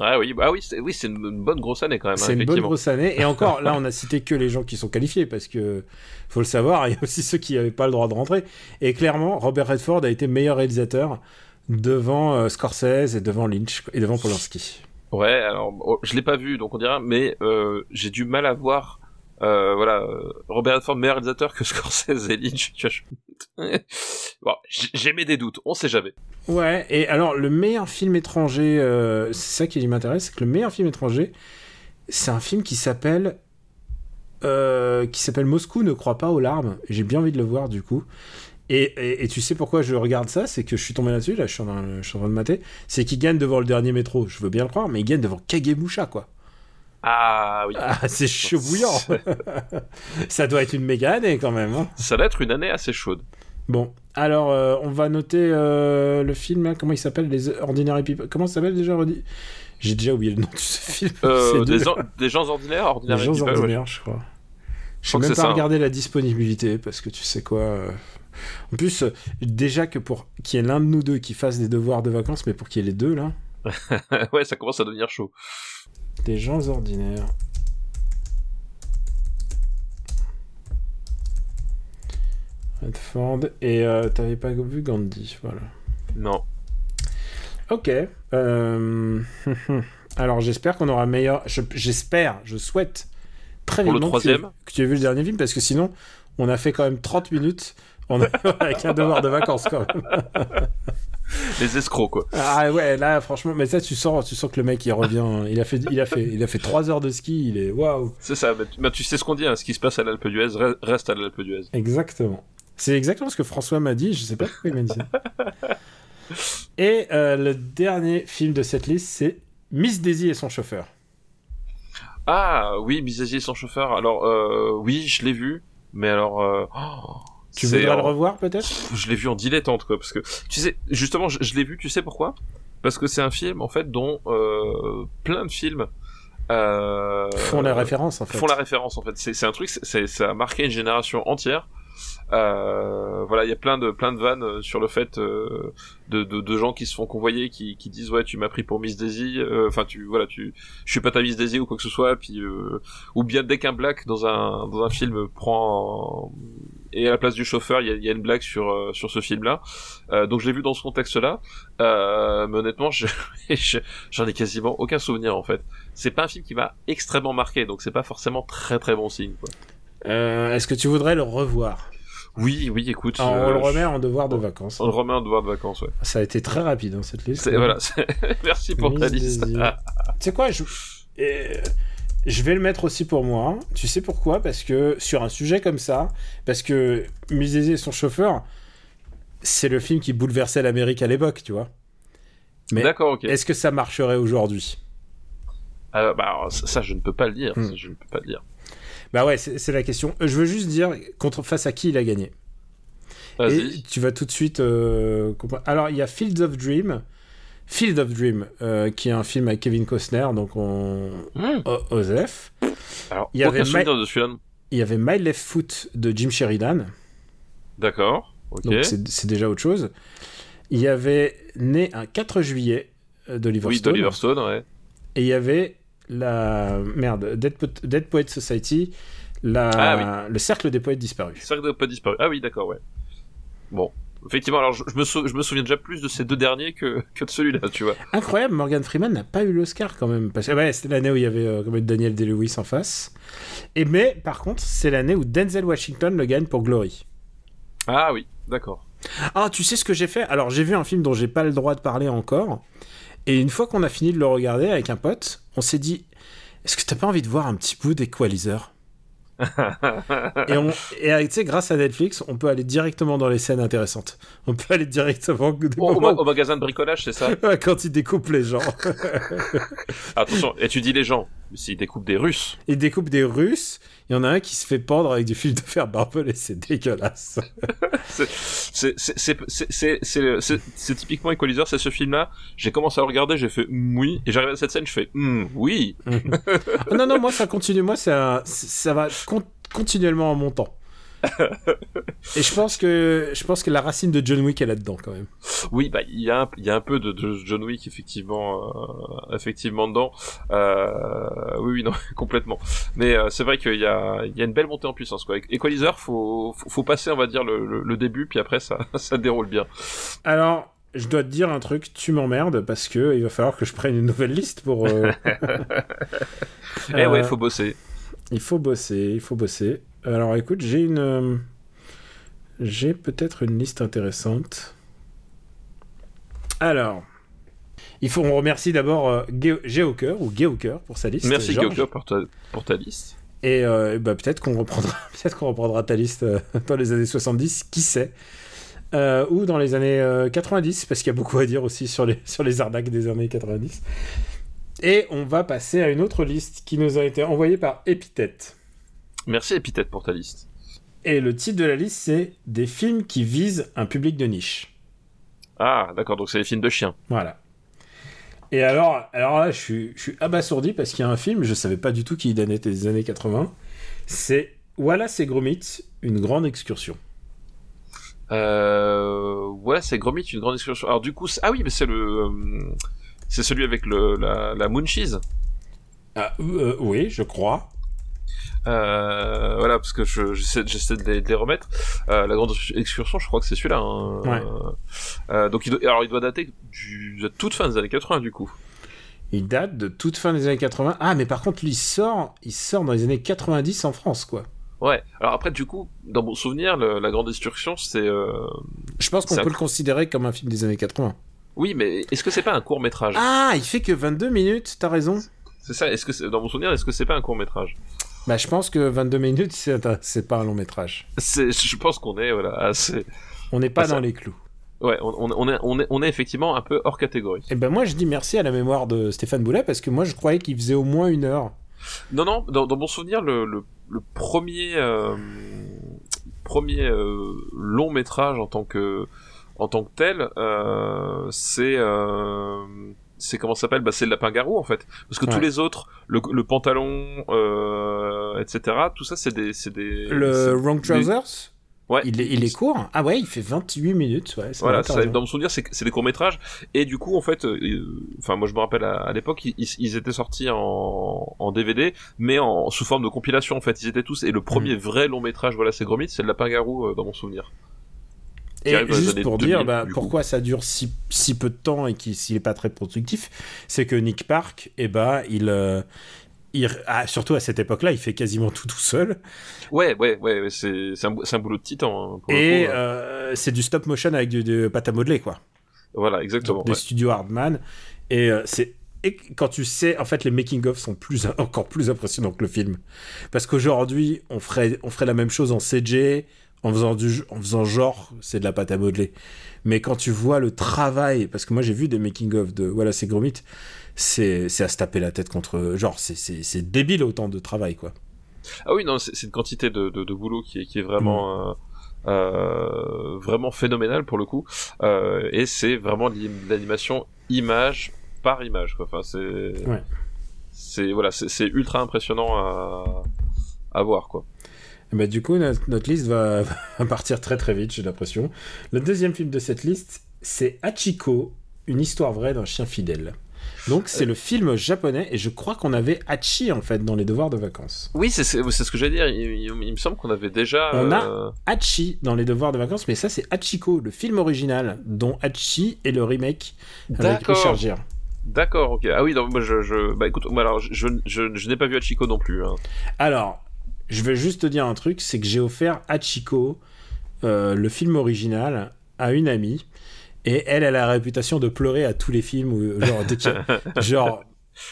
Ah oui, bah oui, c'est oui, c'est une, une bonne grosse année quand même. hein, C'est une bonne grosse année. Et encore, là, on a cité que les gens qui sont qualifiés parce que, faut le savoir, il y a aussi ceux qui n'avaient pas le droit de rentrer. Et clairement, Robert Redford a été meilleur réalisateur devant euh, Scorsese et devant Lynch et devant Polanski. Ouais, alors oh, je l'ai pas vu, donc on dira, mais euh, j'ai du mal à voir. Euh, voilà, euh, Robert Redford meilleur réalisateur que Scorsese et Lynch. Tu vois, je- bon, j- j'ai mes des doutes, on sait jamais. Ouais, et alors, le meilleur film étranger, euh, c'est ça qui m'intéresse, c'est que le meilleur film étranger, c'est un film qui s'appelle. euh, qui s'appelle Moscou ne croit pas aux larmes. J'ai bien envie de le voir du coup. Et, tu sais pourquoi je regarde ça? C'est que je suis tombé là-dessus, là je suis, en train, je suis en train de mater. C'est qu'il gagne devant le dernier métro, je veux bien le croire, mais il gagne devant Kagemusha quoi. Ah oui, Ah, c'est chaud bouillant Ça doit être une méga année quand même. hein. ça doit être une année assez chaude. Bon, alors euh, on va noter euh, le film, hein, comment il s'appelle Les Ordinary People. Comment ça s'appelle déjà Rodi? J'ai déjà oublié le nom de ce film. Euh, des, des gens ordinaires, Les ordinaires gens people, ouais. ordinaires, je crois. Je que même pas ça, hein. regarder la disponibilité parce que tu sais quoi. En plus, déjà que pour qu'il y ait l'un de nous deux qui fasse des devoirs de vacances, mais pour qu'il y ait les deux là, ouais, ça commence à devenir chaud. Des gens ordinaires. Redford et euh, t'avais pas vu Gandhi, voilà. Non. Ok. euh, Alors j'espère qu'on aura meilleur. je- J'espère, je souhaite très Pour le vivement que tu aies- troisième que tu aies vu le dernier film parce que sinon on a fait quand même 30 minutes on a... avec un devoir de vacances quand même. Les escrocs, quoi. Ah ouais, là franchement, mais ça tu sens, tu sens que le mec il revient, il a fait, il a fait, il a fait 3 heures de ski, il est waouh. C'est ça, bah, tu- tu sais ce qu'on dit, hein, ce qui se passe à l'Alpe d'Huez re- reste à l'Alpe d'Huez. Exactement. C'est exactement ce que François m'a dit, je sais pas pourquoi il m'a dit ça. Et euh, le dernier film de cette liste, c'est Miss Daisy et son chauffeur. Ah oui, Bizazier sans chauffeur. Alors euh, oui, je l'ai vu, mais alors euh, oh, Tu voudrais le en- revoir peut-être? Je l'ai vu en dilettante quoi, parce que tu sais, justement, je, je l'ai vu, tu sais pourquoi? Parce que c'est un film en fait dont euh, plein de films euh, Font la référence en fait. font la référence en fait. C'est un truc, c'est- ça a marqué une génération entière. Euh, voilà, il y a plein de plein de vannes euh, sur le fait euh, de, de, de gens qui se font convoyer, qui, qui disent ouais tu m'as pris pour Miss Daisy, euh, enfin tu voilà tu je suis pas ta Miss Daisy ou quoi que ce soit, puis euh, ou bien dès qu'un black dans un dans un film prend et à la place du chauffeur il y a, y a une blague sur euh, sur ce film là, donc je l'ai vu dans ce contexte là, euh, mais honnêtement je je- j'en ai quasiment aucun souvenir en fait. C'est pas un film qui m'a extrêmement marqué, donc c'est pas forcément très très bon signe. Euh, Est-ce que tu voudrais le revoir? Oui, oui, écoute. Euh, On le je- remet en devoir de vacances. On le remet en devoir de vacances, ouais. Ça a été très rapide hein, cette liste. Voilà. Merci pour ta liste. Tu sais quoi, je... euh, je vais le mettre aussi pour moi. Tu sais pourquoi? Parce que sur un sujet comme ça, parce que Daisy et son chauffeur, c'est le film qui bouleversait l'Amérique à l'époque, tu vois. Mais D'accord, ok. est-ce que ça marcherait aujourd'hui? Ah, bah, alors, ça, ça, je ne peux pas le dire. Hmm. ça, je ne peux pas le dire. Bah ouais, c'est c'est la question. Euh, Je veux juste dire contre face à qui il a gagné. Et Vas-y. tu vas tout de suite euh, comprendre. Alors, il y a Fields of Dream. Field of Dream, euh, qui est un film avec Kevin Costner, donc on... O- Osef. Alors, il y avait de celui-là. Il y avait My Left Foot de Jim Sheridan, D'accord. Ok. donc c'est déjà autre chose. Il y avait Né un 4 juillet euh, d'Oliver Oui, Stone. d'Oliver Stone, ouais. Et il y avait la. Merde, Dead, Po- Dead Poet Society, la... Ah le cercle des poètes disparus. Cercle de pas disparu. Ah oui, d'accord, ouais. Bon. Effectivement, alors je, je me, sou- je me souviens déjà plus de ces deux derniers que, que de celui-là, tu vois. Incroyable, Morgan Freeman n'a pas eu l'Oscar quand même. Parce que ouais, c'était l'année où il y avait euh, quand même Daniel Day-Lewis en face. Et mais par contre, c'est l'année où Denzel Washington le gagne pour Glory. Ah oui, d'accord. Ah, tu sais ce que j'ai fait? Alors, j'ai vu un film dont j'ai pas le droit de parler encore. Et une fois qu'on a fini de le regarder avec un pote, on s'est dit est-ce que t'as pas envie de voir un petit bout d'Equalizer? Et, on, et euh, tu sais, grâce à Netflix, on peut aller directement dans les scènes intéressantes. On peut aller directement au Au, magasin de bricolage, c'est ça quand ils découpent les gens. Attention, et tu dis les gens, s'ils découpent des Russes. Ils découpent des Russes. Il y en a un qui se fait pendre avec du fil de fer barbelé, c'est dégueulasse. C'est- typiquement Equalizer, c'est ce film-là. J'ai commencé à le regarder, j'ai fait mm, oui, et j'arrive à cette scène, je fais mm, oui. Ah non, non, moi ça continue. Moi ça, ça va con- continuellement en montant. Et je pense que je pense que la racine de John Wick est là-dedans quand même. Oui, bah il y a un, il y a un peu de, de John Wick effectivement, euh, effectivement dedans. Euh, oui, oui, non, complètement. Mais euh, c'est vrai qu'il y a, il y a une belle montée en puissance quoi. Equalizer, faut, faut, faut passer, on va dire le, le, le début, puis après ça, ça déroule bien. Alors, je dois te dire un truc, tu m'emmerdes parce que il va falloir que je prenne une nouvelle liste pour. Eh ouais, faut bosser. Il faut bosser, il faut bosser. Alors écoute, j'ai une. euh, J'ai peut-être une liste intéressante. Alors. Il faut, on remercie d'abord euh, Geo- Geoker ou Geoker pour sa liste. Merci. Gyoko pour ta, pour ta liste. Et euh, bah, peut-être qu'on reprendra, qu'on reprendra ta liste euh, dans les années 70, qui sait. Ou dans les années euh, 90, parce qu'il y a beaucoup à dire aussi sur les, sur les arnaques des années 90. Et on va passer à une autre liste qui nous a été envoyée par Epithète. Merci Epithète pour ta liste. Et le titre de la liste, c'est des films qui visent un public de niche. Ah, d'accord, donc c'est les films de chiens. Voilà. Et alors, alors là, je suis, je suis abasourdi parce qu'il y a un film, je savais pas du tout qu'il datait des années 80. C'est Wallace et Gromit, une grande excursion. Euh, ouais, c'est Gromit, une grande excursion. Alors du coup, ah oui, mais c'est le, euh, c'est celui avec le la, la moon cheese. Ah, euh, oui, je crois. Euh, voilà, parce que je- j'essaie j'essaie de, les- de les remettre. Euh, la grande excursion, je crois que c'est celui-là. hein. Ouais. Euh, donc il doit, alors il doit dater du, de toute fin des années 80 du coup. Il date de toute fin des années 80. Ah, mais par contre, lui, il sort, il sort dans les années 90 en France, quoi. Ouais. Alors après, du coup, dans mon souvenir, le- la grande destruction, c'est. Je pense qu'on peut le considérer comme un film des années 80. Oui, mais est-ce que c'est pas un court métrage? Ah, il fait que 22 minutes, t'as raison. C'est ça. Est-ce que dans mon souvenir, est-ce que c'est pas un court métrage? Bah, je pense que 22 minutes, c'est pas un long métrage. Je pense qu'on est voilà assez. On n'est pas Ah, ça- dans les clous. Ouais, on, est, on est on est effectivement un peu hors catégorie. Et ben moi, je dis merci à la mémoire de Stéphane Boulet parce que moi, je croyais qu'il faisait au moins une heure. Non, non, dans, dans mon souvenir, le, le, le premier, euh, premier euh, long métrage en tant que, en tant que tel, euh, c'est, c'est comment ça s'appelle bah, C'est le lapin garou en fait. Parce que tous les autres, le, le pantalon, euh, etc., tout ça, c'est des. C'est des Le Wrong des- Trousers Ouais. il, est, il est court Ah ouais, il fait 28 minutes. Ouais, c'est Voilà, ça, dans mon souvenir, c'est c'est des courts métrages et du coup, en fait, euh, euh, enfin, moi je me rappelle à, à l'époque, ils, étaient sortis en, en DVD, mais en sous forme de compilation. En fait, ils étaient tous. Et le Mm. premier vrai long métrage, voilà, c'est Gromit, c'est le Lapin Garou euh, dans mon souvenir. Et juste pour 2000, dire bah, coup. pourquoi ça dure si, si peu de temps et qu'il n'est pas très productif, c'est que Nick Park, eh ben, il, euh, il- ah, surtout à cette époque-là, il fait quasiment tout tout seul. Ouais, ouais, ouais, c'est un, boulot de titan. hein, pour Et coup, euh. c'est du stop motion avec du, pâte à modeler, quoi. voilà, exactement. des ouais. studios Hardman. Et euh, c'est et quand tu sais, en fait, les making-of sont plus, encore plus impressionnants que le film. Parce qu'aujourd'hui, on ferait, on ferait la même chose en CG, en faisant, du, en faisant genre, c'est de la pâte à modeler. Mais quand tu vois le travail, parce que moi j'ai vu des making-of de Voilà, c'est Gromit, c'est c'est à se taper la tête contre. Genre, c'est- c'est c'est débile autant de travail, quoi. Ah oui, non, c'est une quantité de, de, de boulot qui est, qui est vraiment, euh, euh, vraiment phénoménale pour le coup. Euh, et c'est vraiment de l'animation image par image. Quoi. Enfin, c'est, Ouais. c'est voilà, c'est c'est ultra impressionnant à, à voir quoi. Bah, du coup, notre, notre liste va, va partir très très vite, j'ai l'impression. Le deuxième film de cette liste, c'est Hachiko, une histoire vraie d'un chien fidèle. Donc, c'est le film japonais, et je crois qu'on avait Hachi en fait dans les devoirs de vacances. Oui, c'est ce que j'allais dire. Il, il- il me semble qu'on avait déjà. On a- euh, Hachi dans les devoirs de vacances, mais ça, c'est Hachiko, le film original, dont Hachi est le remake avec D'accord. Richard Gere. D'accord, ok. Ah oui, moi je, je... bah écoute, alors je, je, je, je n'ai pas vu Hachiko non plus. Hein. Alors, je vais juste te dire un truc, c'est que j'ai offert Hachiko, euh, le film original, à une amie, et elle, elle a la réputation de pleurer à tous les films, où, genre,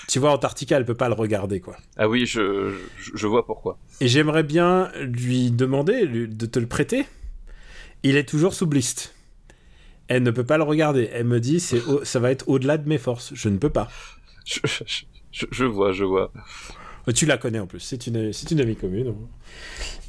tu vois, Antarctica, elle peut pas le regarder, quoi. Ah oui, je, je, je vois pourquoi. Et j'aimerais bien lui demander lui, de te le prêter. Il est toujours sous blist. Elle ne peut pas le regarder. Elle me dit, c'est ça va être au-delà de mes forces. Je ne peux pas. Je vois, je vois. Euh, Tu la connais en plus, c'est une, c'est une amie commune.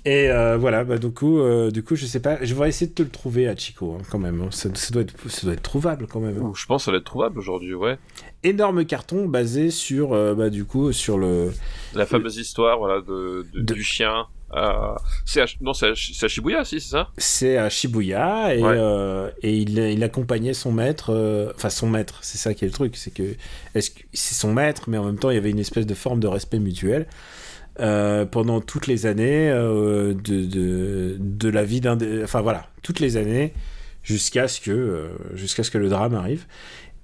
Et euh, voilà, bah, du, coup, euh, du coup, je sais pas, je vais essayer de te le trouver à Chico, hein, quand même. hein. Ça, ça doit être, ça doit être trouvable quand même. Ouh, je pense que ça va être trouvable aujourd'hui, ouais. Énorme carton basé sur, euh, bah, du coup, sur le. La fameuse histoire, voilà, de, de- De- du chien. Euh, c'est à, non, c'est à, c'est à Shibuya, si, c'est ça? C'est à Shibuya et, Ouais. euh, et il, il accompagnait son maître, euh, enfin son maître, c'est ça qui est le truc, c'est que est-ce que c'est son maître, mais en même temps il y avait une espèce de forme de respect mutuel euh, pendant toutes les années euh, de, de, de la vie d'un, des- enfin voilà, toutes les années jusqu'à ce que euh, jusqu'à ce que le drame arrive.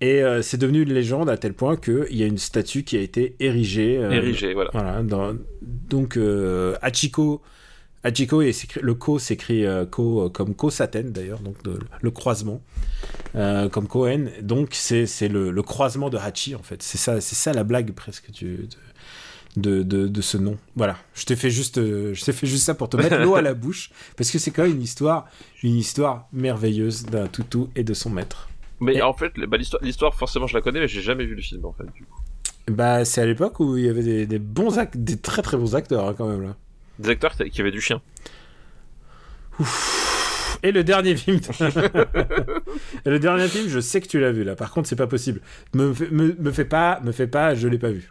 Et euh, c'est devenu une légende à tel point qu'il y a une statue qui a été érigée. euh, Érigé, voilà. voilà, dans- donc euh, Hachiko, Hachiko et s'écrit- le ko s'écrit euh, ko comme Kosaten d'ailleurs, donc de- le croisement, comme Kohen. Donc c'est le, le croisement de Hachi en fait. C'est ça, ça la blague presque du, de, de, de, ce nom. Voilà, je t'ai fait juste, je t'ai fait juste ça pour te mettre l'eau à la bouche parce que c'est quand même une histoire, une histoire merveilleuse d'un toutou et de son maître. Mais Et- en fait, bah, l'histoire, forcément, je la connais, mais j'ai jamais vu le film, en fait, du coup. Bah c'est à l'époque où il y avait des, des bons actes, des très très bons acteurs hein, quand même là. Des acteurs qui avaient du chien. Et le dernier film. Et le dernier film, je sais que tu l'as vu là. Par contre, c'est pas possible. Me, me, me fais pas, me fais pas, je l'ai pas vu.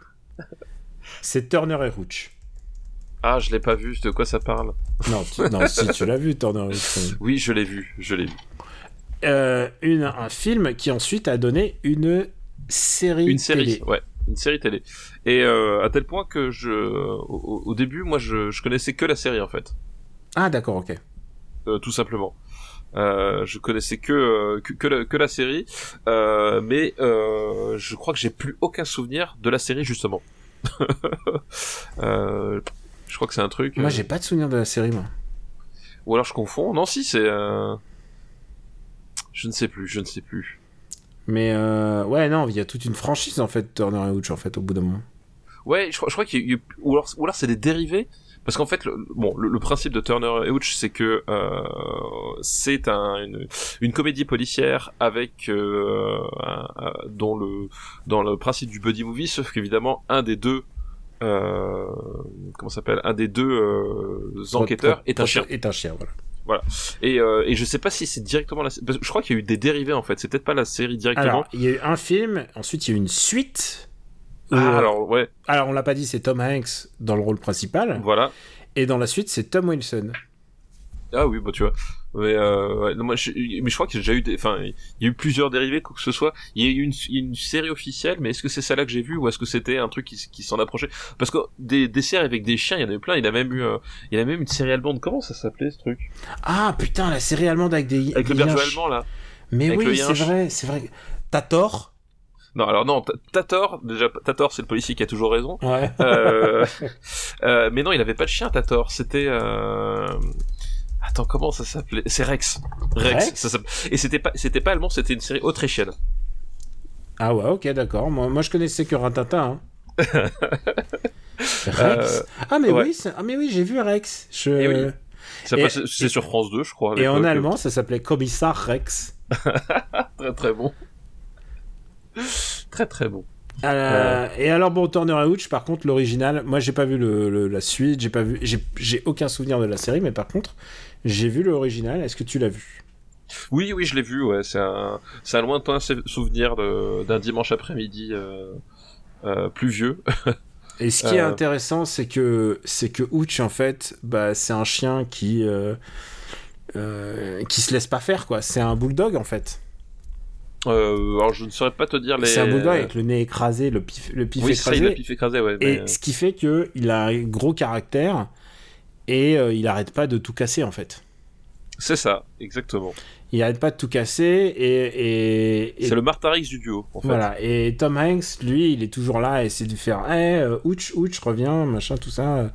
C'est Turner et Hooch. Ah, je l'ai pas vu. De quoi ça parle? Non, tu- non, si tu l'as vu, Turner et Hooch. Oui, je l'ai vu. Je l'ai vu. Euh, une, un film qui ensuite a donné une série. Une série, télé. ouais, une série télé. Et euh, à tel point que je, au, au début, moi, je, je connaissais que la série en fait, Ah d'accord, ok. euh, tout simplement. Je connaissais que que, que la, que la série, mais je crois que j'ai plus aucun souvenir de la série justement. je crois que c'est un truc. Moi, j'ai pas de souvenir de la série, moi. Ou alors je confonds. Non, si c'est. euh, Je ne sais plus. Je ne sais plus. Mais euh, ouais, non, il y a toute une franchise en fait, Turner et Hooch, en fait, au bout d'un moment. Ouais, je, crois- je crois qu'il y a eu, ou alors, c'est des dérivés, parce qu'en fait, le, bon, le, le principe de Turner et Hooch, c'est que euh, c'est un, une, une comédie policière avec euh, un- un- dont le dans le principe du buddy movie, sauf qu'évidemment un des deux euh, comment s'appelle, un des deux euh, enquêteurs est un chien. Est un chien, voilà. Et, euh, et je sais pas si c'est directement la, parce que je crois qu'il y a eu des dérivés en fait. C'est peut-être pas la série directement. Alors, il y a eu un film, ensuite il y a eu une suite. où, ah, euh, alors ouais, alors, on l'a pas dit, c'est Tom Hanks dans le rôle principal. voilà. Et dans la suite, c'est Tom Wilson. Ah oui, bah tu vois. Mais, euh, ouais, non, moi, je, mais je crois qu'il y a déjà eu des, enfin, il y a eu plusieurs dérivés, quoi que ce soit. Il y a eu une, série officielle, mais est-ce que c'est celle-là que j'ai vue ou est-ce que c'était un truc qui, s'en approchait? Parce que des, des séries avec des chiens, il y en a eu plein. Il y a même eu, euh, il y a même une série allemande. Comment ça s'appelait ce truc? Ah putain, la série allemande avec des. Avec le berger allemand là. Mais avec oui, c'est vrai, c'est vrai. T'as tort. Non, alors non, T- Tator. Déjà, Tator, c'est le policier qui a toujours raison. Ouais. Euh, mais non, il avait pas de chien, Tator. C'était. Euh... Attends, comment ça s'appelait? C'est Rex. Rex. Rex ça s'appelait- Et c'était pas, c'était pas allemand, c'était une série autrichienne. Ah ouais, ok, d'accord. Moi, moi, je connaissais que Rintintin. Hein. Rex. Euh, ah mais ouais. oui, ah mais oui, j'ai vu Rex. Je... Oui. C'est sur France 2, je crois. Et en allemand, ça s'appelait Kommissar Rex. Très très bon. très très bon. Euh, Et alors bon, Turner et Hooch, par contre, l'original, moi j'ai pas vu le, le- la suite, j'ai pas vu, j'ai aucun souvenir de la série, mais par contre, j'ai vu l'original. Est-ce que tu l'as vu? Oui, oui, je l'ai vu, ouais. C'est un, un lointain sou- souvenir d'un dimanche après-midi euh, euh, pluvieux. Et ce qui est Euh. intéressant, c'est que c'est que Hooch en fait, bah c'est un chien qui qui se laisse pas faire quoi. C'est un bulldog en fait. Euh, alors, je ne saurais pas te dire les. C'est un bulldog avec le nez écrasé, le pif, le pif Oui, ça, écrasé. il a pif écrasé, ouais. Et ce qui fait que il a un gros caractère et euh, il arrête pas de tout casser en fait. C'est ça, exactement. Il arrête pas de tout casser et, et, et- C'est le Martarix du duo, en fait. voilà. Et Tom Hanks, lui, il est toujours là à essayer de faire, eh, euh, ouch, ouch, reviens, machin, tout ça.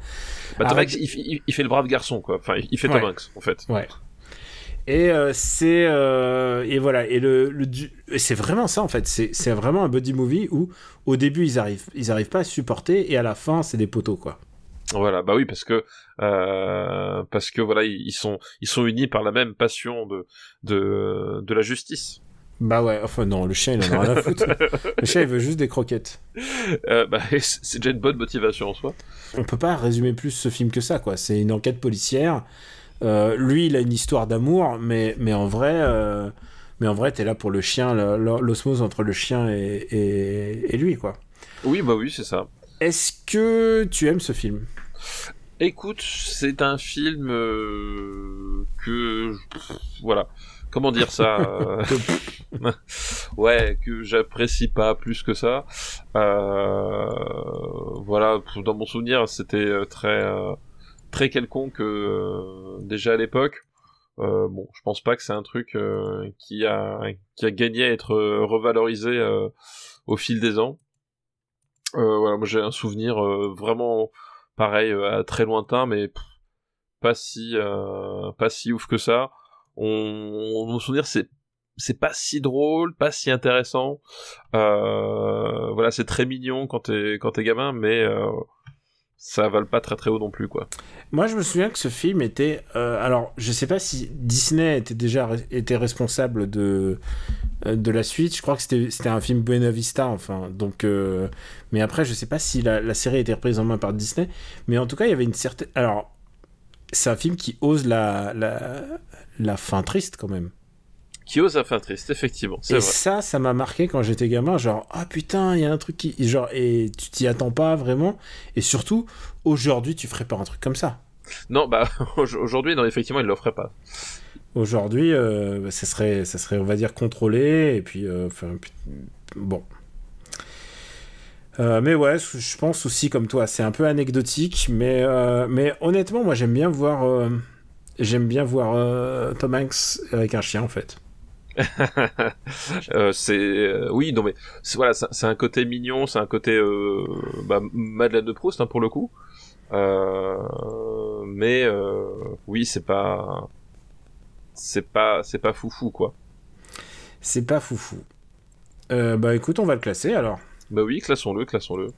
Bah, Tom Hanks, il, fait le brave garçon, quoi. Enfin, il fait Ouais. Tom Hanks, en fait. Ouais. Et euh, c'est euh, et voilà et le, et c'est vraiment ça en fait c'est vraiment un buddy movie où au début ils arrivent ils arrivent pas à supporter et à la fin c'est des poteaux quoi Voilà, bah oui, parce que euh, parce que voilà, ils ils sont ils sont unis par la même passion de de de la justice. bah ouais enfin non le chien il en a rien à foutre le chien il veut juste des croquettes Euh, bah, c'est déjà une bonne motivation en soi. on peut pas résumer plus ce film que ça quoi c'est une enquête policière Euh, lui il a une histoire d'amour mais mais en vrai euh, mais en vrai t'es là pour le chien l'osmose entre le chien et, et, et lui quoi Oui, bah oui, c'est ça. est-ce que tu aimes ce film? Écoute, c'est un film euh, que voilà. Comment dire ça euh, Ouais, que j'apprécie pas plus que ça. Euh, voilà, dans mon souvenir, c'était très très quelconque déjà à l'époque. Bon, je pense pas que c'est un truc qui a qui a gagné à être revalorisé au fil des ans. Voilà, moi j'ai un souvenir vraiment pareil euh, très lointain, mais pas si euh, pas si ouf que ça. On, mon souvenir c'est c'est pas si drôle, pas si intéressant. Euh, voilà, c'est très mignon quand t'es quand t'es gamin, mais euh, ça vale pas très très haut non plus quoi. Moi, je me souviens que ce film était. euh, alors, je sais pas si Disney était déjà était responsable de euh, de la suite. Je crois que c'était un film Buena Vista, enfin. Donc, euh, mais après, je sais pas si la, la série a été reprise en main par Disney. Mais en tout cas, il y avait une certaine. Alors, c'est un film qui ose la, la, la fin triste quand même. Qui ose la fin triste, effectivement. Et vrai. ça, ça m'a marqué quand j'étais gamin, genre ah putain, il y a un truc qui genre et tu t'y attends pas vraiment et surtout aujourd'hui, tu ferais pas un truc comme ça. Non, bah au- aujourd'hui, non, effectivement, il l'offrait pas. Aujourd'hui, euh, bah, ça serait ça serait on va dire contrôlé et puis euh, enfin, bon. Euh, mais ouais, je pense aussi comme toi, c'est un peu anecdotique, mais mais honnêtement, moi j'aime bien voir j'aime bien voir Tom Hanks avec un chien en fait. Euh, c'est euh, oui, non mais c'est voilà, c'est c'est un côté mignon, c'est un côté euh, bah, Madeleine de Proust hein, pour le coup. Euh, mais euh, oui, c'est pas c'est pas c'est pas foufou quoi. C'est pas foufou. Euh, bah écoute, on va le classer alors. Bah oui, classons-le, classons-le.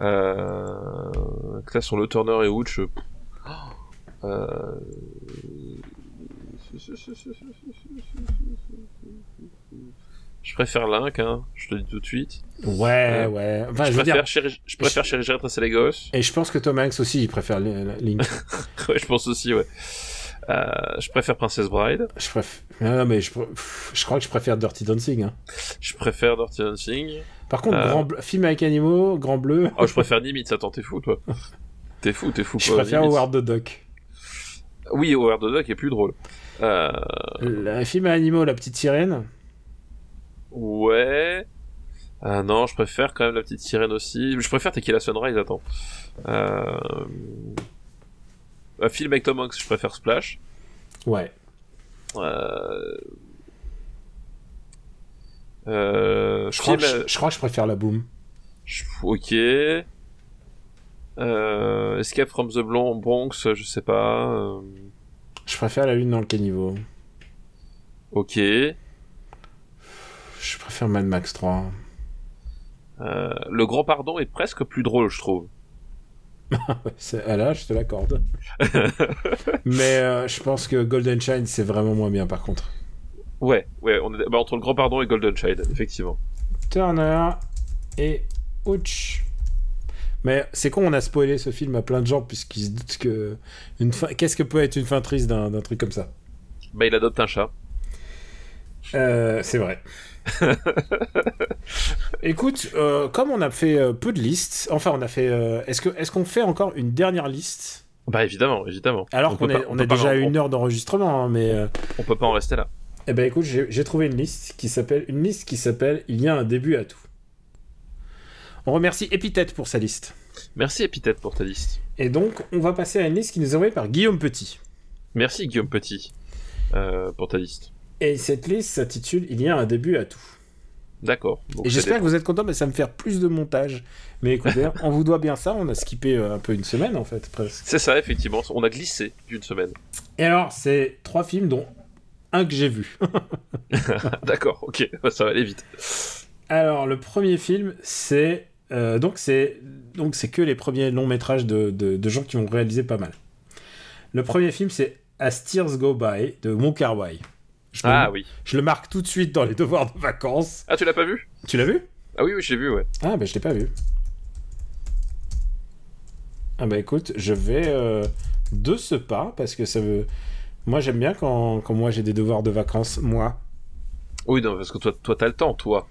Euh, classons-le Turner et Hooch. euh, euh, Je préfère Link, hein, je te le dis tout de suite. Ouais, Euh, ouais. Enfin, je, préfère dire, chéri- je préfère Chéri retracé les gosses. et je pense que Tom Hanks aussi, il préfère Li- Link. ouais, je pense aussi, ouais. Euh, je préfère Princess Bride. je préfère. Non, mais je, je crois que je préfère Dirty Dancing. hein. Je préfère Dirty Dancing. Par contre, Euh. grand bleu- film avec animaux, grand bleu. Oh, je préfère Nimitz. Attends, t'es fou, toi. T'es fou, t'es fou. je quoi, préfère Nimitz. Howard the Duck. Oui, Howard the Duck est plus drôle. Euh, Le film à animaux, La petite sirène. ouais. Ah non, je préfère quand même la petite sirène aussi. Je préfère Tequila Sunrise, attends. Euh... Un film avec Tom Hanks, je préfère Splash. Ouais. Euh... Euh... Je crois, que je, je crois que je préfère La Boom. Ok. Euh... Escape from the Bron- Bronx, je sais pas. Je préfère La Lune dans le caniveau. Ok. Je préfère Mad Max 3. Euh, le Grand Pardon est presque plus drôle, je trouve. Ah là, je te l'accorde. mais euh, je pense que Golden Shine, c'est vraiment moins bien par contre. Ouais, ouais, on est bah, entre le Grand Pardon et Golden Child, effectivement. Turner et Ouch. Mais c'est con, on a spoilé ce film à plein de gens puisqu'ils se doutent que une fin... qu'est-ce que peut être une fin triste d'un truc comme ça. Bah, il adopte un chat. Euh, c'est vrai. Écoute, euh, comme on a fait euh, peu de listes, enfin on a fait, est-ce que est-ce qu'on fait encore une dernière liste? Bah, évidemment, évidemment. alors On qu'on on a déjà en- une heure d'enregistrement, hein, mais On peut pas en rester là. eh ben écoute, j'ai j'ai trouvé une liste qui s'appelle une liste qui s'appelle Il y a un début à tout. On remercie Epithète pour sa liste. Merci Epithète pour ta liste. Et donc, on va passer à une liste qui nous est envoyée par Guillaume Petit. Merci Guillaume Petit euh, pour ta liste. Et cette liste s'intitule Il y a un début à tout. D'accord. Et j'espère que vous êtes contents, mais ça me faire plus de montage. Mais écoutez, on vous doit bien ça. On a skippé euh, un peu une semaine en fait, presque. C'est ça, effectivement. On a glissé d'une semaine. Et alors, c'est trois films, dont un que j'ai vu. D'accord, ok. Ça va aller vite. Alors, le premier film, c'est euh, donc c'est donc c'est que les premiers longs métrages de, de, de gens qui ont réalisé pas mal. Le premier film, c'est As Tears Go By de Wong Kar Wai. Je, le- Ah oui. je le marque tout de suite dans les devoirs de vacances. Ah, tu l'as pas vu? Tu l'as vu? Ah oui, oui, j'ai vu, ouais. Ah bah je l'ai pas vu. Ah bah écoute, je vais euh, de ce pas parce que ça veut. Moi j'aime bien quand, quand moi j'ai des devoirs de vacances, moi. Oui, non, parce que toi, toi, t'as le temps, toi.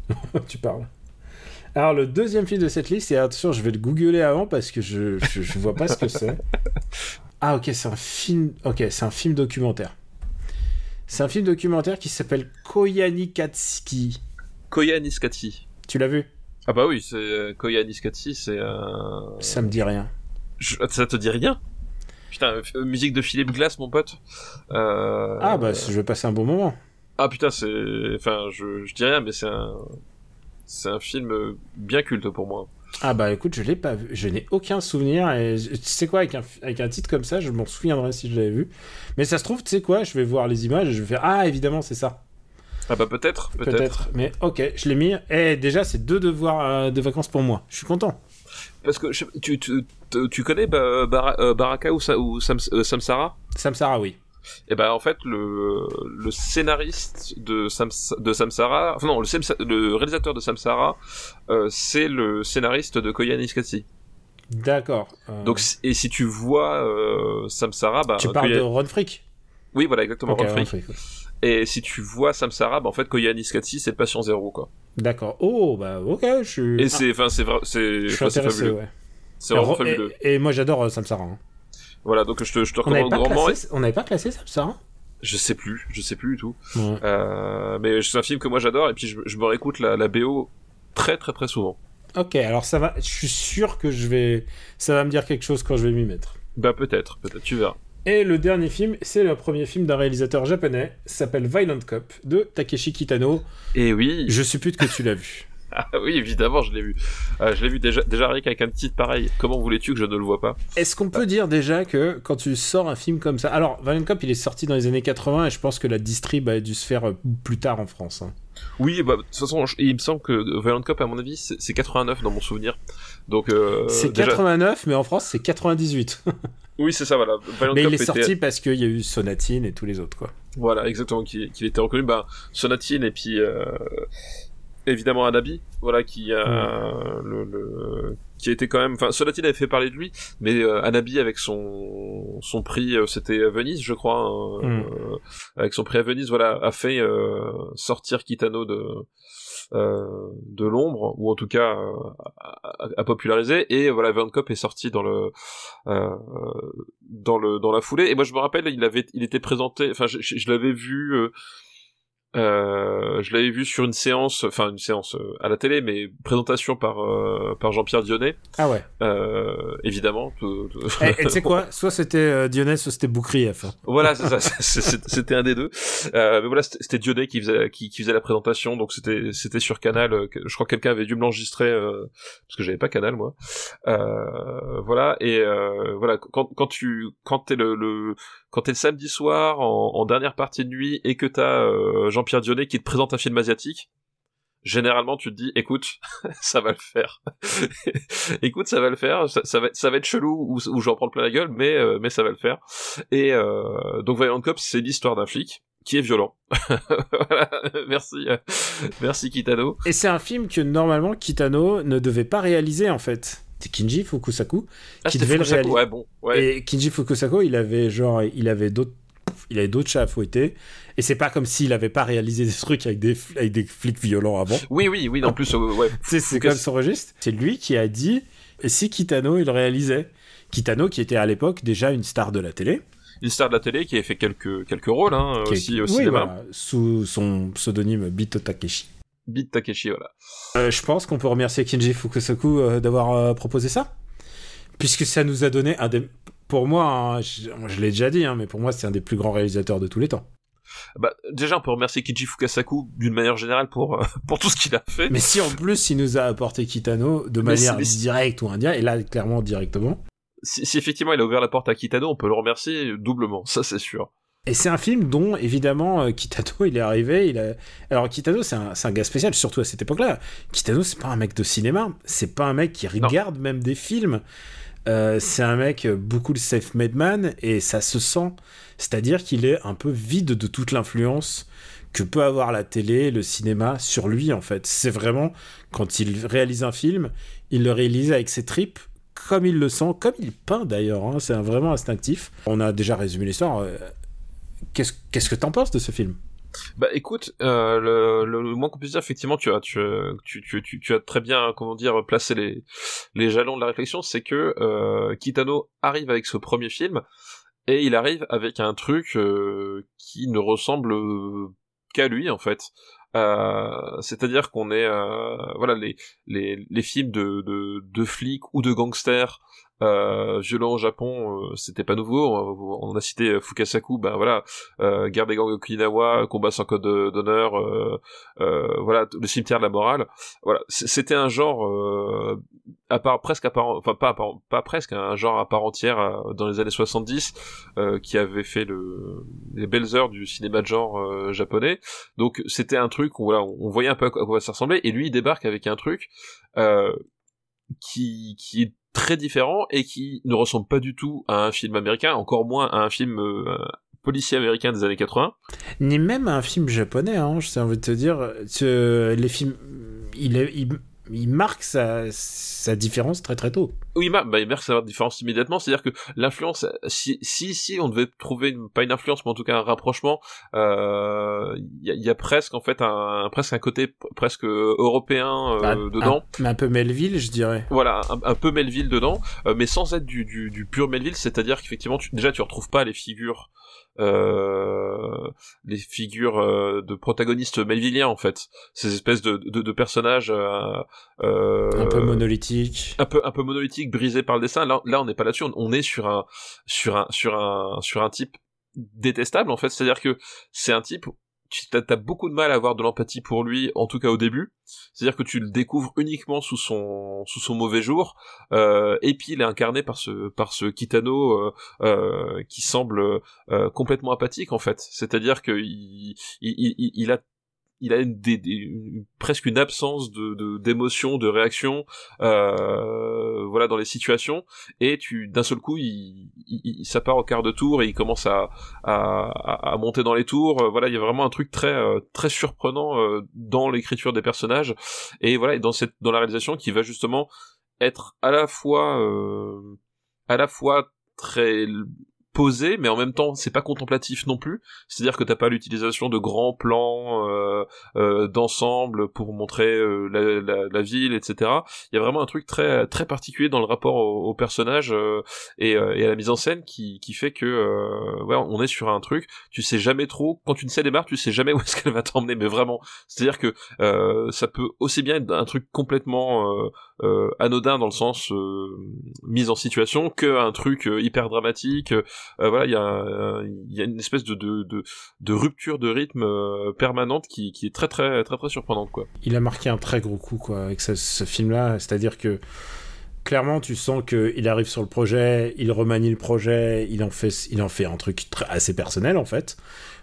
tu parles. Alors le deuxième film de cette liste, et attention, je vais le googler avant parce que je, je, je vois pas ce que c'est. Ah ok, c'est un film. Ok, c'est un film documentaire. C'est un film documentaire qui s'appelle Koyanikatski. Koya Niskatsi. Tu l'as vu? Ah bah oui, c'est euh, Koya Niskatsi, c'est un... Ça me dit rien. Je- Ça te dit rien? Putain, euh, musique de Philippe Glass, mon pote. Euh... Ah bah je vais passer un bon moment. Ah putain, c'est... Enfin, je, je dis rien, mais c'est un... C'est un film euh, bien culte pour moi. Ah bah écoute, je l'ai pas vu, je n'ai aucun souvenir et tu sais quoi avec un, avec un titre comme ça, je m'en souviendrai si je l'avais vu. Mais ça se trouve, tu sais quoi, je vais voir les images et je vais faire ah évidemment c'est ça. Ah bah peut-être, peut-être. Peut-être. Mais ok, je l'ai mis. Et déjà c'est deux devoirs euh, de vacances pour moi. Je suis content. Parce que je- tu, tu, tu, connais bah, euh, Baraka ou, Sa- ou Sam, euh, Samsara? Samsara oui. Et ben en fait le, le scénariste de, Sam, de Samsara, enfin non le, réalisateur de Samsara, euh, c'est le scénariste de Koya Niskatsi. D'accord. Euh, Donc, et si tu vois euh, Samsara, bah, tu parles de Ron Freak oui, voilà, exactement, Ron Ron Frick. Ouais. Et si tu vois Samsara, bah, en fait, a Niskatsi, c'est le patient zéro, quoi. D'accord. Oh, bah ok, je suis. Et Ah, c'est, enfin, c'est, c'est, je suis enfin, c'est intéressé, fabuleux. ouais. C'est vraiment Et- fabuleux. Et, et moi j'adore euh, Samsara. hein. Voilà, donc je te, je recommande grandement. classé- on n'avait pas classé Samsara Je sais plus, je sais plus du tout. Ouais. Euh, mais c'est un film que moi j'adore et puis je, je me réécoute la, la BO très très très souvent. Ok, alors ça va. Je suis sûr que je vais. Ça va me dire quelque chose quand je vais m'y mettre. Bah peut-être, peut-être, tu verras. Et le dernier film, c'est le premier film d'un réalisateur japonais, s'appelle Violent Cop, de Takeshi Kitano. Et oui, Je suppute que tu l'as vu. Ah oui évidemment je l'ai vu. Euh, je l'ai vu déjà, déjà rien qu'avec un titre pareil. Comment voulais-tu que je ne le vois pas? Est-ce qu'on peut dire déjà que quand tu sors un film comme ça. Alors, Violent Cop, il est sorti dans les années 80 et je pense que la distrib a dû se faire euh, plus tard en France. hein. Oui, bah de toute façon, je- il me semble que Violent Cop à mon avis c'est c'est 89 dans mon souvenir. Donc euh, c'est déjà- 89, mais en France, c'est 98. Oui c'est ça voilà. Violent mais Cop il est était- sorti parce qu'il y a eu Sonatine et tous les autres, quoi. Voilà, exactement, qu'il qu'il était reconnu, bah, Sonatine et puis euh, évidemment Anabi, voilà, qui a le, le- qui a été quand même, enfin, Sonatine avait fait parler de lui, mais euh, Anabi avec son son prix, euh, c'était à Venise, je crois, hein, Mm. euh, avec son prix à Venise, voilà, a fait euh, sortir Kitano de euh, de l'ombre ou en tout cas euh, à, à populariser et voilà Van Cop est sorti dans le euh, dans le dans la foulée et moi je me rappelle il avait il était présenté enfin je, je- je l'avais vu euh, je l'avais vu sur une séance enfin une séance euh, à la télé mais présentation par euh, par Jean-Pierre Dionnet Ah ouais. euh, évidemment tout- tout- Et tu sais quoi? Soit c'était Dionès, soit c'était Boukrieff. voilà, c'est ça, c'était un des deux. Euh, mais voilà, c'était Dionnet qui faisait qui, qui faisait la présentation, donc c'était c'était sur Canal. Je crois que quelqu'un avait dû me l'enregistrer euh, parce que j'avais pas Canal moi. Euh, voilà et euh, voilà quand quand tu quand t'es le, le quand t'es le samedi soir en, en dernière partie de nuit et que t'as euh, Jean-Pierre Dionnet qui te présente un film asiatique. Généralement, tu te dis, écoute, ça va le faire. écoute, ça va le faire. Ça, ça va, être chelou ou, ou j'en prends plein la gueule, mais euh, mais ça va le faire. Et euh, donc Violent Cop, c'est l'histoire d'un flic qui est violent. voilà, merci, euh, merci Kitano. Et c'est un film que normalement Kitano ne devait pas réaliser en fait. Kinji Fukusaku Ah, qui devait le réaliser. ouais, bon, ouais. Et Kinji Fukusaku, il avait genre, il avait d'autres, il avait d'autres chats à fouetter. Et c'est pas comme s'il avait pas réalisé des trucs avec des, avec des flics violents avant. Oui, oui, oui, en plus, euh, ouais. C'est, comme son registre. C'est lui qui a dit, et si Kitano il réalisait? Kitano qui était à l'époque déjà une star de la télé. Une star de la télé qui a fait quelques quelques rôles hein, qui- aussi au oui, cinéma. voilà, sous son pseudonyme Bito Takeshi. Beat Takeshi, voilà. Euh, je pense qu'on peut remercier Kinji Fukusaku euh, d'avoir euh, proposé ça. Puisque ça nous a donné un des. Pour moi, hein, je, je l'ai déjà dit, hein, mais pour moi, c'est un des plus grands réalisateurs de tous les temps. Bah, déjà, on peut remercier Kiji Fukasaku d'une manière générale pour euh, pour tout ce qu'il a fait. Mais si en plus, il nous a apporté Kitano de Mais manière directe ou indirecte, et là, clairement directement. Si, si effectivement il a ouvert la porte à Kitano, on peut le remercier doublement, ça c'est sûr. Et c'est un film dont, évidemment, euh, Kitano, il est arrivé. Il a... Alors, Kitano, c'est un, gars spécial, surtout à cette époque-là. Kitano, c'est pas un mec de cinéma. C'est pas un mec qui regarde même des films. Euh, c'est un mec, euh, beaucoup le self-made man, et ça se sent. C'est-à-dire qu'il est un peu vide de toute l'influence que peut avoir la télé, le cinéma sur lui, en fait. C'est vraiment, quand il réalise un film, il le réalise avec ses tripes, comme il le sent, comme il peint d'ailleurs. hein. C'est vraiment instinctif. On a déjà résumé l'histoire. Qu'est-ce qu'est-ce que t'en penses de ce film? Bah écoute, euh, le, le, moins qu'on puisse dire, effectivement, tu as, tu, tu, tu, tu, as très bien, comment dire, placé les, les jalons de la réflexion, c'est que euh, Kitano arrive avec ce premier film, et il arrive avec un truc euh, qui ne ressemble euh, qu'à lui, en fait. Euh, c'est-à-dire qu'on est, euh, voilà, les, les, les films de, de, de flics ou de gangsters euh, violents au Japon, euh, c'était pas nouveau. On, a cité Fukasaku, ben voilà, euh, guerre des gangs Okinawa, combat sans code de- d'honneur, voilà, le cimetière de la morale. Voilà, c'était un genre à part presque à part, enfin pas à part- pas presque, un genre à part entière dans les années 70 euh, qui avait fait le, les belles heures du cinéma de genre japonais. Donc c'était un truc où voilà, on, on voyait un peu à quoi ça ressemblait, et lui il débarque avec un truc euh, qui qui est très différent et qui ne ressemble pas du tout à un film américain, encore moins à un film euh, policier américain des années 80. Ni même un film japonais, hein, j'ai envie de te dire. Les films. Il marque sa, sa différence très très tôt. Oui, bah, bah, il marque sa différence immédiatement. C'est-à-dire que l'influence, si, si, si, on devait trouver une, pas une influence, mais en tout cas un rapprochement, euh, il y, a, y, a presque en fait un, presque un côté presque européen euh, Bah, dedans. Un, un peu Melville, je dirais. Voilà, un, un peu Melville dedans, euh, mais sans être du, du, du pur Melville, c'est-à-dire qu'effectivement, tu, déjà, tu retrouves pas les figures, euh, les figures euh, de protagonistes melvilliens en fait, ces espèces de, de, de personnages euh, euh, Un peu monolithique. un peu un peu monolithique, brisé par le dessin. Là, là, on n'est pas là-dessus. On, on est sur un sur un sur un sur un type détestable en fait. C'est-à-dire que c'est un type tu as beaucoup de mal à avoir de l'empathie pour lui, en tout cas au début. C'est-à-dire que tu le découvres uniquement sous son sous son mauvais jour, euh, et puis il est incarné par ce par ce Kitano euh, euh, qui semble euh, complètement apathique en fait. C'est-à-dire que il, il, il, il a il a presque une absence de d'émotion, de, réaction, euh, voilà, dans les situations. Et tu, d'un seul coup, il, il, ça au quart de tour et il commence à, à, monter dans les tours. Voilà, il y a vraiment un truc très très surprenant euh, dans l'écriture des personnages et voilà, dans cette dans la réalisation qui va justement être à la fois euh, à la fois très posé, mais en même temps c'est pas contemplatif non plus. C'est-à-dire que t'as pas l'utilisation de grands plans euh, euh, d'ensemble pour montrer euh, la, la, la, ville, etc. Il y a vraiment un truc très très particulier dans le rapport au, au personnage euh, et, euh, et, à la mise en scène qui, qui fait que ouais, on est sur un truc. Tu sais jamais trop quand une scène démarre, tu sais jamais où est-ce qu'elle va t'emmener, mais vraiment. C'est-à-dire que ça peut aussi bien être un truc complètement anodin dans le sens mise en situation que un truc hyper dramatique euh, voilà, il y a, il y a une espèce de, rupture de rythme euh, permanente qui, est très très très très surprenante quoi. Il a marqué un très gros coup quoi avec ce, film-là, c'est-à-dire que clairement tu sens que il arrive sur le projet, il remanie le projet, il en fait il en fait un truc assez personnel en fait,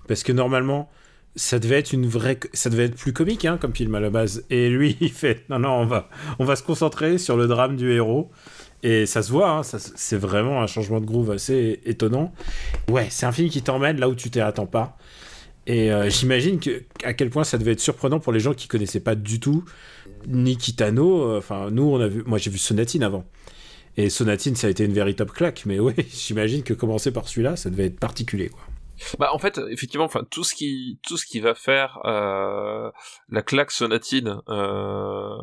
parce que normalement ça devait être une vraie ça devait être plus comique hein, comme film à la base. Et lui il fait non non on va on va se concentrer sur le drame du héros et ça se voit, hein, c'est vraiment un changement de groove assez étonnant. Ouais, c'est un film qui t'emmène là où tu t'y attends pas. Et euh, j'imagine que à quel point ça devait être surprenant pour les gens qui connaissaient pas du tout ni Kitano. Enfin, nous, on a vu, moi j'ai vu Sonatine avant. Et Sonatine, ça a été une véritable claque. Mais ouais, j'imagine que commencer par celui-là, ça devait être particulier, quoi. Bah en fait effectivement enfin tout ce qui tout ce qui va faire euh, la claque sonatine euh,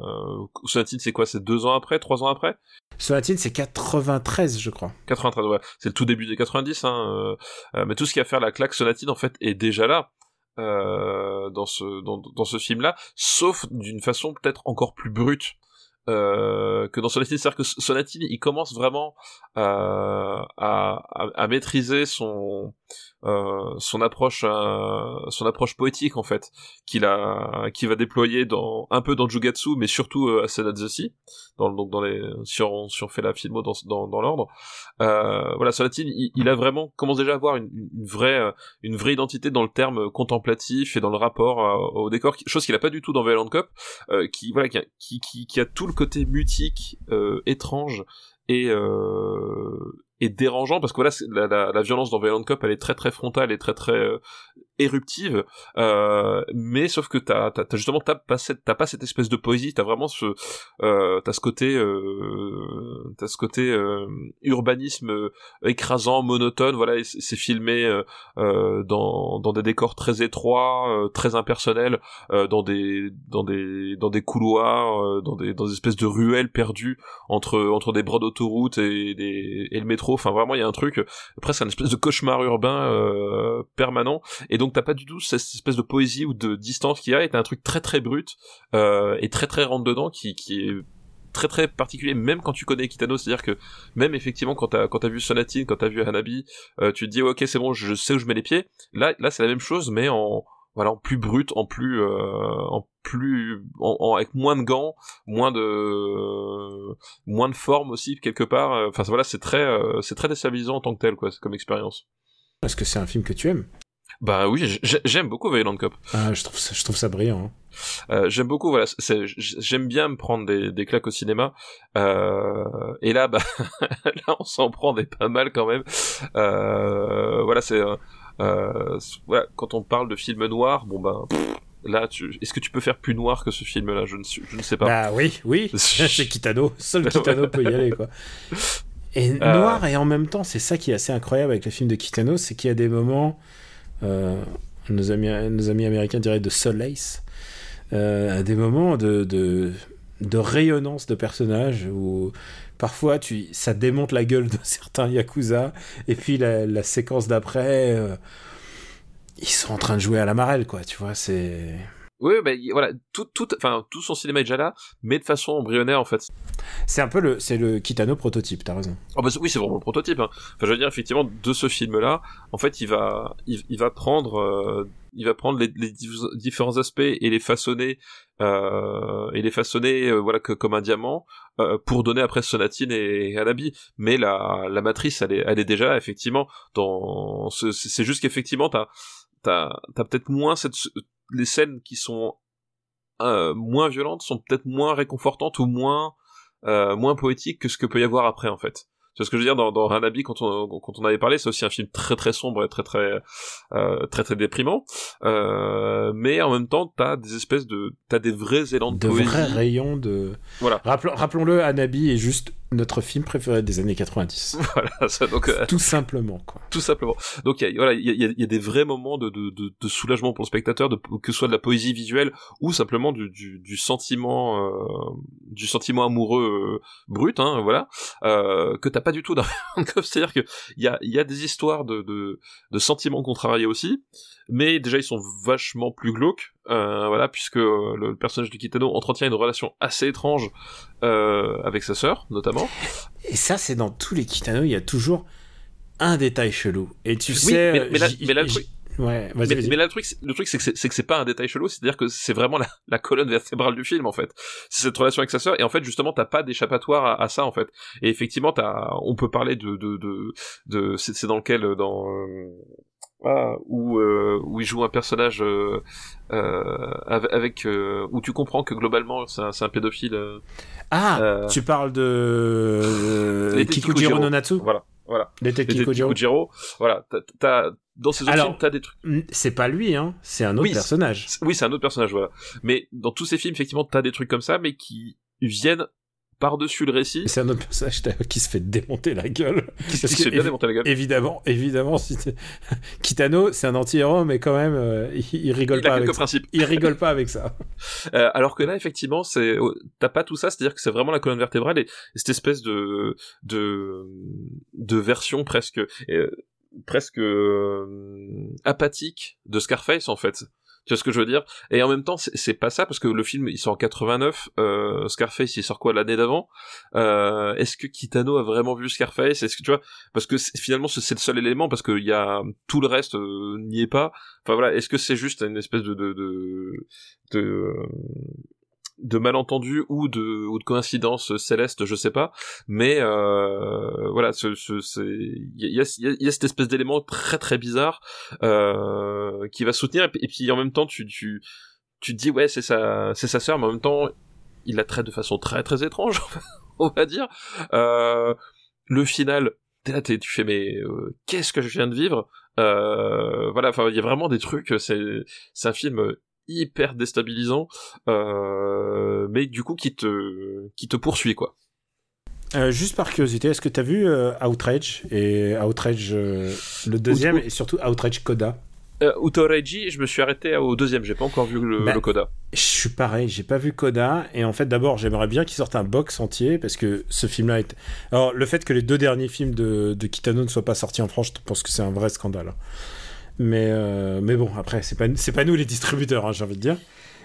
sonatine c'est quoi? C'est deux ans après? Trois ans après? Sonatine c'est 93 je crois. 93 ouais. C'est le tout début des 90 hein euh, mais tout ce qui va faire la claque sonatine en fait est déjà là dans ce dans, dans ce film là sauf d'une façon peut-être encore plus brute euh, que dans Sonatine, c'est-à-dire que Sonatine, il commence vraiment euh, à, à, à, maîtriser son euh, son approche euh, son approche poétique en fait qu'il a qui va déployer dans un peu dans Jugatsu mais surtout euh, à Senatsushi dans donc dans les si on, si on fait la filmo dans dans, dans l'ordre. Voilà Sonatine il, a vraiment commence déjà à avoir une, une, vraie une vraie identité dans le terme contemplatif et dans le rapport au décor chose qu'il a pas du tout dans Violent Cop qui voilà qui a, qui, qui, qui a tout le côté mutique étrange et euh, et dérangeant parce que voilà la, la, la, violence dans Violent Cop elle est très très frontale et très très euh, éruptive euh, mais sauf que t'as t'as, t'as justement t'as pas cette t'as pas cette espèce de poésie t'as vraiment ce euh, t'as ce côté euh, t'as ce côté euh, urbanisme euh, écrasant monotone voilà c'est filmé euh, dans dans des décors très étroits très impersonnels dans des dans des dans des couloirs dans des dans des espèces de ruelles perdues entre entre des bras d'autoroute et des et le métro Enfin, vraiment, il y a un truc presque un espèce de cauchemar urbain permanent. Et donc, t'as pas du tout cette espèce de poésie ou de distance qu'il y a. Et t'as un truc très très brut euh, et très très rentre dedans qui, est très très particulier même quand tu connais Kitano c'est à dire que même effectivement quand t'as quand t'as vu Sonatine quand t'as vu Hanabi euh, tu te dis ok c'est bon je sais où je mets les pieds. Là là c'est la même chose mais en voilà en plus brut en plus euh, en plus avec moins de gants moins de moins de forme aussi quelque part. Enfin voilà c'est très c'est très déstabilisant en tant que tel quoi comme expérience. Est-ce que c'est un film que tu aimes bah oui j'aime beaucoup Violent Cop ah, je trouve ça, je trouve ça brillant hein. Euh, j'aime beaucoup, voilà, j'aime bien me prendre des, des claques au cinéma. Euh, et là, bah, là, on s'en prend des pas mal quand même. Euh, voilà, c'est voilà, quand on parle de film noir, bon ben, là, tu... est-ce que tu peux faire plus noir que ce film-là? Je, ne suis- je ne sais pas. Bah oui, oui, c'est Kitano. Seul Kitano peut y aller, quoi. Et noir, et en même temps, c'est ça qui est assez incroyable avec les films de Kitano, c'est qu'il y a des moments, nos, amis, nos amis américains diraient de solace, euh, des moments de, de, de rayonnance de personnages où parfois tu, ça démonte la gueule de certains Yakuza, et puis la, la séquence d'après, euh, ils sont en train de jouer à la marelle, quoi, tu vois, c'est... Oui, bah, y- voilà, tout, tout, enfin, tout son cinéma est déjà là, mais de façon embryonnaire en fait. C'est un peu le, c'est le Kitano prototype, t'as raison. Ah bah, oui, c'est vraiment le prototype. Hein. Enfin, je veux dire, effectivement, de ce film-là, en fait, il va, il, il va prendre, euh, il va prendre les, différents aspects et les façonner, euh, et les façonner, euh, voilà, que comme un diamant, euh, pour donner après Sonatine et Anabi. Mais la, la matrice, elle est, elle est déjà effectivement. Dans, ce- c'est c'est juste qu'effectivement, t'as, t'as, t'as peut-être moins cette, les scènes qui sont euh, moins violentes sont peut-être moins réconfortantes ou moins euh, moins poétiques que ce que peut y avoir après en fait. C'est ce que je veux dire? Dans, dans Hanabi quand on quand on avait parlé, c'est aussi un film très très sombre et très très euh, très très déprimant. Euh, mais en même temps, t'as des espèces de t'as des vrais élans de, de poésie. vrais rayons de. Voilà. Rappelons- Rappelons-le, Anabi est juste notre film préféré des années 90. Voilà, ça, donc euh, Tout simplement, quoi. tout simplement. Donc il y a, voilà, il y a, y a- il y a des vrais moments de, de, de, de soulagement pour le spectateur, de, que ce soit de la poésie visuelle ou simplement du, du, du sentiment, euh, du sentiment amoureux euh, brut, hein, voilà, euh, que t'as pas du tout dans. C'est-à-dire que il y a, il y a des histoires de, de, de sentiments contrariés aussi, mais déjà ils sont vachement plus glauques, euh, voilà, puisque euh, le, le personnage de Kitano entretient une relation assez étrange euh, avec sa sœur, notamment. Et ça, c'est dans tous les Kitano, il y a toujours un détail chelou. Et tu Oui, sais. mais- mais là- mais là, le j- truc- Ouais, vas-y, mais, mais là, le truc, le truc, c'est que c'est c'est que c'est pas un détail chelou, c'est-à-dire que c'est vraiment la, la colonne vertébrale du film, en fait. C'est cette relation avec sa sœur, et en fait, justement, t'as pas d'échappatoire à, à ça, en fait. Et effectivement, t'as, on peut parler de, de, de, de c'est dans lequel, dans, euh, ah, où, euh, où il joue un personnage euh, euh, avec, euh, où tu comprends que globalement, c'est un, un pédophile. euh, Ah, euh, tu parles de. euh, Kikujiro Kikujiro. no Natsu voilà, voilà. Et de Kikujiro. Kikujiro, voilà. T'as, t'as- dans ces autres Alors- films, t'as des trucs. C'est pas lui, hein. C'est un autre Oui, personnage. Oui, c'est un autre personnage, voilà. Mais dans tous ces films, effectivement, t'as des trucs comme ça, mais qui viennent par-dessus le récit, C'est un autre personnage qui se fait démonter la gueule. qui, se fait bien démonter la gueule. Évidemment, évidemment, si Kitano, c'est un anti-héros, mais quand même, euh, il, il rigole Il pas avec ça. Il rigole pas avec ça. Euh, alors que là, effectivement, c'est oh, t'as pas tout ça, c'est-à-dire que c'est vraiment la colonne vertébrale et, et cette espèce de de de version presque euh, presque apathique de Scarface en fait. Tu vois ce que je veux dire? Et en même temps, c'est pas ça parce que le film il sort en 89, euh, Scarface il sort quoi l'année d'avant? Euh, Est-ce que Kitano a vraiment vu Scarface? Est-ce que tu vois Parce que finalement c'est le seul élément parce que y a tout le reste euh, n'y est pas. Enfin voilà, est-ce que c'est juste une espèce de de de, de, euh, de malentendu ou de ou de coïncidence céleste, je sais pas, mais euh, voilà, ce, ce, il y a, y, a, y a cette espèce d'élément très très bizarre euh, qui va soutenir et puis, en même temps tu tu tu te dis ouais c'est sa c'est sa sœur, mais en même temps il la traite de façon très très étrange, on va dire. Euh, le final, t'es là, t'es- tu fais mais euh, qu'est-ce que je viens de vivre? Euh, Voilà, enfin il y a vraiment des trucs. C'est c'est un film hyper déstabilisant, euh, mais du coup qui te qui te poursuit quoi. Euh, juste par curiosité, est-ce que t'as vu euh, Outrage et Outrage le deuxième et surtout Outrage Coda? Euh, Utoreiji, je me suis arrêté au deuxième, j'ai pas encore vu le, Bah, le coda. Je suis pareil, j'ai pas vu Coda et en fait d'abord j'aimerais bien qu'il sorte un box entier parce que ce film-là est. Alors le fait que les deux derniers films de, de Kitano ne soient pas sortis en France, je pense que c'est un vrai scandale. Mais euh, mais bon après c'est pas pas nous les distributeurs, hein, j'ai envie de dire.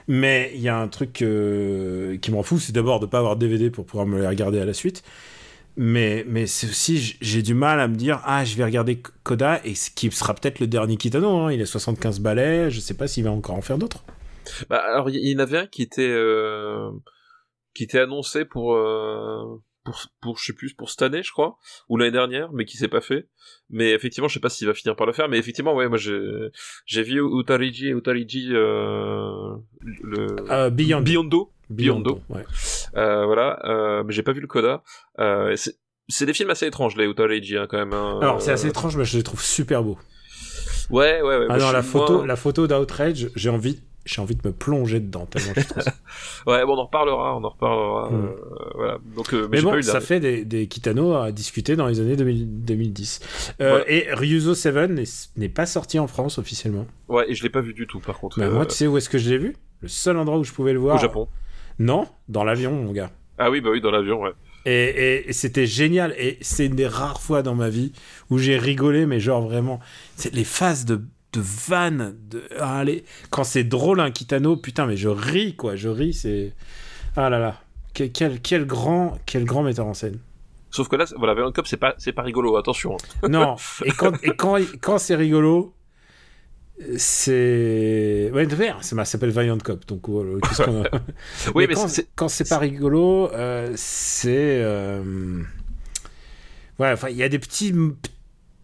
Mais il y a un truc euh, qui m'en fout, c'est d'abord de pas avoir DVD pour pouvoir me les regarder à la suite. Mais, mais c'est aussi, j'ai du mal à me dire, ah, je vais regarder Coda, et ce qui sera peut-être le dernier Kitano, hein, il a 75 balais, je sais pas s'il va encore en faire d'autres. Bah, alors il y, en avait un qui était euh, qui était annoncé pour pour pour je sais plus pour cette année je crois ou l'année dernière mais qui s'est pas fait. Mais effectivement je sais pas s'il va finir par le faire. Mais effectivement ouais moi j'ai j'ai vu Utariji et Utariji euh, le Euh, Beyond. Biondo Biondo, Biondo. ouais. euh, voilà euh, mais j'ai pas vu le coda. Euh, c'est c'est des films assez étranges les Utariji hein, quand même. hein. Alors, c'est Euh, assez étrange, mais je les trouve super beaux. Ouais ouais ouais. Ah non, la suis photo, moins- la photo d'Outrage, j'ai envie j'ai envie de me plonger dedans tellement je trouve ça. Ouais, bon, on en reparlera, on en reparlera. Mm. euh, voilà. Donc, euh, mais, bon, pas ça fait des, des Kitano à discuter dans les années 2000 2010. Euh. Et Ryuzo 7 n'est- pas sorti en France officiellement. Ouais, et je l'ai pas vu du tout, par contre. Bah, Moi, tu sais où est-ce que je l'ai vu? Le seul endroit où je pouvais le voir. au Japon. Non, dans l'avion, mon gars. Ah oui, bah oui, dans l'avion, ouais. Et, et- et c'était génial. Et c'est une des rares fois dans ma vie où j'ai rigolé, mais genre vraiment. C'est les phases de, de vannes. De, ah, les- Quand c'est drôle, un Kitano, putain, mais je ris, quoi. Je ris, c'est. Ah là là. Quel, quel, quel grand, quel grand metteur en scène. Sauf que là, voilà, Violent Cop, c'est pas, c'est pas rigolo, attention. hein. Non, et quand, et quand, quand c'est rigolo, c'est. Ouais, de faire, ça s'appelle Valiant Cop, donc euh, qu'est-ce qu'on a- Oui, mais, mais quand c'est- quand c'est pas rigolo, euh, c'est. euh, Ouais, enfin, il y a des petits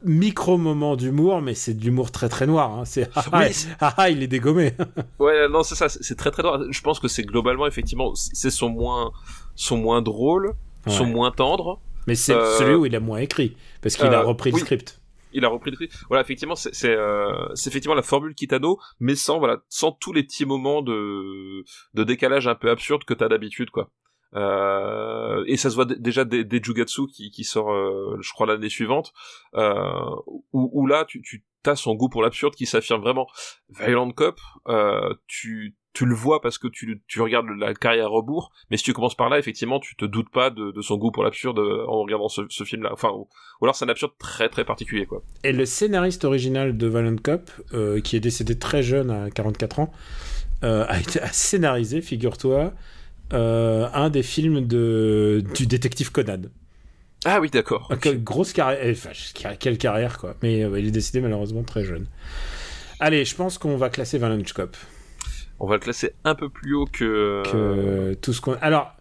m- micro-moments d'humour, mais c'est de l'humour très très noir. hein. C'est. Ah, Oui, ah, ah, il est dégommé. Ouais, non, c'est ça, c'est très très drôle. Je pense que c'est globalement, effectivement, c'est son moins, son moins drôle, son Ouais. moins tendre. Mais c'est Euh, celui où il a moins écrit, parce qu'il a euh, repris oui. le script. Il a repris le truc. Voilà, effectivement, c'est euh, effectivement la formule Kitano, mais sans voilà, sans tous les petits moments de de décalage un peu absurde que t'as d'habitude, quoi. Euh, et ça se voit déjà des, des Jugatsu qui, qui sort, euh, je crois, l'année suivante, euh, où, là, tu, as son goût pour l'absurde qui s'affirme vraiment. Violent Cop, tu, le vois parce que tu, regardes la carrière rebours, mais si tu commences par là, effectivement, tu te doutes pas de, son goût pour l'absurde en regardant ce, film-là. Enfin, ou, alors c'est un absurde très très particulier, quoi. Et le scénariste original de Valiant Cop, qui est décédé très jeune, à 44 ans, a a scénarisé, figure-toi, euh, un des films de, du détective Conan. Ah oui, d'accord. Quelle grosse carrière, eh, enfin, quelle carrière, quoi. Mais euh, il est décédé malheureusement très jeune. Allez, je pense qu'on va classer Valiant Cop. On va le classer un peu plus haut que. Que tout ce qu'on. Alors,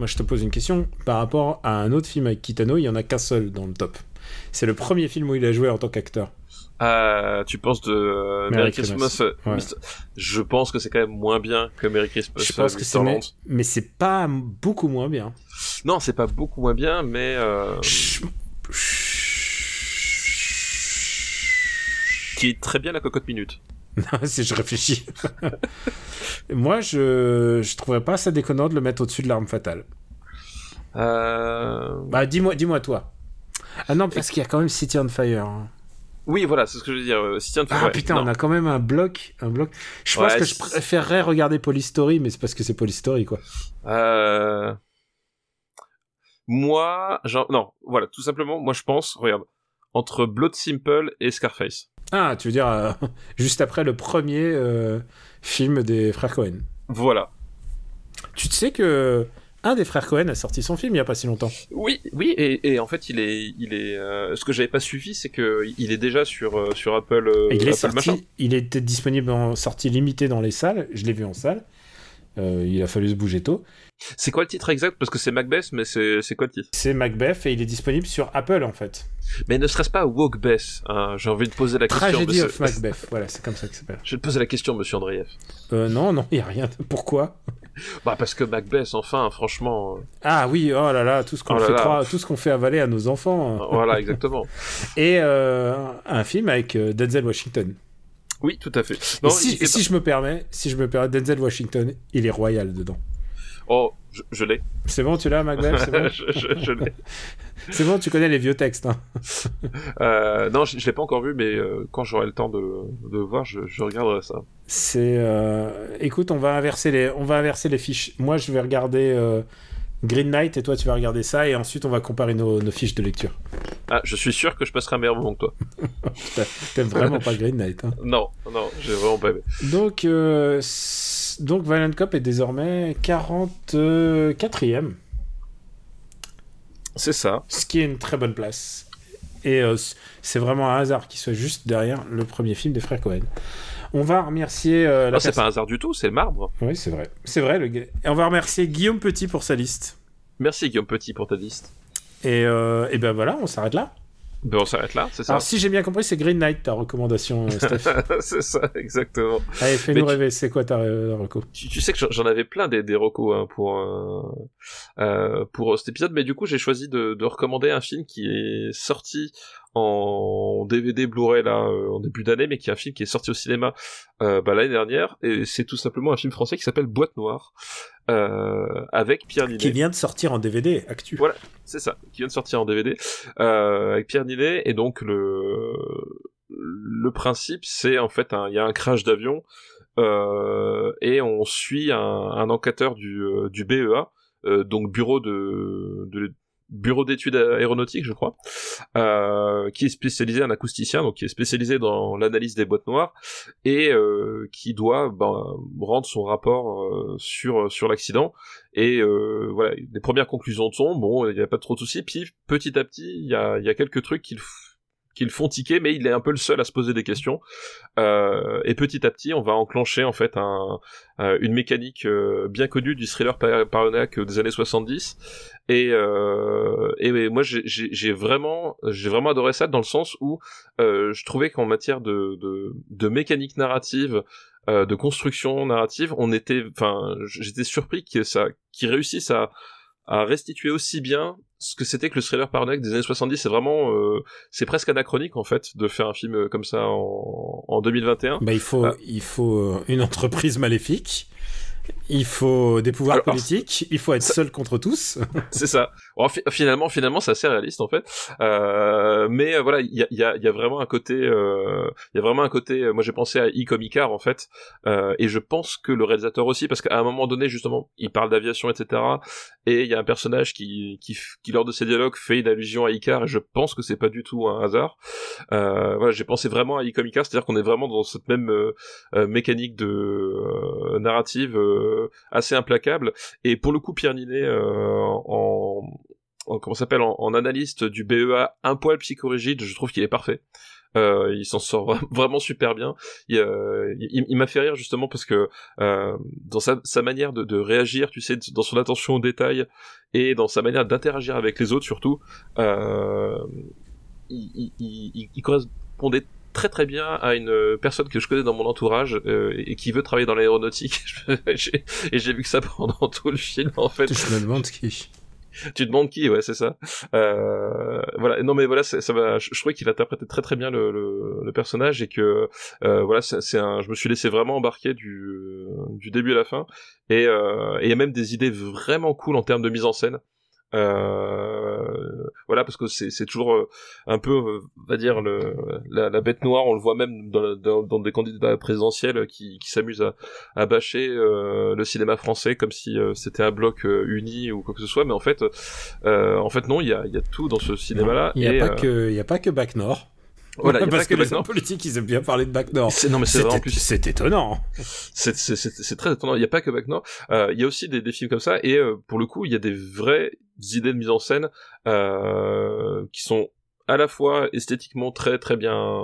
moi je te pose une question. Par rapport à un autre film avec Kitano, il y en a qu'un seul dans le top. C'est le premier film où il a joué en tant qu'acteur. Ah, tu penses de euh, Merry Merry Christmas. Christmas, euh, Ouais. Je pense que c'est quand même moins bien que Merry Christmas. Je pense euh, que c'est. Mais, c'est pas beaucoup moins bien. Non, c'est pas beaucoup moins bien, mais euh, qui est très bien la cocotte minute. si je réfléchis. Moi, je je trouverais pas ça déconnant de le mettre au-dessus de l'arme fatale. Euh... Bah, dis-moi, dis-moi toi. Ah non, parce qu'il y a quand même City on Fire. hein. Oui, voilà, c'est ce que je veux dire. euh, Si tiens, Ah ouais, putain, non. on a quand même un bloc, un bloc. Je Ouais, pense que je préférerais regarder Polystory, mais c'est parce que c'est Polystory quoi. Euh... Moi, genre, non, voilà, tout simplement, moi je pense, regarde, entre Blood Simple et Scarface. Ah, tu veux dire euh, juste après le premier euh, film des frères Cohen. Voilà. Tu te sais que un des frères Cohen a sorti son film il y a pas si longtemps. Oui, oui, et, et en fait, il est, il est. euh, ce que j'avais pas suivi, c'est que il est déjà sur sur Apple. il est machin. sorti, il était disponible en sortie limitée dans les salles. Je l'ai vu en salle. Il a fallu se bouger tôt. C'est quoi le titre exact? Parce que c'est Macbeth, mais c'est c'est quoi le titre? C'est Macbeth et il est disponible sur Apple en fait. Mais ne serait-ce pas Wogbeth hein, J'ai envie de poser la question. Tragedy monsieur- of Macbeth. voilà, c'est comme ça que ça s'appelle. Je vais te poser la question, Monsieur Andreev. Euh, non, non, il y a rien. Pourquoi? Bah parce que Macbeth, enfin, franchement, euh, Ah oui, oh là là, tout ce qu'on Oh fait fait avaler à nos enfants. voilà, exactement. Et euh, un film avec euh, Denzel Washington. Oui, tout à fait. si, et si je me permets, si je me permets, Denzel Washington, il est royal dedans. Oh, je, je l'ai. C'est bon, tu l'as, Macbeth C'est bon, je je- je l'ai. C'est bon, tu connais les vieux textes. hein. Euh, non, je, je l'ai pas encore vu, mais euh, quand j'aurai le temps de, de voir, je, regarderai ça. C'est. euh, Écoute, on va inverser les, on va inverser les fiches. Moi, je vais regarder Green Knight et toi, tu vas regarder ça, et ensuite, on va comparer nos, nos fiches de lecture. Ah, je suis sûr que je passerai un meilleur moment que toi. T'a- T'aimes vraiment pas Green Knight. hein. Non, non, j'ai vraiment pas aimé. Donc, donc, Violent Cop est désormais 44e, C'est ça. ce qui est une très bonne place. Et euh, c'est vraiment un hasard qu'il soit juste derrière le premier film des frères Cohen. On va remercier euh, la Non, c'est pas un hasard du tout, c'est le marbre. Oui, c'est vrai. C'est vrai. Le... Et on va remercier Guillaume Petit pour sa liste. Merci Guillaume Petit pour ta liste. Et, euh, et ben voilà, on s'arrête là. Ben, on s'arrête là, c'est ça Alors si j'ai bien compris, c'est Green Knight ta recommandation, euh, Steph. C'est ça, exactement. Allez, fais-nous tu- rêver. C'est quoi ta euh, reco? Tu, tu sais que j'en- avais plein des, des recos hein, pour, euh, euh, pour cet épisode, mais du coup j'ai choisi de, de recommander un film qui est sorti en DVD Blu-ray là en début d'année, mais qui est un film qui est sorti au cinéma bah, l'année dernière, et c'est tout simplement un film français qui s'appelle Boîte Noire. avec Pierre Ninet. Qui vient de sortir en DVD, actu. Voilà, c'est ça, qui vient de sortir en DVD, avec Pierre Ninet, et donc le, le principe, c'est en fait, il y a un crash d'avion, euh, et on suit un, un enquêteur du, euh, du BEA, euh, donc bureau de, de bureau d'études aéronautiques, je crois, euh, qui est spécialisé en acousticien, donc qui est spécialisé dans l'analyse des boîtes noires et euh, qui doit ben, rendre son rapport euh, sur sur l'accident. Et voilà, les premières conclusions sont bon, il n'y a pas trop de soucis. Puis petit à petit, il y a, y a quelques trucs qu'il qui le font tiquer, mais il est un peu le seul à se poser des questions. Euh, et petit à petit, on va enclencher en fait euh, une mécanique euh, bien connue du thriller paranoïaque des années 70. Et, moi, j'ai vraiment, j'ai vraiment adoré ça dans le sens où je trouvais qu'en matière de, mécanique narrative, de construction narrative, on était, enfin, j'étais surpris que ça, qu'ils réussissent à restituer aussi bien ce que c'était que le thriller paranoïaque des années 70. C'est vraiment, euh, c'est presque anachronique en fait de faire un film euh, comme ça en, en 2021. Bah, il faut, ah. il faut euh, une entreprise maléfique il faut des pouvoirs politiques, il faut être seul contre tous. c'est ça. finalement, finalement, c'est assez réaliste en fait. Euh, mais euh, voilà, il y a, y, a, y a, vraiment un côté, euh, il y a vraiment un côté. Moi, j'ai pensé à e Comicar en fait, et je pense que le réalisateur aussi, parce qu'à un moment donné, justement, il parle d'aviation, etc. Et il y a un personnage qui, qui, qui, lors de ses dialogues, fait une allusion à Icar, et je pense que c'est pas du tout un hasard. voilà, j'ai pensé vraiment à e Comicar, c'est-à-dire qu'on est vraiment dans cette même mécanique de narrative assez implacable. Et pour le coup, Pierre Ninet, euh, en, en, comment s'appelle, en, analyste du BEA, un poil psychorigide, je trouve qu'il est parfait. Euh, il s'en sort vraiment super bien. Il, m'a fait rire justement parce que euh, dans sa, manière de, réagir, tu sais, dans son attention aux détails et dans sa manière d'interagir avec les autres surtout, euh, il, il, correspondait très très bien à une personne que je connais dans mon entourage euh, et qui veut travailler dans l'aéronautique. Et j'ai vu que ça pendant tout le film en fait. Je me demande qui. tu demandes qui ouais c'est ça. Euh, voilà. Non mais voilà ça va je, trouvais qu'il interprétait très très bien le, le, le personnage et que euh, voilà c'est un je me suis laissé vraiment embarquer du du début à la fin. Et euh, il y a même des idées vraiment cool en termes de mise en scène euh, voilà, parce que c'est toujours euh, un peu, euh, on va dire, le, la, la, bête noire. On le voit même dans, dans, dans des candidats présidentiels qui, qui s'amusent à, à bâcher euh, le cinéma français comme si c'était un bloc uni ou quoi que ce soit. Mais en fait, en fait non, il y a, y a tout dans ce cinéma-là. Il n'y a, pas que, il y a pas que Bac Nord. Voilà, parce que, les hommes politiques, ils aiment bien parler de Bac Nord. Non, mais c'est vraiment plus. C'est étonnant. C'est très étonnant. Il n'y a pas que Bac Nord. Euh, il y a aussi des, des, films comme ça, et euh, pour le coup, il y a des vraies idées de mise en scène euh, qui sont à la fois esthétiquement très très bien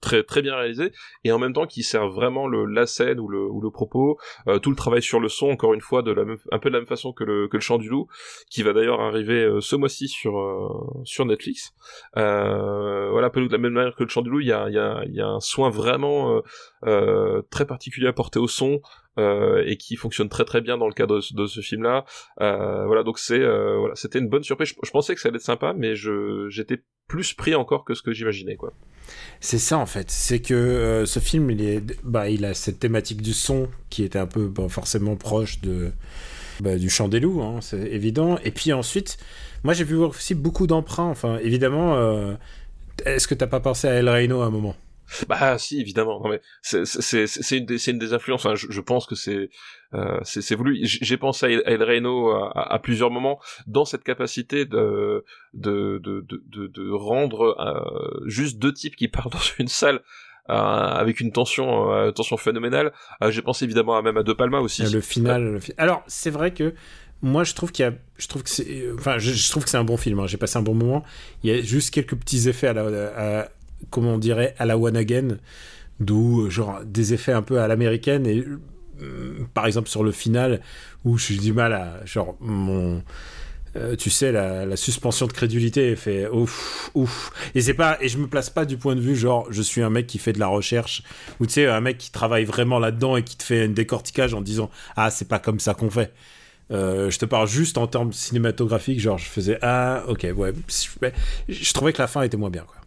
très très bien réalisé et en même temps qui sert vraiment le la scène ou le le propos euh, tout le travail sur le son encore une fois de la même un peu de la même façon que le que le chant du loup qui va d'ailleurs arriver euh, ce mois-ci sur euh, sur Netflix. Voilà un peu de la même manière que le chant du loup il y a il y a un soin vraiment très particulier apporté au son et qui fonctionne très très bien dans le cadre de, ce film là voilà donc c'est voilà c'était une bonne surprise. Je, pensais que ça allait être sympa mais je j'étais plus pris encore que ce que j'imaginais quoi. C'est ça fait, c'est que euh, ce film, il, est, bah, il a cette thématique du son qui était un peu forcément proche de, bah, du chant des loups, hein, c'est évident. Et puis ensuite, moi j'ai vu aussi beaucoup d'emprunts, enfin évidemment, euh, est-ce que t'as pas pensé à El Reino à un moment? Bah si évidemment. Non mais c'est c'est une, des, une des influences. Enfin, je, je pense que c'est euh, c'est voulu. J'ai pensé à El Reno à, à, plusieurs moments dans cette capacité de de de de, de rendre euh, juste deux types qui partent dans une salle euh, avec une tension euh, tension phénoménale. Euh, j'ai pensé évidemment à, même à De Palma aussi. Le final, le fi alors c'est vrai que moi je trouve qu'il y a je trouve que c'est enfin je, je, trouve que c'est un bon film hein. j'ai passé un bon moment. Il y a juste quelques petits effets à la à, comment on dirait, à la one again, d'où euh, genre des effets un peu à l'américaine et euh, par exemple sur le final où j'ai du mal à genre mon euh, tu sais la, la, suspension de crédulité fait ouf ouf. Et c'est pas et je me place pas du point de vue genre je suis un mec qui fait de la recherche ou tu sais un mec qui travaille vraiment là-dedans et qui te fait un décortiquage en disant ah c'est pas comme ça qu'on fait. Euh, je te parle juste en termes cinématographiques, genre je faisais ah ok ouais, je, je trouvais que la fin était moins bien quoi.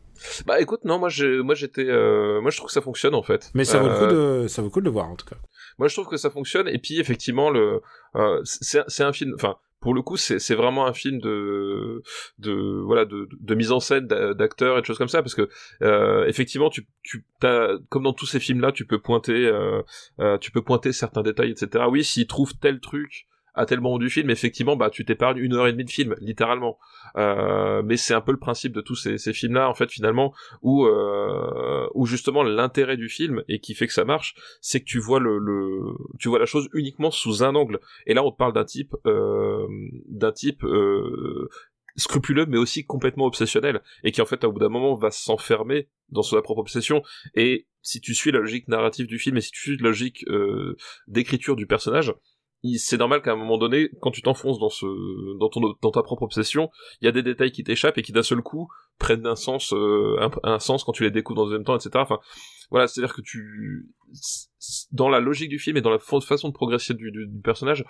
Bah écoute non moi je moi j'étais euh, moi je trouve que ça fonctionne en fait. Mais ça vaut le coup Euh, de ça vaut le coup de le voir en tout cas. Moi je trouve que ça fonctionne et puis effectivement le euh, c'est un film enfin pour le coup c'est vraiment un film de de voilà de de mise en scène d'a- d'acteurs et de choses comme ça parce que euh, effectivement tu tu t'as comme dans tous ces films là tu peux pointer euh, euh, tu peux pointer certains détails etc oui s'ils trouvent tel truc à tel moment du film, effectivement, bah tu t'épargnes une heure et demie de film, littéralement. Euh, mais c'est un peu le principe de tous ces, ces films-là, en fait, finalement, où euh, où justement l'intérêt du film et qui fait que ça marche, c'est que tu vois le, le tu vois la chose uniquement sous un angle. Et là, on te parle d'un type euh, d'un type euh, scrupuleux mais aussi complètement obsessionnel et qui en fait au bout d'un moment va s'enfermer dans sa propre obsession et si tu suis la logique narrative du film et si tu suis la logique euh, d'écriture du personnage c'est normal qu'à un moment donné, quand tu t'enfonces dans ton, ta propre obsession, il y a des détails qui t'échappent et qui d'un seul coup prennent un sens, euh, quand tu les découvres dans le deuxième temps, etc. Enfin, voilà, c'est-à-dire que tu, dans la logique du film et dans la fa- façon de progresser du, personnage,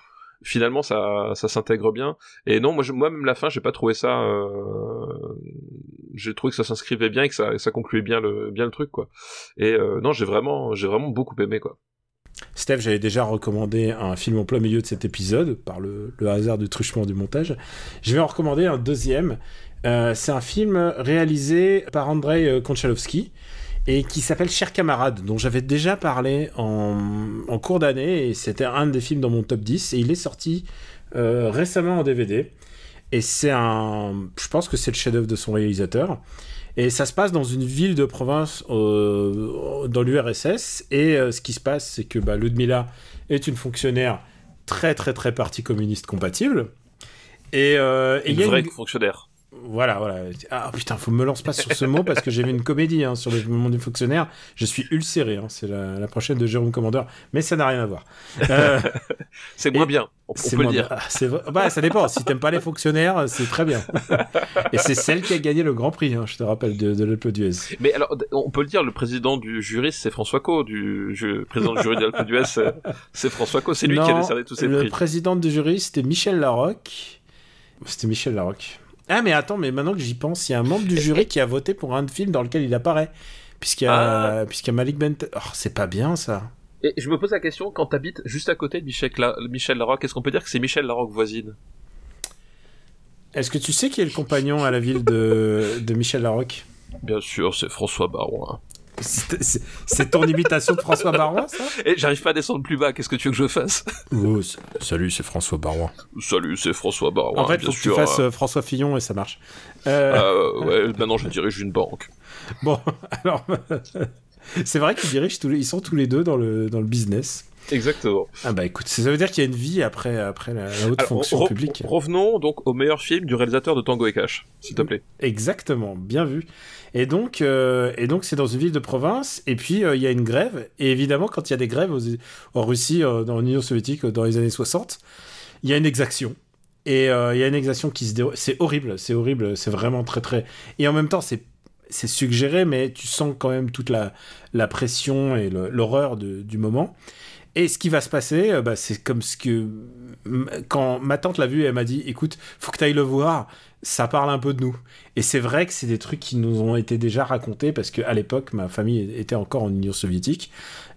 finalement ça, s'intègre bien. Et non, moi, je, moi même la fin, j'ai pas trouvé ça. Euh, j'ai trouvé que ça s'inscrivait bien et que ça, concluait bien le, bien le truc, quoi. Et euh, non, j'ai vraiment, j'ai vraiment beaucoup aimé, quoi. Steph, j'avais déjà recommandé un film en plein milieu de cet épisode, par le, hasard du truchement du montage. Je vais en recommander un deuxième. Euh, c'est un film réalisé par Andrei euh, Konchalovsky et qui s'appelle Cher camarade, dont j'avais déjà parlé en, en cours d'année et c'était un des films dans mon top 10 et il est sorti euh, récemment en DVD. Et c'est un. Je pense que c'est le chef-d'œuvre de son réalisateur. Et ça se passe dans une ville de province euh, dans l'URSS. Et euh, ce qui se passe, c'est que bah, Ludmilla est une fonctionnaire très très très parti communiste compatible. Et, euh, et il Une y a vraie une- fonctionnaire. Voilà, voilà. Ah putain, faut me lance pas sur ce mot parce que j'ai vu une comédie hein, sur le monde du fonctionnaire. Je suis ulcéré. hein, c'est la, la prochaine de Jérôme Commandeur, mais ça n'a rien à voir. Euh, C'est moins bien, on, on c'est peut le dire. bien. Ah, Bah, ça dépend. Si t'aimes pas les fonctionnaires, c'est très bien. Et c'est celle qui a gagné le Grand Prix, hein, je te rappelle, de, de l'Alpe d'Huez. Mais alors, on peut le dire, le président du jury, c'est François Co, du ju- président du jury d'Alpe d'Huez, c'est- François Co, c'est lui qui a décerné tous ces le prix. président du jury, c'était Michel Larocque. C'était Michel Larocque. Ah, mais attends, mais maintenant que j'y pense, il y a un membre du jury qui a voté pour un film dans lequel il apparaît. Puisqu'il y a, Ah. puisqu'il y a Malik Bent. Oh, c'est pas bien ça. Et je me pose la question, quand t'habites juste à côté de Michel, La... Michel Larocque, est-ce qu'on peut dire que c'est Michel Larocque voisine? Est-ce que tu sais qui est le compagnon à la ville de, de Michel Larocque? Bien sûr, c'est François Baron. C'est ton imitation de François Barois, ça? Et j'arrive pas à descendre plus bas, qu'est-ce que tu veux que je fasse? Oh, Salut, c'est François Barois. Salut, c'est François Baron. en fait, bien faut que tu fasses euh, euh, François Fillon et ça marche. Euh, euh, ouais, maintenant je dirige une banque. Bon, alors, c'est vrai qu'ils dirigent tous les, ils sont tous les deux dans le, dans le business. Exactement. Ah bah écoute, ça veut dire qu'il y a une vie après, après la, la haute Alors, fonction re- publique. Revenons donc au meilleur film du réalisateur de Tango et Cash, s'il te plaît. Exactement, bien vu. Et donc, euh, et donc c'est dans une ville de province, et puis euh, il y a une grève, et évidemment, quand il y a des grèves en Russie, euh, dans l'Union soviétique, euh, dans les années 60, il y a une exaction. Et il y a une exaction qui se déroule. C'est horrible, c'est horrible, c'est vraiment très très. Et en même temps, c'est c'est suggéré, mais tu sens quand même toute la, la pression et l'horreur du moment. Et ce qui va se passer, bah, c'est comme ce que. Quand ma tante l'a vu, elle m'a dit écoute, faut que tu ailles le voir, ça parle un peu de nous. Et c'est vrai que c'est des trucs qui nous ont été déjà racontés parce qu'à l'époque, ma famille était encore en Union soviétique,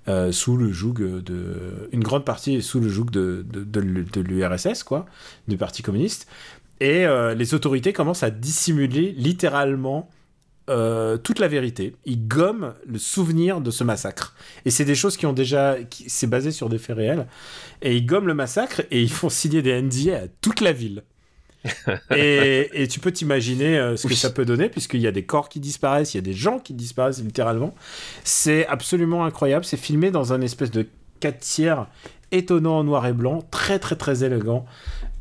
euh, sous le joug de. Une grande partie sous le joug de, de, l'URSS, quoi, du Parti communiste. Et euh, les autorités commencent à dissimuler littéralement euh, toute la vérité. Ils gomment le souvenir de ce massacre. Et c'est des choses qui ont déjà. C'est basé sur des faits réels. Et ils gomment le massacre et ils font signer des NDA à toute la ville. Et, et tu peux t'imaginer euh, ce que ça peut donner, puisqu'il y a des corps qui disparaissent, il y a des gens qui disparaissent littéralement. C'est absolument incroyable. C'est filmé dans un espèce de 4 tiers étonnant en noir et blanc, très très très élégant.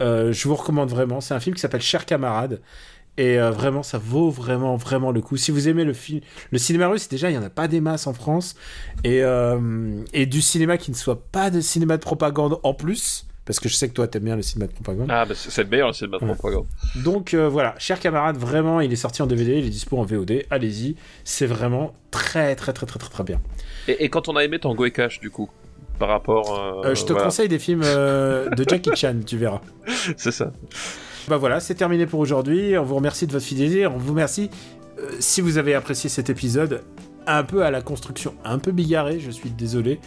Euh, je vous recommande vraiment. C'est un film qui s'appelle Cher camarade. Et euh, vraiment, ça vaut vraiment, vraiment le coup. Si vous aimez le film, le cinéma russe, déjà, il n'y en a pas des masses en France. Et, euh, et du cinéma qui ne soit pas de cinéma de propagande en plus, parce que je sais que toi, t'aimes bien le cinéma de propagande. Ah, bah c'est le meilleur, c'est de ma Ouais. propagande. Donc euh, voilà, cher camarade, vraiment, il est sorti en DVD, il est dispo en VOD. Allez-y, c'est vraiment très, très, très, très, très, très bien. Et, et quand on a aimé Tango et Cash, du coup, par rapport. Euh, je te voilà. conseille des films euh, de Jackie Chan, tu verras. C'est ça. Bah voilà, c'est terminé pour aujourd'hui. On vous remercie de votre fidélité. On vous remercie euh, si vous avez apprécié cet épisode. Un peu à la construction, un peu bigarré, je suis désolé,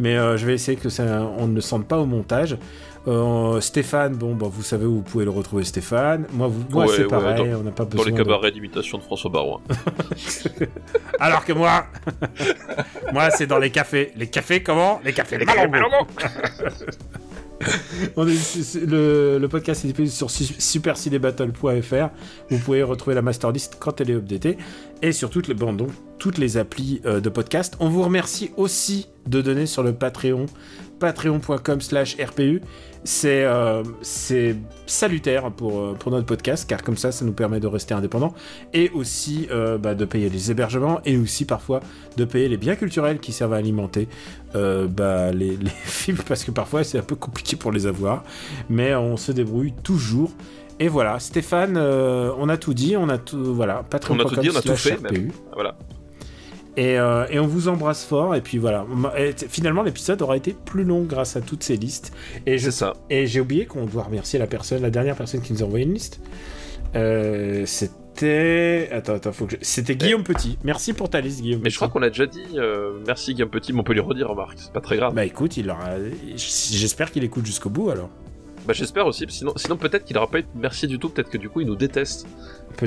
mais euh, je vais essayer que ça, on ne le sente pas au montage. Euh, Stéphane, bon, bah, vous savez où vous pouvez le retrouver, Stéphane. Moi, vous, moi Ouais, c'est ouais, pareil, dans- on n'a pas Dans besoin. les de- cabarets d'imitation de François Barouin. Alors que moi, moi, c'est dans les cafés. Les cafés, comment? Les cafés, les Malongo. Le, podcast est disponible sur su- supercinébattle.fr. Vous pouvez retrouver la masterlist quand elle est updatée et sur toutes les, bon, toutes les applis euh, de podcast. On vous remercie aussi de donner sur le Patreon, patreon.com slash RPU. C'est euh, c'est salutaire pour, euh, pour notre podcast car comme ça, ça nous permet de rester indépendants et aussi euh, bah, de payer les hébergements et aussi parfois de payer les biens culturels qui servent à alimenter euh, bah, les, les films parce que parfois c'est un peu compliqué pour les avoir mais on se débrouille toujours et voilà Stéphane euh, on a tout dit on a tout voilà On a tout dit, on a tout patreon.com fait, slash même. RPU. Voilà. Et, euh, et on vous embrasse fort et puis voilà Et finalement l'épisode aura été plus long grâce à toutes ces listes et je ça. et j'ai oublié qu'on doit remercier la personne, la dernière personne qui nous a envoyé une liste. Euh, c'était. Attends, attends, faut que je- C'était Guillaume Petit. Merci pour ta liste, Guillaume. Mais je crois qu'on l'a déjà dit. euh, merci Guillaume Petit, mais on peut lui redire, remarque. C'est pas très grave. Bah écoute, il aura. J'espère qu'il écoute jusqu'au bout alors. Bah j'espère aussi, sinon, sinon peut-être qu'il aura pas de merci du tout, peut-être que du coup il nous déteste.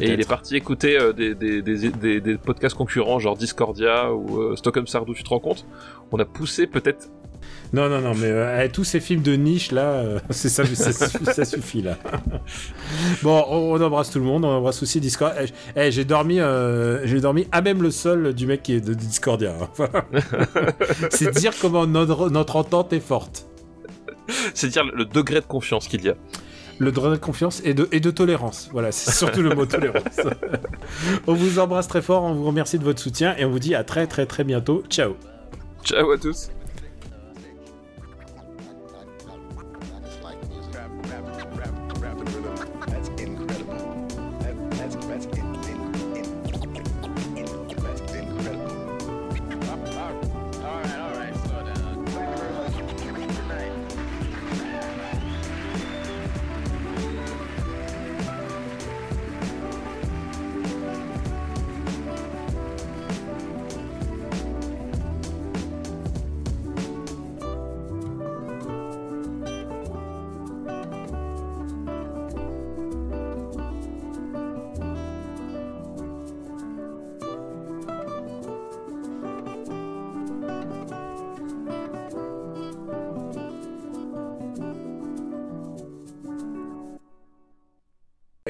Et il est parti écouter euh, des, des, des, des, podcasts concurrents genre Discordia ou euh, Stockholm Sardou, tu te rends compte? On a poussé peut-être... Non, non, non, mais euh, eh, tous ces films de niche là, c'est ça, ça, suffit- ça suffit là. bon, on, on embrasse tout le monde, on embrasse aussi Discord. Eh, j- eh, j'ai dormi, j'ai dormi à même le sol du mec qui est de Discordia. hein. C'est dire comment notre, notre entente est forte. C'est dire le degré de confiance qu'il y a. Le droit de confiance et de, et de tolérance. Voilà, c'est surtout le mot tolérance. on vous embrasse très fort, on vous remercie de votre soutien et on vous dit à très très très bientôt. Ciao Ciao à tous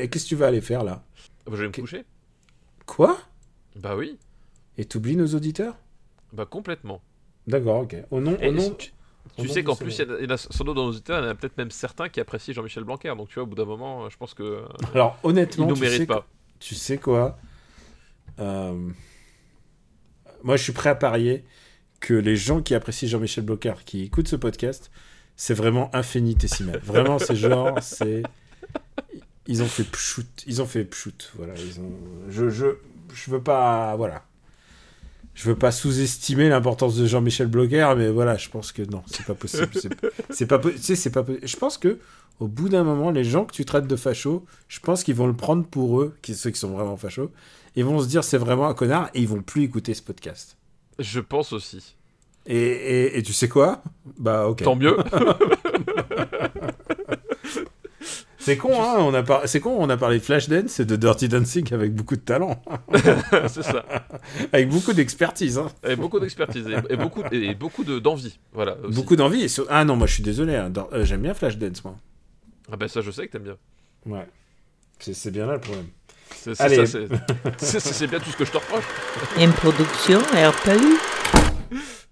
Et qu'est-ce que tu vas aller faire là Bah, Je vais me coucher Quoi Bah oui, Et t'oublies nos auditeurs bah complètement. D'accord, ok. Au nom, Et au nom, tu, au tu nom sais qu'en plus, il y, en a- sans doute dans nos auditeurs, il y en a peut-être même certains qui apprécient Jean-Michel Blanquer, donc tu vois, au bout d'un moment, euh, je pense que euh, Alors il honnêtement, nous mérite pas. tu sais quoi Euh, Moi, je suis prêt à parier que les gens qui apprécient Jean-Michel Bocard, qui écoutent ce podcast, c'est vraiment infinitésimal. Vraiment, c'est genre, c'est. Ils ont fait pchout, ils ont fait pchout, voilà. Ils ont... Je, je, je veux pas, voilà. Je veux pas sous-estimer l'importance de Jean-Michel Bloquer, mais voilà, je pense que non, c'est pas possible. C'est- pas, tu sais, c'est pas. Je pense que au bout d'un moment, les gens que tu traites de fachos, je pense qu'ils vont le prendre pour eux, qui ceux qui sont vraiment fachos. Ils vont se dire c'est vraiment un connard et ils vont plus écouter ce podcast. Je pense aussi. Et, et, et tu sais quoi? Bah ok. Tant mieux. C'est con, hein on a par- C'est con, on a parlé de Flashdance et de Dirty Dancing avec beaucoup de talent, c'est ça. avec beaucoup d'expertise, hein. Et beaucoup d'expertise et, et beaucoup, et beaucoup de- d'envie. Voilà. aussi. beaucoup d'envie. Ah non, moi je suis désolé, hein, dans- euh, j'aime bien Flashdance, moi. Ah bah ça, je sais que t'aimes bien. Ouais. C'est c'est bien là le problème. C'est bien tout ce que je te reproche. Une production RPU.